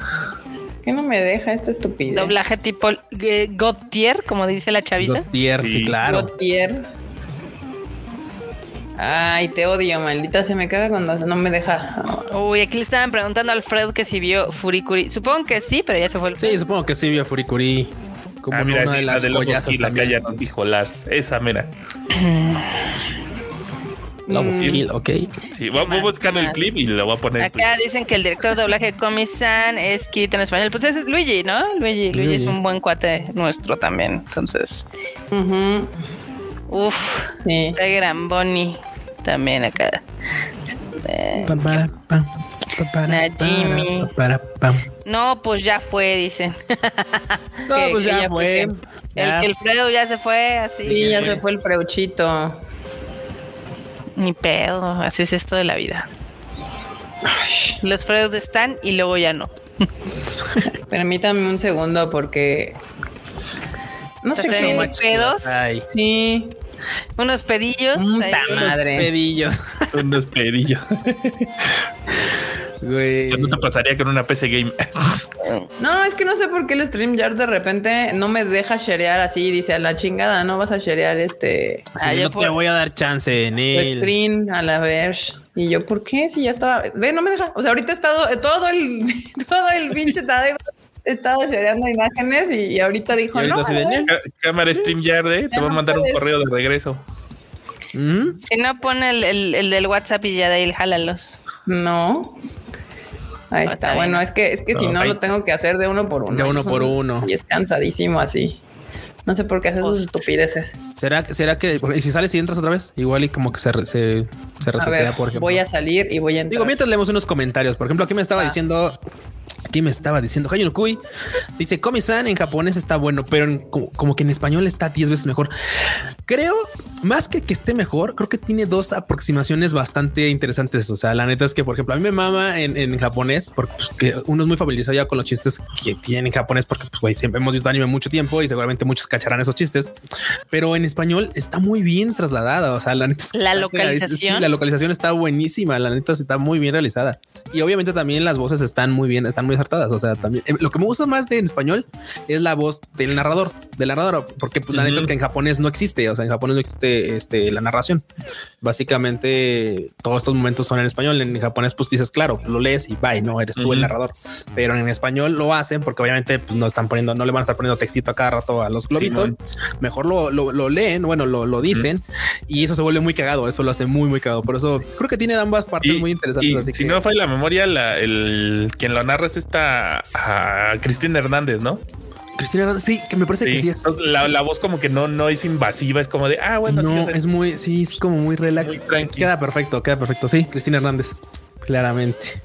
¿Qué no me deja esta estupidez? Doblaje tipo eh, Gautier, como dice la chaviza. Gautier, sí, Sí. claro. Gautier. Ay, te odio, maldita. Se me caga cuando no me deja. Uy, aquí le estaban preguntando a Alfred que si vio Furikuri. Supongo que sí, pero ya se fue el Sí, supongo que sí vio Furikuri como Ah, mira, una sí, de la las de los joyas y la que también. ya nos dijo Lars. Esa mera. [SIGHS] Love Mm. Kill, ok. Sí, voy, voy buscando el clip y lo voy a poner. Acá dicen que el director de doblaje de Comisan es Kit en español. Pues es Luigi, ¿no? Luigi, Luigi es un buen cuate nuestro también. Entonces, Ujú, uff, Sí. Gran Bonnie también acá. Pam, Najimi. pam. no, pues ya fue, dicen. [LAUGHS] No, Que- pues que ya ya fue. El Ya. que el Fredo ya se fue, así. Sí, ya se fue el freuchito. Ni pedo, así es esto de la vida. Los Fredos están y luego ya no. Permítame un segundo porque. No sé ¿Te qué. pedos? Sí. Unos pedillos. Puta ahí. madre. pedillos. [LAUGHS] unos pedillos. Güey. No te pasaría con una PC Game. No, es que no sé por qué el StreamYard de repente no me deja sharear así. Dice a la chingada, no vas a sharear este Ah, Sí, yo no por- te voy a dar chance él. screen a la Verge. Y yo, ¿por qué? Si ya estaba. Ve, no me deja. O sea, ahorita he estado todo el, [LAUGHS] todo el pinche Estado shareando imágenes y, y ahorita dijo, Y ahorita no. ver, Cá- Cámara StreamYard, ¿eh? Te voy a mandar un correo de regreso. ¿Mm? Si no, pone el, el- el del WhatsApp y ya de ahí jálalos. No. Ahí Ah, está. Bueno, es que es que si No, ahí- lo tengo que hacer de uno por uno. De uno por un- uno. Y es cansadísimo así. No sé por qué hace sus estupideces. ¿Será, será que y si sales y entras otra vez? Igual y como que se, se, se A resetea, ver, por ejemplo. voy a salir y voy a entrar. Digo, mientras leemos unos comentarios. Por ejemplo, aquí me estaba Ah. diciendo. Aquí me estaba diciendo Hayano Kui. Dice Komi-san en japonés está bueno, pero en- como, como que en español está 10 veces mejor. Creo más que que esté mejor, creo que tiene dos aproximaciones bastante interesantes. O sea, la neta es que, por ejemplo, a mí me mama en, en japonés, porque pues, que uno es muy familiarizado ya con los chistes que tienen en japonés, porque pues, güey, siempre hemos visto anime mucho tiempo y seguramente muchos cacharán esos chistes, pero en español está muy bien trasladada. O sea, la neta, La localización. Sí, la localización está buenísima. La neta está muy bien realizada. Y obviamente también las voces están muy bien, están muy acertadas. O sea, también eh, lo que me gusta más de en español es la voz del narrador, del narrador, porque pues, la neta es que en japonés no existe. O sea, en japonés no existe este, la narración. Básicamente todos estos momentos son en español. En japonés, pues dices, claro, lo lees y bye, no eres tú el Ujú. narrador. Pero en español lo hacen porque obviamente pues, no están poniendo, no le van a estar poniendo textito a cada rato a los globitos. Mejor lo, lo, lo leen, bueno, lo, lo dicen y eso se vuelve muy cagado. Eso lo hace muy, muy cagado. Por eso creo que tiene ambas partes Y, muy interesantes. y así si que no falla la memoria, la, el quien lo narra es esta Cristina Hernández, ¿no? Cristina, Hernández, sí, que me parece que sí es. La, la voz como que no, no es invasiva, es como de, ah, bueno, no, es muy, sí, es como muy relax. Muy. Queda perfecto, queda perfecto. Sí, Cristina Hernández, claramente.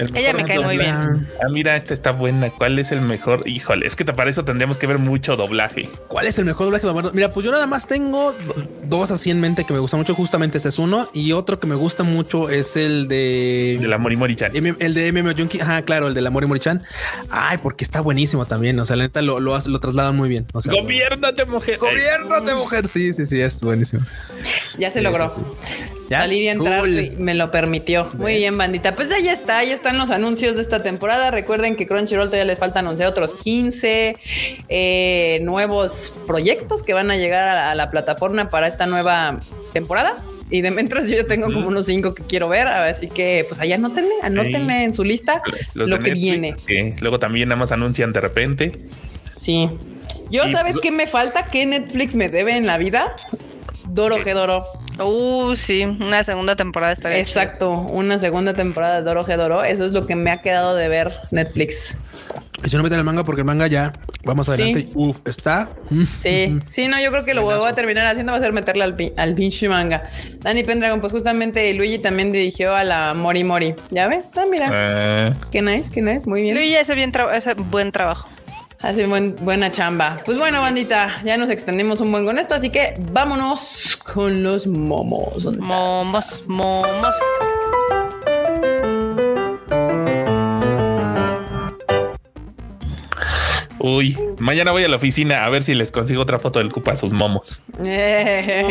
El Ella me cae muy bien. Ah, mira, esta está buena. ¿Cuál es el mejor? Híjole, es que para eso tendríamos que ver mucho doblaje. ¿Cuál es el mejor doblaje? Mira, pues yo nada más tengo do- dos así en mente que me gustan mucho. Justamente ese es uno. Y otro que me gusta mucho es el de. De la Morimori-chan. M- El de MMO Junkie, ajá, claro, el de la Mori Morichan. Ay, porque está buenísimo también. O sea, la neta lo, lo, trasladan muy bien. O sea, Gobiérnate, mujer. Gobiérnate, mujer. Sí, sí, sí, es buenísimo. Ya se Sí, logró. sí, ¿Ya? Salir y entrar Cool. y me lo permitió. Muy bien, bandita. Pues ahí está, ahí están los anuncios de esta temporada. Recuerden que Crunchyroll todavía les falta anunciar otros 15 eh, nuevos proyectos que van a llegar a la, a la plataforma para esta nueva temporada. Y de mientras yo ya tengo como unos cinco que quiero ver, así que pues ahí anótenle, anótenle en su lista Los lo que Netflix, viene. que luego también nada más anuncian de repente. Sí. Yo, Y- ¿sabes qué me falta? ¿Qué Netflix me debe en la vida? Doro ¿Qué? Gedoro. Uh, sí, una segunda temporada está bien. Exacto, una segunda temporada de Doro Gedoro. Eso es lo que me ha quedado de ver Netflix. Y si no meten el manga, porque el manga ya vamos adelante. Sí. Uf, está. mm, Sí, sí, no, yo creo que lo voy a terminar haciendo va a ser meterle al, pi- al pinche manga. Danny Pendragon, pues justamente Luigi también dirigió a la Mori Mori. ¿Ya ves? Ah, mira. Ah, Qué nice, qué nice, muy bien. Luigi hace bien hace buen trabajo. Hace buen, buena chamba. Pues bueno, bandita, ya nos extendimos un buen con esto, así que vámonos con los momos. Momos, momos. Uy, mañana voy a la oficina a ver si les consigo otra foto del Cupa a sus momos. Eh,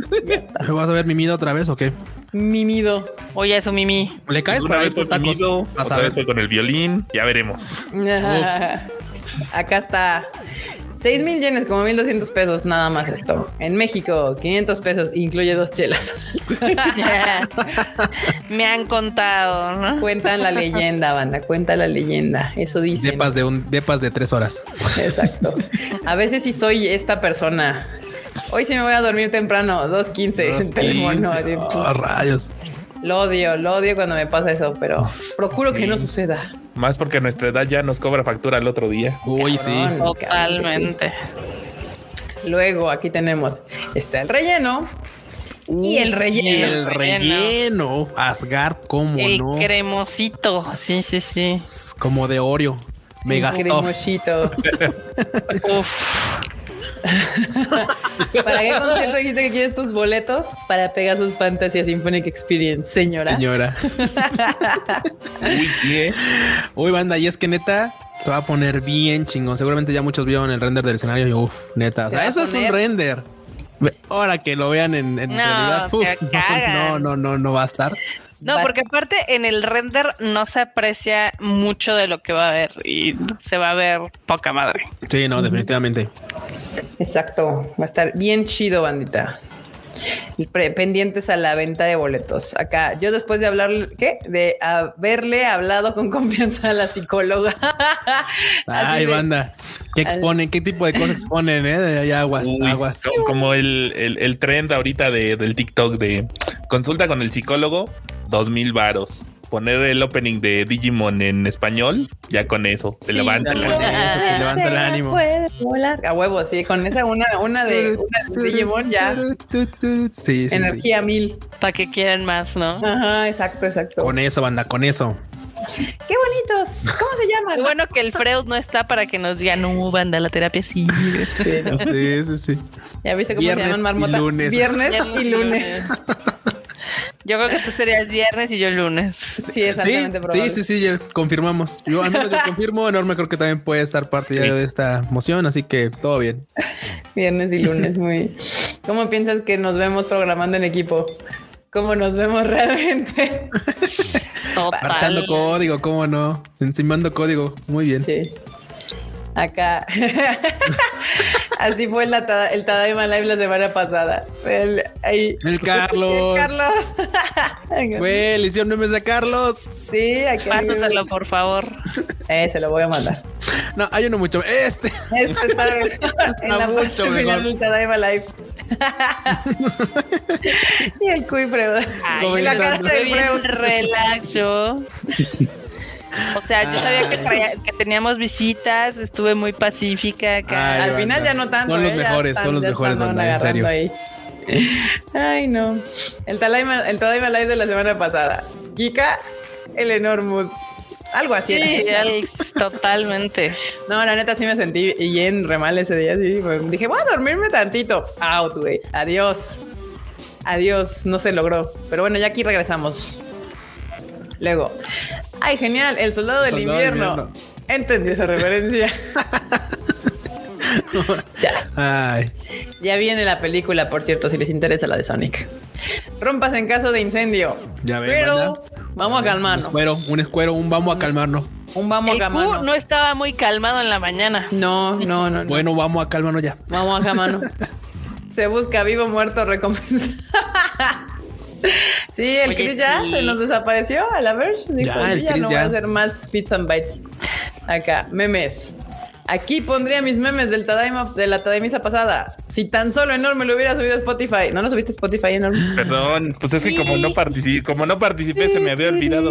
[LAUGHS] ¿Me vas a ver mimido otra vez o qué? mimido. Oye, eso, Mimi. ¿Le caes Una para vez fue tacos? a otra vez fue con el violín, ya veremos. Acá está. 6 mil yenes, como 1200 pesos, nada más esto. En México, 500 pesos, incluye dos chelas. [LAUGHS] Me han contado, ¿no? Cuentan la leyenda, banda, cuenta la leyenda. Eso dice. Depas de un depas de tres horas. Exacto. A veces sí soy esta persona. Hoy sí me voy a dormir temprano, 2.15 en teléfono. Oh, rayos. Lo odio, lo odio cuando me pasa eso, pero procuro que no suceda. Más porque nuestra edad ya nos cobra factura el otro día. Uy, sí. Totalmente. Luego aquí tenemos está el relleno y el Y relleno. el relleno. Asgar, como El no. cremosito. Sí, sí, sí. Como de Oreo. Cremoshito. [LAUGHS] Uf. [LAUGHS] ¿Para qué concierto dijiste que quieres tus boletos? Para Pegasus Fantasy Symphonic Experience, señora. Señora. [LAUGHS] Uy, ¿eh? Uy, banda, y es que neta, te va a poner bien chingón. Seguramente ya muchos vieron el render del escenario y uff, neta. O sea, eso es un render. Ahora que lo vean en, en No, realidad, uf, [LAUGHS] no, no, no, no va a estar. No, porque aparte en el render no se aprecia mucho de lo que va a ver y se va a ver poca madre. Sí, no, definitivamente. Exacto. Va a estar bien chido, bandita. Pendientes a la venta de boletos. Acá, yo después de hablar, ¿qué? De haberle hablado con confianza a la psicóloga. [LAUGHS] Ay, de- banda. ¿Qué exponen? ¿Qué tipo de cosas exponen? Eh? De- hay aguas, Uy, aguas. co- Como el, el, el trend ahorita de, del TikTok de consulta con el psicólogo, dos mil varos. Poner el opening de Digimon en español, ya con eso, te Sí, levanta no, con eso te levanta el ánimo. puede volar. A huevo, sí, con esa una, una de una de Digimon ya. Sí, sí, sí. Energía mil. Para que quieran más, ¿no? Ajá, exacto, exacto. Con eso, banda, con eso. Qué bonitos. ¿Cómo se llaman? Qué bueno que el Freud no está para que nos diga, no, banda, la terapia sí. Sí, ¿no? Sí, sí, sí. Ya viste cómo Viernes se llaman marmota. y lunes. Viernes, Viernes y lunes. Yo creo que tú serías viernes y yo lunes. Sí, Sí, exactamente. probable. sí, sí, sí, confirmamos. Yo al menos yo confirmo, Enorme creo que también puede estar parte ya de esta moción, así que todo bien. Viernes y lunes, muy. ¿Cómo piensas que nos vemos programando en equipo? ¿Cómo nos vemos realmente? Marchando Total. código, cómo no. Encimando código, muy bien. Sí. Acá. [LAUGHS] Así fue la ta- el Tadaima Live la semana pasada. El, ahí. El Carlos. [LAUGHS] Carlos. [LAUGHS] Güey, le hicieron memes a Carlos. Sí, aquí. Pásaselo, por favor. Eh, se lo voy a mandar. No, hay uno mucho. Este. Este está en la mucho parte final del Tadaima Live. y el Cuy. Ay, y la cara del bien Freud. O sea, yo sabía que, traía- que teníamos visitas, estuve muy pacífica acá. Ay, Al banda. final ya no tanto. Son los ¿eh? Mejores, están- son los mejores, banda, en serio. agarrando ahí. Ay, no. El Tadaima, el Tadaima Live de la semana pasada. Kika, el Enormous. Algo así. Sí, era. al- [LAUGHS] totalmente. No, la neta sí me sentí bien re mal ese día. Sí, dije, voy a dormirme tantito. Out, güey. Adiós. Adiós. No se logró. Pero bueno, ya aquí regresamos. Luego. Ay, genial. El soldado del Soldado del invierno. invierno. Entendí esa referencia. [LAUGHS] ya. Ay. Ya viene la película, por cierto, si les interesa la de Sonic. Rompas en caso de incendio. Ya ven, Pero vamos a Un calmarnos. escuero, un escuero, un vamos a calmarnos. Un vamos a El Q calmarnos. no estaba muy calmado en la mañana. No, no, no. no. Bueno, vamos a calmarnos ya. Vamos acá, mano. [LAUGHS] Se busca vivo, muerto, recompensa. [LAUGHS] sí, el Oye, Chris ya sí. se nos desapareció a la vez. Dijo, Ya, el "Yo ya Chris no voy a ya. hacer más bits and bytes. Acá, memes. Aquí pondría mis memes del Tadaima, de la Tadaimisa pasada. Si tan solo enorme lo hubiera subido a Spotify. ¿No lo subiste a Spotify enorme? Perdón, pues es que como no participé, como no participé, se me había olvidado.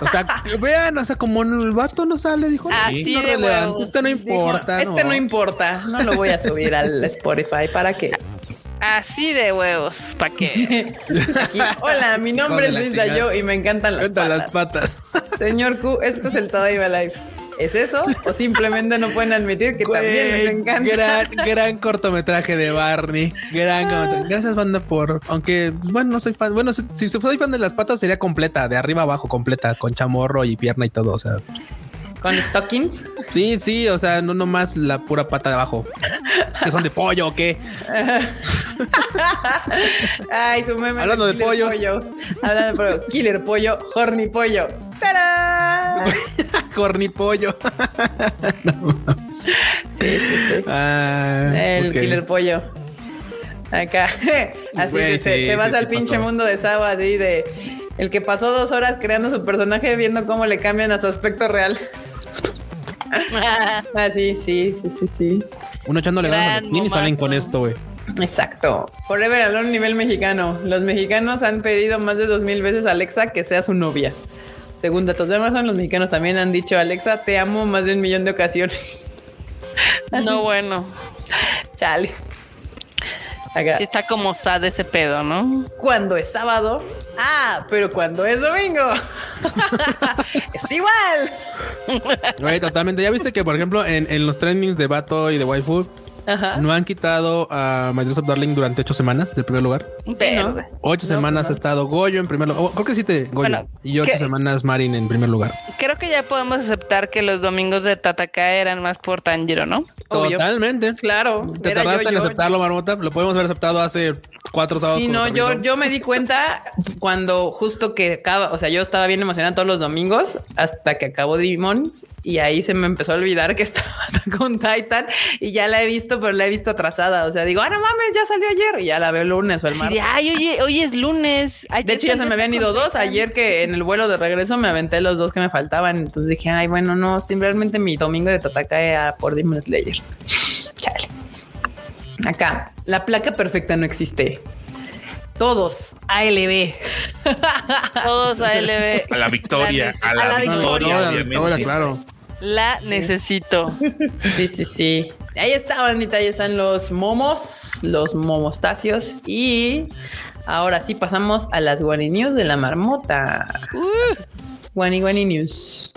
O sea, vean, o sea, como el vato no sale, dijo. Así no de relevante. Este no importa. Este no importa. No lo voy a subir al Spotify. ¿Para qué? Así de huevos, ¿para qué? [LAUGHS] Hola, mi nombre es Luis chingada. Dayo y me encantan las Cuenta patas. las patas. [LAUGHS] Señor Q, esto es el Tadaima Live. ¿Es eso? ¿O simplemente no pueden admitir que también les encanta? Gran, gran cortometraje de Barney. Gran cortometraje. Gracias, banda, por. Aunque, bueno, no soy fan. Bueno, si, si soy fan de las patas, sería completa, de arriba abajo, completa, con chamorro y pierna y todo. O sea, ¿Con stockings? sí, sí, o sea, no nomás la pura pata de abajo. Es que son de pollo o qué. [LAUGHS] Ay, su meme. Hablando de Killer pollos. Hablando de pollo. Killer pollo, horny pollo. ¡Tarán! [LAUGHS] Cornipollo. [LAUGHS] Sí, sí, sí. Ah, El killer pollo. Acá. Así que te, sí, vas sí, al pinche pasó. mundo de Sabo, así de. El que pasó dos horas creando su personaje viendo cómo le cambian a su aspecto real. [LAUGHS] Ah, sí, sí, sí, sí, sí. Uno echándole ganas a los y salen con esto, güey. Exacto. Forever Alone nivel mexicano. Los mexicanos han pedido más de dos mil veces a Alexa que sea su novia. Según datos de Amazon, los mexicanos también han dicho Alexa, te amo más de un millón de ocasiones. [LAUGHS] No, bueno. Chale. Acá. Sí está como sad ese pedo, ¿no? Cuando es sábado. Ah, pero cuando es domingo. [LAUGHS] es igual. [LAUGHS] Güey, totalmente. Ya viste que, por ejemplo, en, en los trendings de Bato y de Waifu, Ajá. no han quitado a Microsoft Darling durante ocho semanas del primer lugar. Ocho No, semanas pues ha estado Goyo en primer lugar. Oh, creo que sí te Goyo. Bueno, y ocho semanas Marin en primer lugar. Creo que ya podemos aceptar que los domingos de Tataka eran más por Tanjiro, ¿no? Obvio. Totalmente. Claro. Te tardaste yo, en yo. aceptarlo, Marmota. Lo podemos haber aceptado hace cuatro sábados. Sí, no, yo, yo me di cuenta cuando justo que acaba, o sea, yo estaba bien emocionada todos los domingos hasta que acabó Digimon y ahí se me empezó a olvidar que [LAUGHS] estaba con Titan y ya la he visto, pero la he visto atrasada. O sea, digo, ah, no mames, ya salió ayer y ya la veo el lunes o el Sí, martes. de, ay, oye, hoy es lunes. Ay, De hecho, ya se me habían ido dos. Ayer que en el vuelo de regreso me aventé los dos que me faltaban. Entonces dije, ay, bueno, no, simplemente mi domingo de Tataka era por Demon Slayer. [LAUGHS] Chale. Acá, la placa perfecta no existe. Todos ALB. Todos a LB. A la victoria, La a la, a la victoria, victoria. Ahora, obviamente. ahora, claro. La necesito. Sí, sí, sí. Ahí está, bandita. Ahí están los momos, los momostacios. Y ahora sí pasamos a las Guani News de la marmota. Uh, Guani Guani News.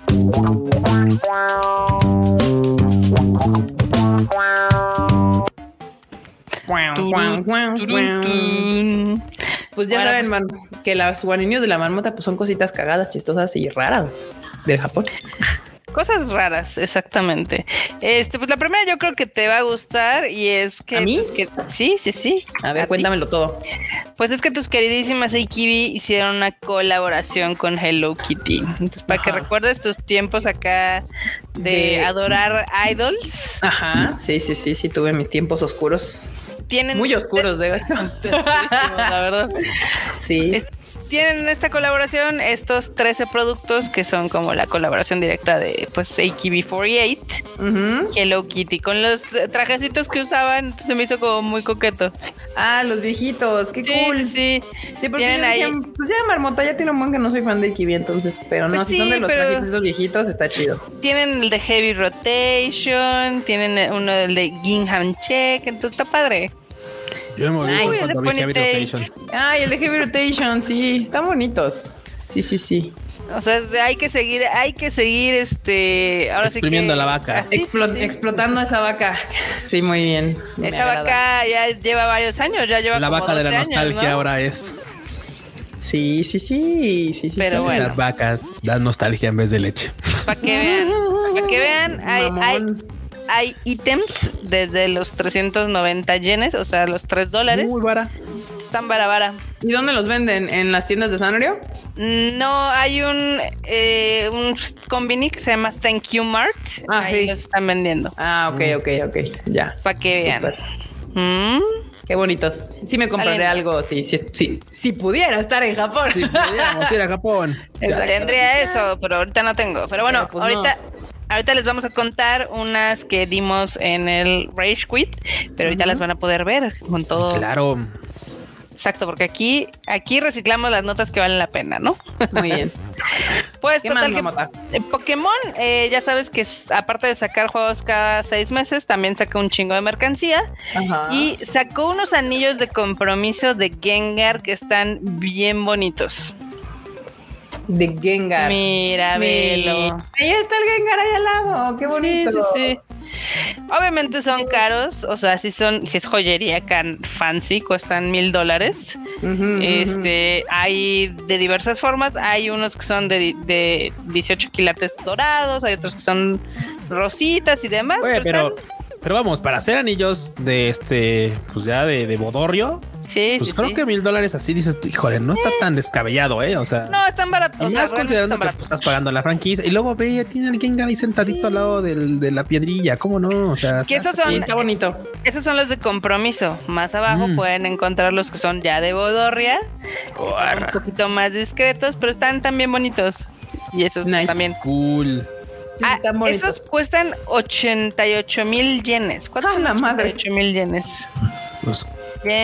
Pues ya saben, man, que las Guani News de la marmota pues son cositas cagadas, chistosas y raras del Japón. Cosas raras, exactamente. Este, pues la primera yo creo que te va a gustar y es que, ¿A mí? pues, que- sí, sí, sí. A ver, cuéntamelo todo. Pues es que tus queridísimas Aikibi hicieron una colaboración con Hello Kitty. Entonces, para que recuerdes tus tiempos acá de, De- adorar idols, Ajá. Sí, sí, sí, sí, tuve mis tiempos oscuros. tienen Muy oscuros, de [LAUGHS] la verdad. Sí. Es- tienen esta colaboración estos 13 productos que son como la colaboración directa de pues AKB48 Ujú. Hello Kitty con los trajecitos que usaban se me hizo como muy coqueto Ah, los viejitos, qué sí cool. sí sí Sí, porque tienen ahí dije, pues ya Marmota ya tiene un buen que no soy fan de Kiwi, entonces, pero no, Pues si son de los trajitos esos viejitos, está chido. tienen el de Heavy Rotation tienen uno del de Gingham Check entonces está padre Yo me moví Ay, por cuando vi Heavy. Rotation. Ay, el de Heavy Rotation, sí, están bonitos. Sí, sí, sí. o sea hay que seguir hay que seguir este ahora sí que Exprimiendo a la vaca. así, sí, Explo- sí. Explotando esa vaca. Sí, muy bien. Me esa agrada. vaca ya lleva varios años ya lleva La como vaca de la 12 años, nostalgia ¿no? ahora es. Sí, sí, sí, sí, sí. Pero sí. bueno. Esa vaca da nostalgia en vez de leche. Para que vean, para que vean, hay. Hay ítems desde los 390 yenes, o sea, los 3 dólares. Muy vara. Están vara vara. ¿Y dónde los venden? ¿En las tiendas de Sanorio? No, hay un, eh, un combini que se llama Thank You Mart. Ah, Ahí sí. los están vendiendo. Ah, ok, ok, ok. Ya. Para que vean. Súper. Mm, Qué bonitos. Sí me compraré Salen- algo, sí, sí, sí, si pudiera estar en Japón. Si pudiéramos ir a Japón. [LAUGHS] Exacto. Tendría eso, pero ahorita no tengo. Pero bueno, Pero, pues, ahorita, ahorita les vamos a contar unas que dimos en el Rage Quit, pero ahorita las van a poder ver con todo. Claro. Exacto, porque aquí, aquí reciclamos las notas que valen la pena, ¿no? Muy bien. [LAUGHS] Pues ¿Qué total que eh, Pokémon, eh, ya sabes que aparte de sacar juegos cada seis meses, también saca un chingo de mercancía Ajá. y sacó unos anillos de compromiso de Gengar que están bien bonitos. De Gengar. Mira, velo. Ahí está el Gengar ahí al lado. Qué bonito. Sí, sí, sí. Obviamente son caros, o sea, si son, si es joyería can fancy, cuestan mil dólares. Este, hay de diversas formas. Hay unos que son de, de 18 quilates dorados, hay otros que son rositas y demás. Oye, pero, están- pero vamos, para hacer anillos de este, pues ya de, de bodorrio, sí, pues sí, creo sí. que mil dólares así dices tú, híjole, no está tan descabellado, ¿eh? O sea. No, están baratos. Y o sea, más considerando están que pues, estás pagando la franquicia y luego ve, ya tiene Gengar ahí sentadito al lado del- de la piedrilla. ¿Cómo no? O sea, Que está- esos son, Sí, está bonito. esos son los de compromiso. Más abajo Mm. pueden encontrar los que son ya de bodorria, que son un poquito más discretos, pero están también bonitos. Y esos Nice. también. cool. Ah, esos cuestan 88 mil yenes. ¿Cuántos Ah, son la madre. 88 mil yenes? Pues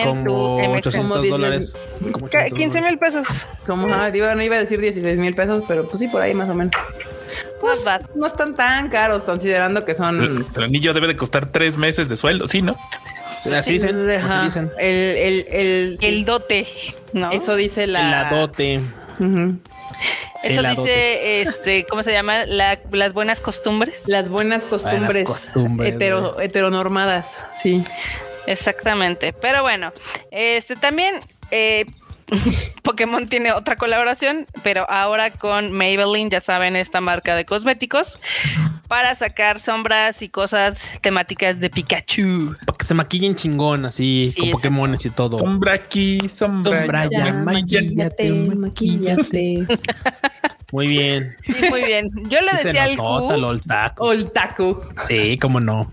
Como tu, MX. 800 Como 10 dólares. como Ca- 800 15 mil pesos. Como, ah, digo, no iba a decir 16 mil pesos, pero pues sí, por ahí más o menos. Bad. No están tan caros considerando que son. El, el anillo debe de costar tres meses de sueldo, sí, ¿no? Sí, Así dicen, así Ajá. dicen. El, el, el, dote, ¿no? eso dice la. El ladote. Ujú. Eso dice, este, ¿cómo se llama? La- las buenas costumbres. Las buenas costumbres, costumbres, hetero- heteronormadas. Sí. Exactamente. Pero bueno, este también eh, [LAUGHS] Pokémon tiene otra colaboración, pero ahora con Maybelline, ya saben, esta marca de cosméticos, para sacar sombras y cosas temáticas de Pikachu. Para que se maquillen chingón, así, Sí, con. Pokémones y todo. Sombra aquí, sombra, Sombra allá, allá, maquíllate, maquíllate. Muy bien. Sí, muy bien. Yo le Sí decía al nos nota, Q, lol, taco. Oltaku. Sí, cómo no.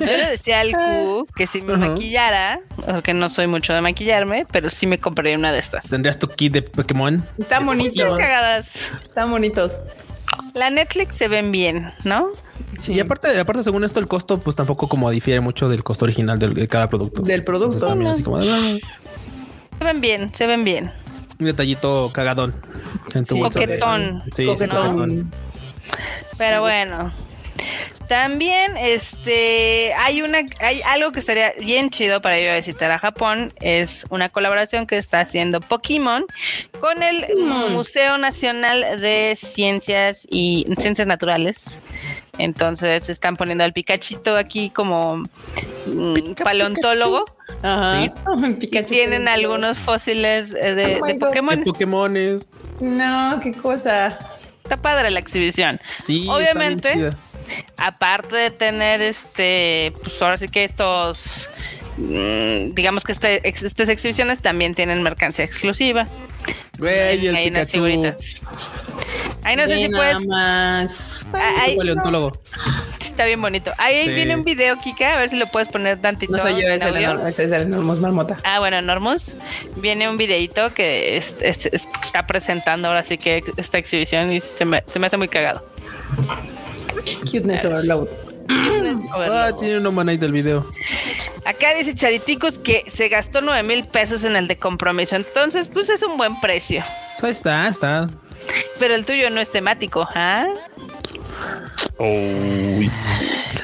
Yo le decía al Q que si me Ajá. maquillara, que no soy mucho de maquillarme, pero sí me compraría una de estas. ¿Tendrías tu kit de Pokémon? Están bonitos. cagadas. Están bonitos. La Netflix se ven bien, ¿no? Sí. Y aparte, aparte, según esto, el costo, pues tampoco como difiere mucho del costo original del- de cada producto. Del producto. Entonces, también así como de, ah, Se ven bien, se ven bien. un detallito cagadón. En tu Sí, bolsa de- coquetón. Sí, sí, Coquetón. coquetón. Pero bueno. También este hay una hay algo que estaría bien chido para ir a visitar a Japón es una colaboración que está haciendo Pokémon con el Museo Nacional de Ciencias y Ciencias Naturales. Entonces están poniendo al Pikachito aquí como mm, paleontólogo. Ajá. [LAUGHS] Pikachu. tienen algunos fósiles eh, de, Oh de. Pokémon. De Pokémones. No, qué cosa. Está padre la exhibición. Sí, está bien Obviamente, chida. Aparte de tener este, pues ahora sí que estos, mm, digamos que este, estas exhibiciones también tienen mercancía exclusiva. Güey, el Hay unas figuritas. Ahí no sé si puedes. nada más. Ahí- Paleontólogo. está bien bonito. Ahí Sí. viene un video, Kika, a ver si lo puedes poner tantito. No soy yo, es el, ese es el enormos marmota. Ah, bueno, Normus. Viene un videito que es- es- es- está presentando ahora sí que esta exhibición y se me, se me hace muy cagado. Cuteness overload. Ah, tiene un humanite del video. Acá dice Chariticos que se gastó 9 mil pesos en el de compromiso. Entonces, pues es un buen precio. Ahí está, está. Pero el tuyo no es temático, ¿ah? Uy.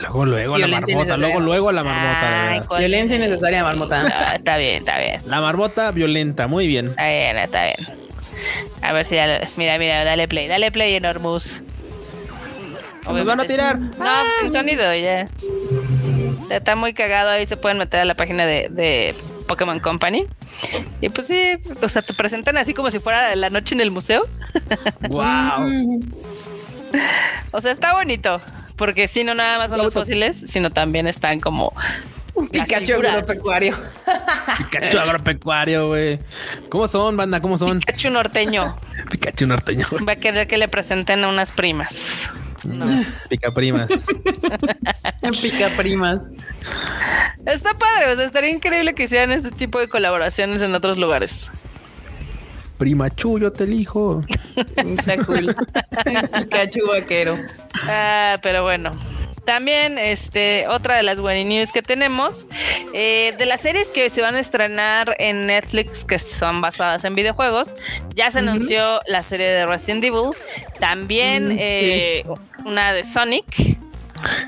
Luego, luego a la marmota, luego, luego a la marmota. Ay, Violencia innecesaria, marmota. Ah, está bien, está bien. La marmota violenta, muy bien. Está bien, está bien. A ver si ya. lo- Mira, mira, dale play, dale play, Enormous. Nos van a tirar. No, sin sonido, ya. Está muy cagado. Ahí se pueden meter a la página de, de Pokémon Company. Y pues sí, o sea, te presentan así como si fuera la noche en el museo. [LAUGHS] Wow. [LAUGHS] O sea, está bonito. Porque si no nada más son los fósiles, sino también están como. Pikachu figuras. agropecuario. [LAUGHS] Pikachu agropecuario, güey. ¿Cómo son, banda? ¿Cómo son? Pikachu norteño. Pikachu norteño. Va a querer que le presenten a unas primas. Pica primas. Pica primas. Está padre, o sea, estaría increíble que hicieran este tipo de colaboraciones en otros lugares. Prima Chu, yo te elijo. Está cool. Pikachu vaquero. Ah, pero bueno. También, este, otra de las buenas news que tenemos, eh, de las series que se van a estrenar en Netflix, que son basadas en videojuegos, ya se anunció la serie de Resident Evil, también Mm, sí. Una de Sonic,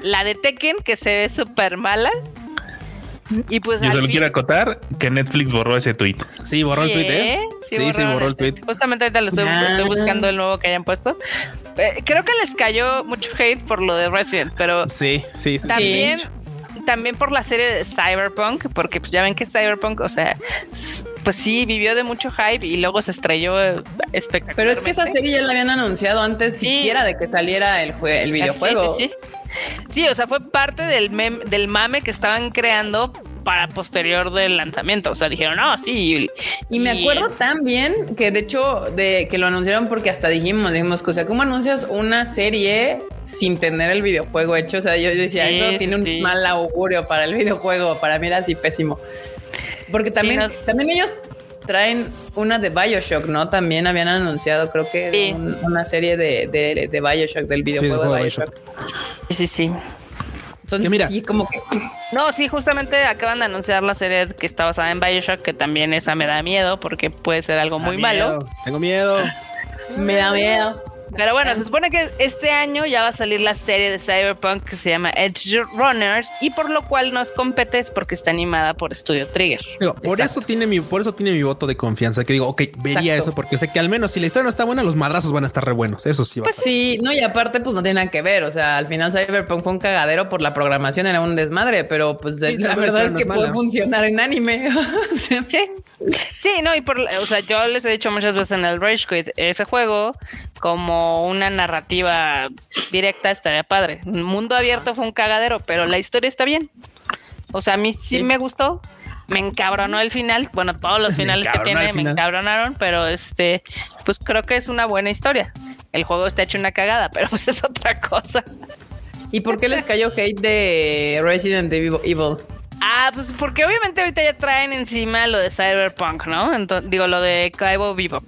la de Tekken, que se ve súper mala, Y pues Yo solo fin- quiero acotar que Netflix borró ese tweet. Sí, borró el tweet, ¿eh? Sí, sí, borró el tweet. Justamente ahorita lo estoy, estoy buscando el nuevo que hayan puesto. Eh, creo que les cayó mucho hate por lo de Resident, pero Sí, sí, sí. también, también por la serie de Cyberpunk, porque pues ya ven que Cyberpunk, o sea, pues sí, vivió de mucho hype y luego se estrelló espectacularmente. Pero es que esa serie ya la habían anunciado antes Sí. siquiera de que saliera el, el videojuego. Sí, sí, sí. Sí, o sea, fue parte del, mem- del mame que estaban creando para posterior del lanzamiento. O sea, dijeron, no, sí. Y me acuerdo también que de hecho de que lo anunciaron porque hasta dijimos, dijimos o sea, ¿cómo anuncias una serie sin tener el videojuego hecho? O sea, yo decía, Sí, eso sí, tiene un sí. mal augurio para el videojuego, para mí era así pésimo. Porque también, no- también ellos traen una de Bioshock, ¿no? También habían anunciado, creo que Sí. un- una serie de, de, de Bioshock, del videojuego juego de de Bioshock. Sí, sí, sí. Entonces, Que mira. sí, como que No, sí, justamente acaban de anunciar la serie que está basada en Bioshock, que también esa me da miedo porque puede ser algo muy malo. miedo, Tengo miedo. me da miedo. Pero bueno, se supone que este año ya va a salir la serie de Cyberpunk que se llama Edge Runners y por lo cual nos compete es porque está animada por Studio Trigger. Digo, por eso tiene mi, por eso tiene mi voto de confianza. Que digo, ok, vería Exacto. eso porque sé que al menos si la historia no está buena, los madrazos van a estar re buenos. Eso sí va Pues a sí, no, y aparte, pues no tiene nada que ver. O sea, al final Cyberpunk fue un cagadero por la programación, era un desmadre, pero pues Sí, la verdad es es que no puede mala. funcionar en anime. [LAUGHS] Sí. Sí, no, y por, o sea, yo les he dicho muchas veces en el Rage Quit, ese juego, como una narrativa directa, estaría padre. Un mundo abierto fue un cagadero, pero la historia está bien. O sea, a mí sí, Sí. me gustó. Me encabronó el final. Bueno, todos los [LAUGHS] finales que tiene me encabronaron, pero este, pues creo que es una buena historia. El juego está hecho una cagada, pero pues es otra cosa. ¿Y por qué les cayó hate de Resident Evil? Ah, pues porque obviamente ahorita ya traen encima lo de Cyberpunk, ¿no? Entonces, digo, lo de Cowboy Bebop.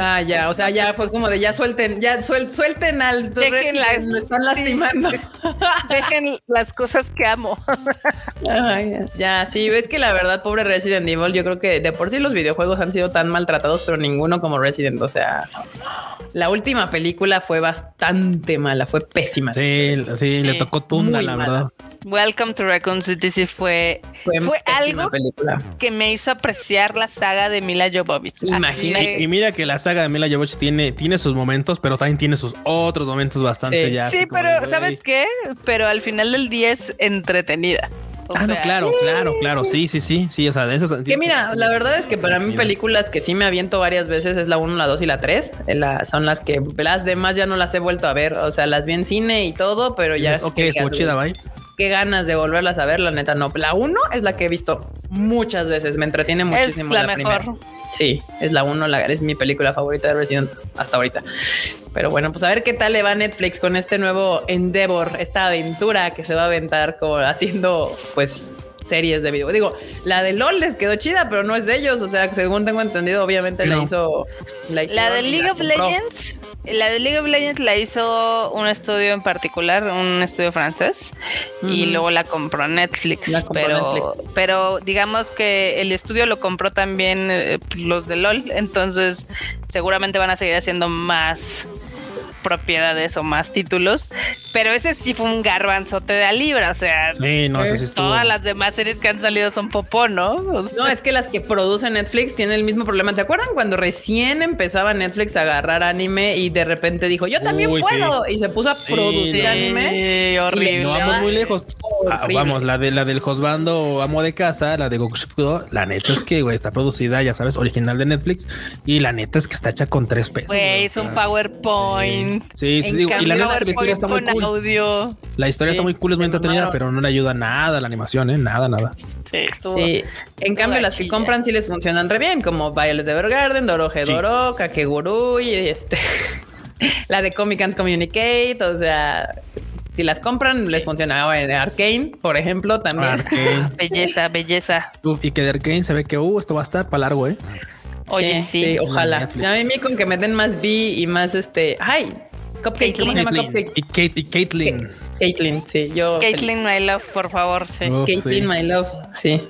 Ah, ya, o sea, ya fue como de ya suelten, ya suel- suelten al Dejen las- lo están sí. lastimando. [LAUGHS] Dejen las cosas que amo. [LAUGHS] Ay, ya, sí, es que la verdad, pobre Resident Evil, yo creo que de por sí los videojuegos han sido tan maltratados, pero ninguno como Resident. O sea, la última película fue bastante mala, fue pésima. Sí, sí, le tocó tunda, muy la mala. verdad. Welcome to Raccoon City sí fue, fue, algo película. que me hizo apreciar la saga de Mila Jovovich. De- Y mira que la saga de Mila Jovovich tiene, tiene sus momentos, pero también tiene sus otros momentos bastante Sí. ya. Sí, pero. ¿sabes qué? Pero al final del día es entretenida. O Ah, no, claro, claro, claro. Sí, sí, sí, sí. O sea, de esas. Que mira, la verdad es que para mí películas que sí me aviento varias veces es la 1, la 2 y la 3. son las que las demás ya no las he vuelto a ver. O sea, las vi en cine y todo, pero ya... Es ok, estuvo chida, bye. Qué ganas de volverlas a ver, la neta no. La 1 es la que he visto muchas veces, me entretiene es muchísimo. la, la, mejor. primera. Sí, es la 1, la, es mi película favorita de Resident hasta ahorita. Pero bueno, pues a ver qué tal le va Netflix con este nuevo Endeavor, esta aventura que se va a aventar como haciendo pues series de video. Digo, la de LOL les quedó chida, pero no es de ellos. O sea, según tengo entendido, obviamente la No. hizo La hicieron de League la of compró. Legends, la de League of Legends la hizo un estudio en particular, un estudio francés, y luego la compró Netflix. La compró pero, Netflix. pero digamos que el estudio lo compró también eh, los de LOL, entonces seguramente van a seguir haciendo más propiedades o más títulos, pero ese sí fue un garbanzote de a libra, o sea, Sí, no, ese sí estuvo. todas las demás series que han salido son popó, ¿no? O sea, No, es que las que produce Netflix tienen el mismo problema. ¿Te acuerdan cuando recién empezaba Netflix a agarrar anime y de repente dijo, yo también Uy, puedo? Y se puso a producir no. anime. Sí, horrible. No vamos muy lejos. Ah, vamos, la de la del Josbando amo de casa, la de Goku Shifudo, la neta es que güey, está producida, ya sabes, original de Netflix y la neta es que está hecha con tres pesos. Güey, es un sea, PowerPoint. Sí, sí, En digo, y la neta la historia está muy cool. audio. La historia Sí, está muy cool, es muy entretenida, pero no le ayuda nada a la animación, ¿eh? Nada, nada. Sí, estuvo- Sí, en cambio las que compran sí les funcionan re bien, como Violet Evergarden, Dorohedoro, Kakeguru y este [LAUGHS] la de Comic Sans Communicate, o sea, si las compran les funciona. En Arcane, por ejemplo, también. Arcane. [LAUGHS] Belleza, belleza. Uf, y que de Arcane se ve que, uh, esto va a estar para largo, ¿eh? Oye, sí. ojalá. Ya a mí con que me den más B y más este, ay, Cupcake, ¿cómo se llama Caitlyn. Cupcake? Y Kate, y Caitlyn. Caitlyn, sí, yo. Caitlyn, my love, por favor, sí. Uf, Caitlyn, sí. my love, sí.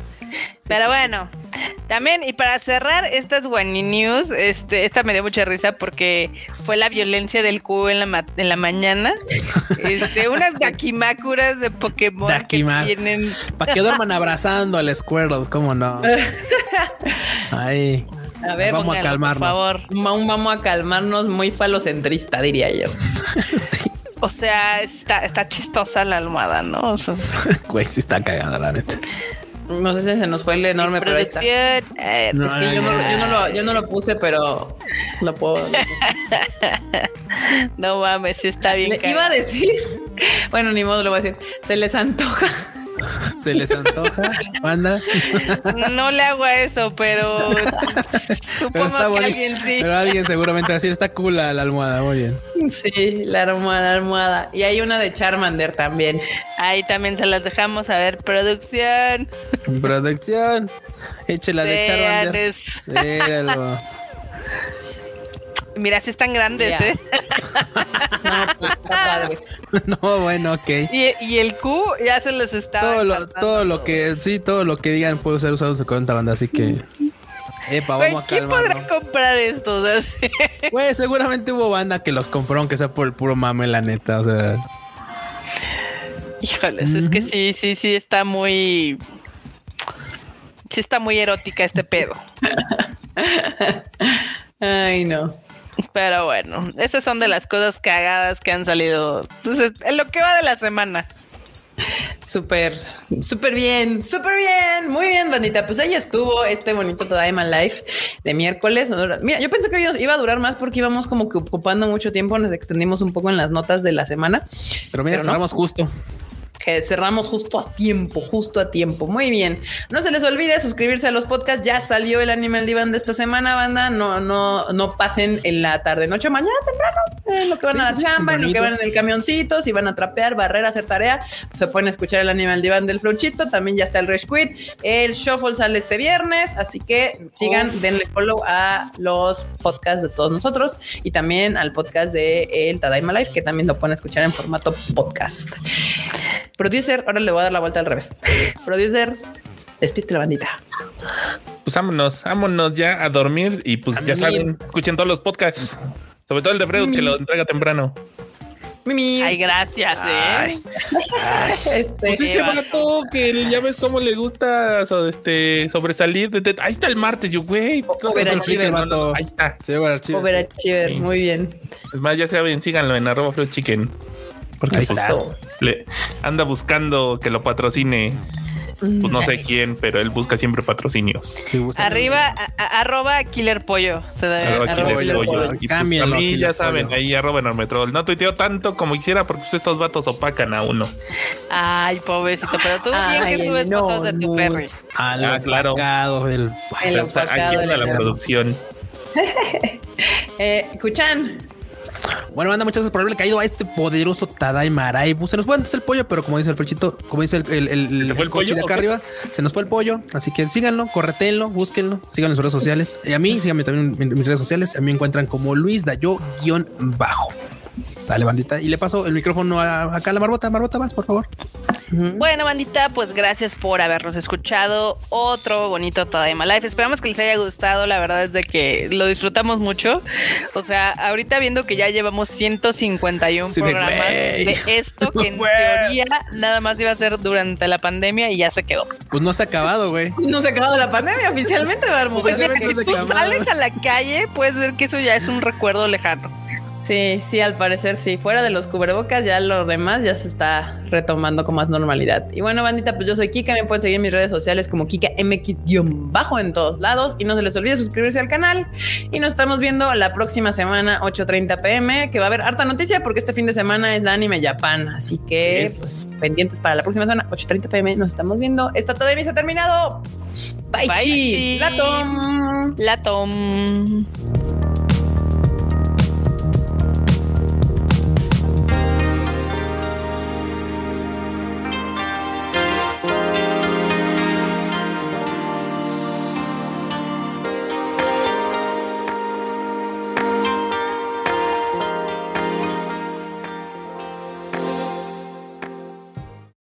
Pero bueno, También, y para cerrar estas Wani News, este, esta me dio mucha risa porque fue la violencia del cubo en la, ma- en la mañana. [LAUGHS] Este, unas dakimakuras de Pokémon Dakima- que tienen. Para que duerman abrazando al Squirtle, ¿cómo no? [LAUGHS] Ay, A ver, vamos a calmarnos. Por favor. vamos a calmarnos muy falocentrista, diría yo. [LAUGHS] sí, O sea, está, está chistosa la almohada, ¿no? O sea, [LAUGHS] güey, sí está cagada, la neta. No sé si se nos fue el enorme, pero ahí está. producción. eh, No, Es que yo no, yo, no lo, yo no lo puse, pero lo puedo. [LAUGHS] no mames, sí está bien. Le iba a decir, bueno, ni modo lo voy a decir. Se les antoja. [LAUGHS] Se les antoja, banda. [LAUGHS] No le hago a eso, pero [LAUGHS] Pero supongo está que bonito. alguien sí. Pero alguien seguramente va a decir, está cool la, la almohada, muy bien. Sí, la almohada, la almohada. Y hay una de Charmander también. Ahí también se las dejamos a ver, producción. Producción, échela de Charmander. Míralo. Mira, sí están grandes. ¿eh? [LAUGHS] No, pues está padre. [LAUGHS] No, bueno, ok. Y, y el Q ya se les está. Todo lo, todo lo que, sí, todo lo que digan puede ser usado en su cuenta, banda, así que. [LAUGHS] Epa, vamos a ¿quién podrá comprar estos? O sea, sí. Güey, seguramente hubo banda que los compró, aunque sea por el puro mame, la neta. O sea, Híjoles, es que sí, sí, sí está muy. Sí está muy erótica este pedo. Ay, no. Pero bueno, esas son de las cosas cagadas que han salido. Entonces, en lo que va de la semana. Súper, súper bien, súper bien. Muy bien, bandita. Pues ahí estuvo este bonito Tadaima Life de miércoles. Mira, yo pensé que iba a durar más porque íbamos como que ocupando mucho tiempo. Nos extendimos un poco en las notas de la semana. pero mira, Pero no. cerramos justo. Que cerramos justo a tiempo, justo a tiempo. Muy bien. No se les olvide suscribirse a los podcasts. Ya salió el Animal Divan de esta semana, banda. No, no, no pasen en la tarde, noche, mañana temprano. En lo que van a la chamba, en lo que van en el camioncito, si van a trapear, barrer, hacer tarea, se pueden escuchar el Animal Divan del Flonchito. También ya está el Rage Quit. El Shuffle sale este viernes, así que sigan, Uf. denle follow a los podcasts de todos nosotros y también al podcast de El Tadaima Life, que también lo pueden escuchar en formato podcast. Producer, ahora le voy a dar la vuelta al revés. [LAUGHS] Producer, despídete la bandita. Pues vámonos, vámonos ya a dormir y pues A ya mimir. saben, escuchen todos los podcasts. Sobre todo el de Freud que lo entrega temprano. Mimi. Ay, gracias, ¿eh? [LAUGHS] este, Pues ese vato que ya ves cómo le gusta so- este, sobresalir. de- de- ahí está el martes, yo, güey. Overachiever, No. Ahí está. Sí. Overachiever, Sí. muy bien. Es más, ya saben, síganlo en arroba Chicken. Porque pues, le anda buscando que lo patrocine. Pues no sé quién, pero él busca siempre patrocinios. Sí, Arriba, a- a- arroba Killer Pollo. Se debe- Arroba arroba Killer Pollo. Pollo. Y, pues, a mí ya saben, Pollo. ahí arroba enorme troll. No tuiteo tanto como quisiera porque pues, estos vatos opacan a uno. Ay, pobrecito, pero tú bien Ay, que subes no, fotos de tu no. lo Ah, claro. El O sea, opacado aquí anda la producción. [LAUGHS] Eh, Kuchan, Bueno, banda, muchas gracias por haberle caído a este poderoso Tadaima Araibu. Se nos fue antes el pollo, pero como dice el frechito, como dice el, el, el, ¿Se te fue el coche pollo de acá arriba, se nos fue el pollo. Así que síganlo, corretenlo, búsquenlo, síganlo en sus redes sociales. Y a mí, síganme también en mis redes sociales. A mí me encuentran como Luis Dayo Dale, bandita. Y le paso el micrófono a, acá a la Marbota. Marbota, vas, por favor. Bueno, bandita, pues gracias por habernos escuchado. Otro bonito Tadaima Life. Esperamos que les haya gustado. La verdad es de que lo disfrutamos mucho. O sea, ahorita viendo que ya llevamos 151 Sí, programas de esto que en [LAUGHS] teoría nada más iba a ser durante la pandemia y ya se quedó. Pues no se ha acabado, güey. no se ha acabado la pandemia oficialmente, Barmo. Pues si tú sales a la calle, puedes ver que eso ya es un recuerdo lejano. Sí, sí, al parecer sí. Fuera de los cubrebocas, ya lo demás ya se está retomando con más normalidad. Y bueno, bandita, pues yo soy Kika. Me pueden seguir en mis redes sociales como KikaMX-bajo en todos lados. Y no se les olvide suscribirse al canal. Y nos estamos viendo la próxima semana, 8:30 pm, que va a haber harta noticia porque este fin de semana es la Anime Japan. Así que, Sí. pues, pendientes para la próxima semana, 8:30 pm. Nos estamos viendo. Esta todo de mí se ha terminado. Bye, Bye. Latom. La tom.